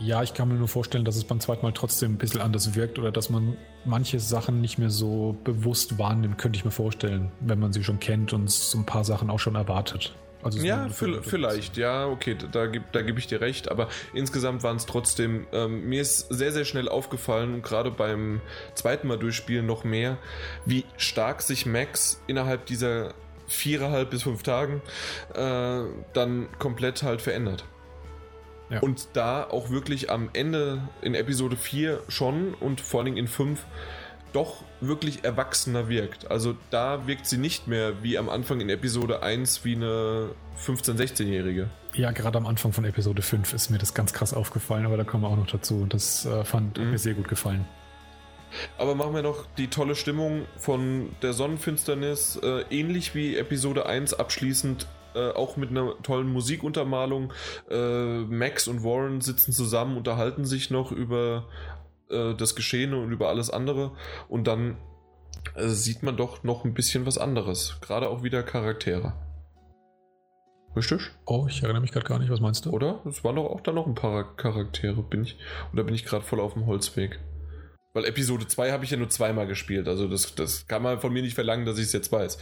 ja, ich kann mir nur vorstellen, dass es beim zweiten Mal trotzdem ein bisschen anders wirkt oder dass man manche Sachen nicht mehr so bewusst wahrnimmt, könnte ich mir vorstellen, wenn man sie schon kennt und so ein paar Sachen auch schon erwartet. Also ja, vielleicht, ja, okay, da, da gebe ich dir recht, aber insgesamt waren es trotzdem, ähm, mir ist sehr, sehr schnell aufgefallen, gerade beim zweiten Mal durchspielen noch mehr, wie stark sich Max innerhalb dieser viereinhalb bis fünf Tagen äh, dann komplett halt verändert. Ja. Und da auch wirklich am Ende in Episode 4 schon und vor allem in 5 doch wirklich erwachsener wirkt. Also da wirkt sie nicht mehr wie am Anfang in Episode 1 wie eine 15-, 16-Jährige. Ja, gerade am Anfang von Episode 5 ist mir das ganz krass aufgefallen, aber da kommen wir auch noch dazu. Das äh, fand mhm. mir sehr gut gefallen. Aber machen wir noch die tolle Stimmung von der Sonnenfinsternis, äh, ähnlich wie Episode 1 abschließend äh, auch mit einer tollen Musikuntermalung. Äh, Max und Warren sitzen zusammen, unterhalten sich noch über äh, das Geschehene und über alles andere. Und dann äh, sieht man doch noch ein bisschen was anderes. Gerade auch wieder Charaktere. Richtig? Oh, ich erinnere mich gerade gar nicht. Was meinst du? Oder? Es waren doch auch da noch ein paar Charaktere. Bin ich, oder bin ich gerade voll auf dem Holzweg? Weil Episode 2 habe ich ja nur zweimal gespielt. Also das, das kann man von mir nicht verlangen, dass ich es jetzt weiß.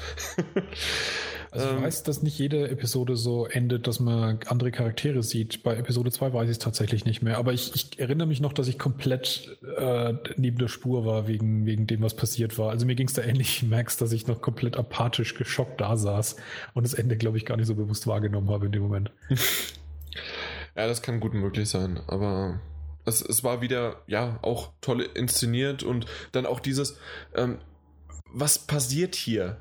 Also ich ähm, weiß, dass nicht jede Episode so endet, dass man andere Charaktere sieht. Bei Episode 2 weiß ich es tatsächlich nicht mehr. Aber ich, ich, erinnere mich noch, dass ich komplett äh, neben der Spur war, wegen, wegen dem, was passiert war. Also mir ging es da ähnlich wie Max, dass ich noch komplett apathisch, geschockt da saß und das Ende, glaube ich, gar nicht so bewusst wahrgenommen habe in dem Moment. ja, das kann gut möglich sein. Aber es, es war wieder, ja, auch toll inszeniert und dann auch dieses, ähm, was passiert hier?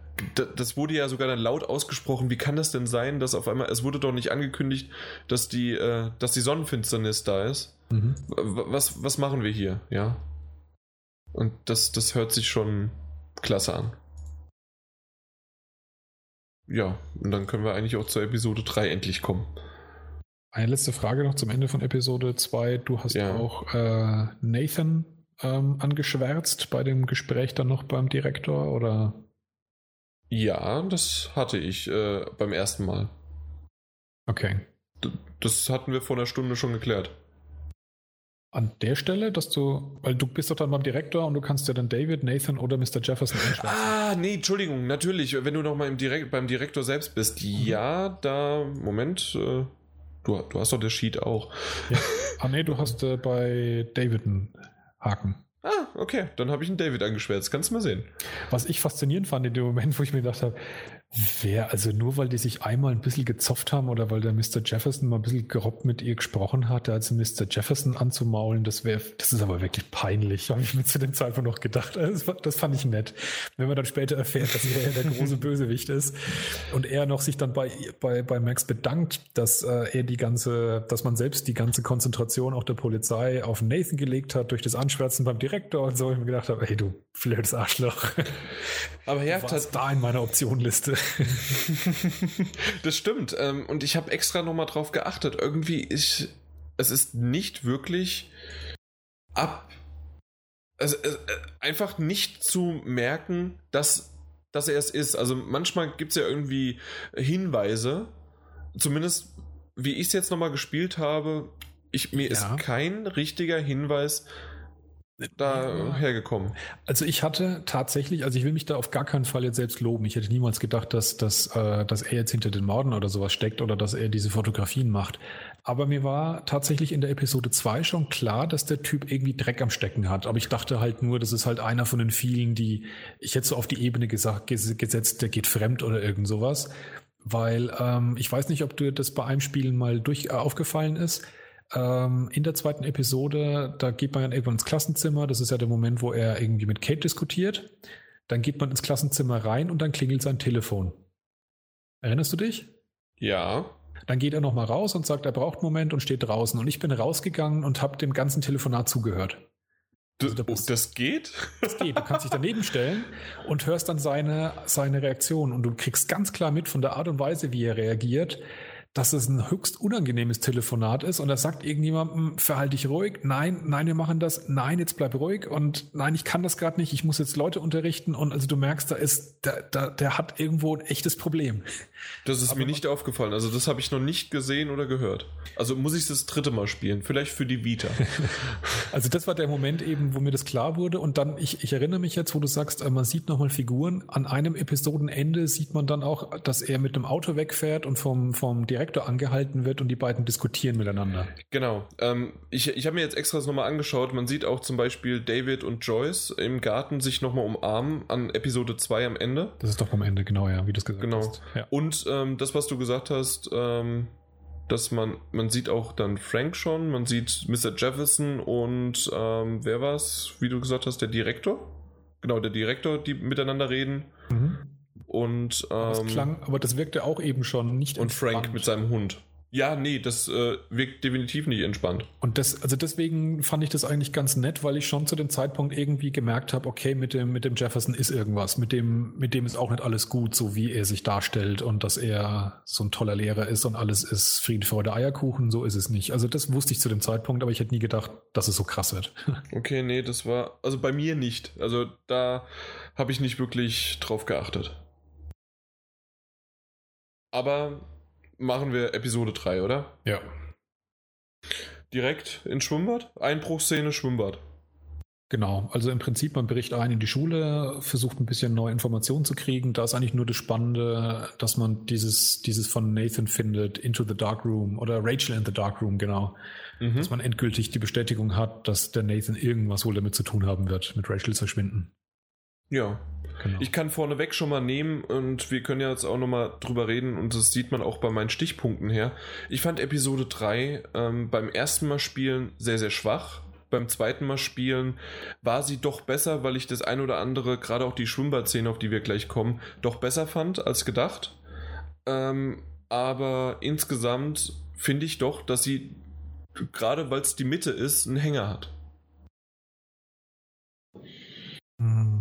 Das wurde ja sogar dann laut ausgesprochen. Wie kann das denn sein, dass auf einmal, es wurde doch nicht angekündigt, dass die, äh, dass die Sonnenfinsternis da ist. Mhm. Was, was machen wir hier, ja? Und das, das hört sich schon klasse an. Ja, und dann können wir eigentlich auch zur Episode 3 endlich kommen. Eine letzte Frage noch zum Ende von Episode 2. Du hast ja. auch äh, Nathan ähm, angeschwärzt bei dem Gespräch dann noch beim Direktor, oder? Ja, das hatte ich äh, beim ersten Mal. Okay. D das hatten wir vor einer Stunde schon geklärt. An der Stelle, dass du, weil du bist doch dann beim Direktor und du kannst ja dann David, Nathan oder Mr. Jefferson einschwärzen. Ah, nee, Entschuldigung, natürlich, wenn du noch mal im Direkt, beim Direktor selbst bist. Mhm. Ja, da, Moment, äh, du, du hast doch das Sheet auch. Ja. Ah, nee, du hast äh, bei David einen Haken. Ah, okay, dann habe ich einen David angeschwärzt. Kannst du mal sehen. Was ich faszinierend fand in dem Moment, wo ich mir gedacht habe, Wer, also nur weil die sich einmal ein bisschen gezopft haben oder weil der Mr. Jefferson mal ein bisschen gerobbt mit ihr gesprochen hatte, also Mr. Jefferson anzumaulen, das wäre, das ist aber wirklich peinlich, habe ich mir zu dem Zeitpunkt noch gedacht. Das, das, fand ich nett. Wenn man dann später erfährt, dass er der große Bösewicht ist und er noch sich dann bei, bei, bei Max bedankt, dass äh, er die ganze, dass man selbst die ganze Konzentration auch der Polizei auf Nathan gelegt hat durch das Anschwärzen beim Direktor und so, ich mir gedacht habe, ey du blödes Arschloch. Aber Herr hat da in meiner Optionenliste. das stimmt. Ähm, und ich habe extra nochmal drauf geachtet. Irgendwie ist es ist nicht wirklich ab. Also, äh, einfach nicht zu merken, dass, dass er es ist. Also manchmal gibt es ja irgendwie Hinweise, zumindest wie ich es jetzt nochmal gespielt habe, ich, mir ja. ist kein richtiger Hinweis da hergekommen? Also ich hatte tatsächlich, also ich will mich da auf gar keinen Fall jetzt selbst loben. Ich hätte niemals gedacht, dass, dass, äh, dass er jetzt hinter den Morden oder sowas steckt oder dass er diese Fotografien macht. Aber mir war tatsächlich in der Episode 2 schon klar, dass der Typ irgendwie Dreck am Stecken hat. Aber ich dachte halt nur, das ist halt einer von den vielen, die ich hätte so auf die Ebene gesagt, gesetzt, der geht fremd oder irgend sowas. Weil ähm, ich weiß nicht, ob dir das bei einem Spielen mal durch äh, aufgefallen ist ähm, in der zweiten Episode, da geht man dann irgendwann ins Klassenzimmer. Das ist ja der Moment, wo er irgendwie mit Kate diskutiert. Dann geht man ins Klassenzimmer rein und dann klingelt sein Telefon. Erinnerst du dich? Ja. Dann geht er nochmal raus und sagt, er braucht einen Moment und steht draußen. Und ich bin rausgegangen und habe dem ganzen Telefonat zugehört. Also, das, oh, das geht? Das geht. Du kannst dich daneben stellen und hörst dann seine, seine Reaktion. Und du kriegst ganz klar mit von der Art und Weise, wie er reagiert, dass es ein höchst unangenehmes Telefonat ist und er sagt irgendjemandem, verhalte dich ruhig, nein, nein, wir machen das, nein, jetzt bleib ruhig. Und nein, ich kann das gerade nicht, ich muss jetzt Leute unterrichten. Und also du merkst, da ist, der, der, der hat irgendwo ein echtes Problem. Das ist Aber mir nicht aufgefallen, also das habe ich noch nicht gesehen oder gehört. Also muss ich das dritte Mal spielen, vielleicht für die Vita. also das war der Moment eben, wo mir das klar wurde. Und dann, ich, ich erinnere mich jetzt, wo du sagst, äh, man sieht nochmal Figuren, an einem Episodenende sieht man dann auch, dass er mit einem Auto wegfährt und vom, vom Direkt Direktor angehalten wird und die beiden diskutieren miteinander. Genau. Ähm, ich ich habe mir jetzt extra das nochmal angeschaut. Man sieht auch zum Beispiel David und Joyce im Garten sich nochmal umarmen an Episode 2 am Ende. Das ist doch am Ende, genau, ja, wie du es gesagt genau. hast. Genau. Ja. Und ähm, das, was du gesagt hast, ähm, dass man, man sieht auch dann Frank schon, man sieht Mr. Jefferson und ähm, wer war's, wie du gesagt hast, der Direktor? Genau, der Direktor, die miteinander reden. Mhm. Und ähm, das klang, aber das wirkte auch eben schon nicht Und entspannt. Frank mit seinem Hund. Ja, nee, das äh, wirkt definitiv nicht entspannt. Und das, also deswegen fand ich das eigentlich ganz nett, weil ich schon zu dem Zeitpunkt irgendwie gemerkt habe, okay, mit dem, mit dem Jefferson ist irgendwas, mit dem, mit dem ist auch nicht alles gut, so wie er sich darstellt und dass er so ein toller Lehrer ist und alles ist Frieden, Freude, Eierkuchen, so ist es nicht. Also das wusste ich zu dem Zeitpunkt, aber ich hätte nie gedacht, dass es so krass wird. Okay, nee, das war, also bei mir nicht. Also da habe ich nicht wirklich drauf geachtet. Aber machen wir Episode 3, oder? Ja. Direkt ins Schwimmbad? Einbruchsszene, Schwimmbad. Genau, also im Prinzip, man berichtet ein in die Schule, versucht ein bisschen neue Informationen zu kriegen. Da ist eigentlich nur das Spannende, dass man dieses, dieses von Nathan findet, Into the Dark Room oder Rachel in the Dark Room, genau. Mhm. Dass man endgültig die Bestätigung hat, dass der Nathan irgendwas wohl damit zu tun haben wird, mit Rachels Verschwinden. Ja, Genau. Ich kann vorneweg schon mal nehmen und wir können ja jetzt auch nochmal drüber reden und das sieht man auch bei meinen Stichpunkten her. Ich fand Episode 3 ähm, beim ersten Mal spielen sehr, sehr schwach. beim zweiten Mal spielen war sie doch besser, weil ich das ein oder andere, gerade auch die Schwimmbadszene, auf die wir gleich kommen, doch besser fand als gedacht. Ähm, aber insgesamt finde ich doch, dass sie, gerade weil es die Mitte ist, einen Hänger hat. Hm.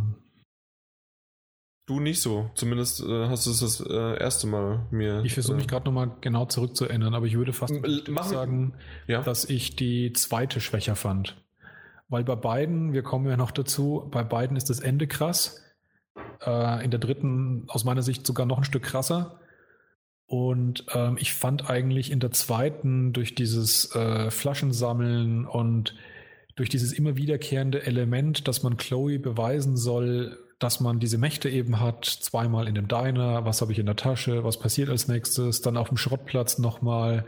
Du nicht so. Zumindest äh, hast du es das äh, erste Mal mir. Ich versuche mich äh, gerade nochmal genau zurückzuerinnern, aber ich würde fast sagen, ja? dass ich die zweite schwächer fand. Weil bei beiden, wir kommen ja noch dazu, bei beiden ist das Ende krass. Äh, in der dritten aus meiner Sicht sogar noch ein Stück krasser. Und ähm, ich fand eigentlich in der zweiten durch dieses äh, Flaschensammeln und durch dieses immer wiederkehrende Element, dass man Chloe beweisen soll, dass man diese Mächte eben hat, zweimal in dem Diner, was habe ich in der Tasche, was passiert als nächstes, dann auf dem Schrottplatz nochmal,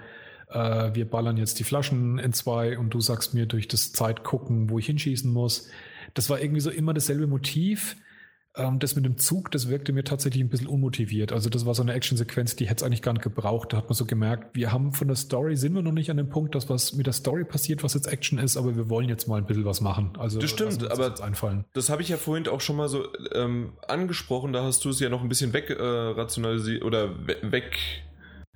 äh, wir ballern jetzt die Flaschen in zwei und du sagst mir durch das Zeitgucken, wo ich hinschießen muss. Das war irgendwie so immer dasselbe Motiv ähm, das mit dem Zug, das wirkte mir tatsächlich ein bisschen unmotiviert. Also das war so eine Actionsequenz, die hätte es eigentlich gar nicht gebraucht. Da hat man so gemerkt, wir haben von der Story, sind wir noch nicht an dem Punkt, dass was mit der Story passiert, was jetzt Action ist, aber wir wollen jetzt mal ein bisschen was machen. Also das stimmt, aber das, habe ich ja vorhin auch schon mal so ähm, angesprochen, da hast du es ja noch ein bisschen weg äh, rationalisiert oder weg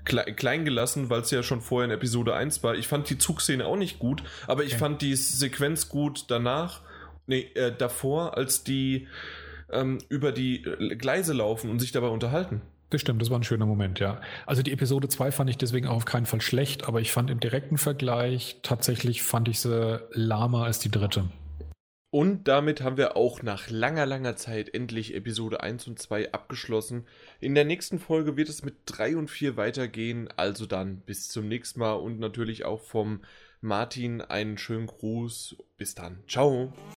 klein gelassen, weil es ja schon vorher in Episode 1 war. Ich fand die Zugszene auch nicht gut, aber ich okay. fand die Sequenz gut danach, nee, äh, davor, als die ähm, über die äh, Gleise laufen und sich dabei unterhalten. Das stimmt, das war ein schöner Moment, ja. Also die Episode 2 fand ich deswegen auch auf keinen Fall schlecht, aber ich fand im direkten Vergleich tatsächlich fand ich sie lahmer als die dritte. Und damit haben wir auch nach langer, langer Zeit endlich Episode 1 und 2 abgeschlossen. In der nächsten Folge wird es mit 3 und 4 weitergehen. Also dann bis zum nächsten Mal und natürlich auch vom Martin einen schönen Gruß. Bis dann. Ciao.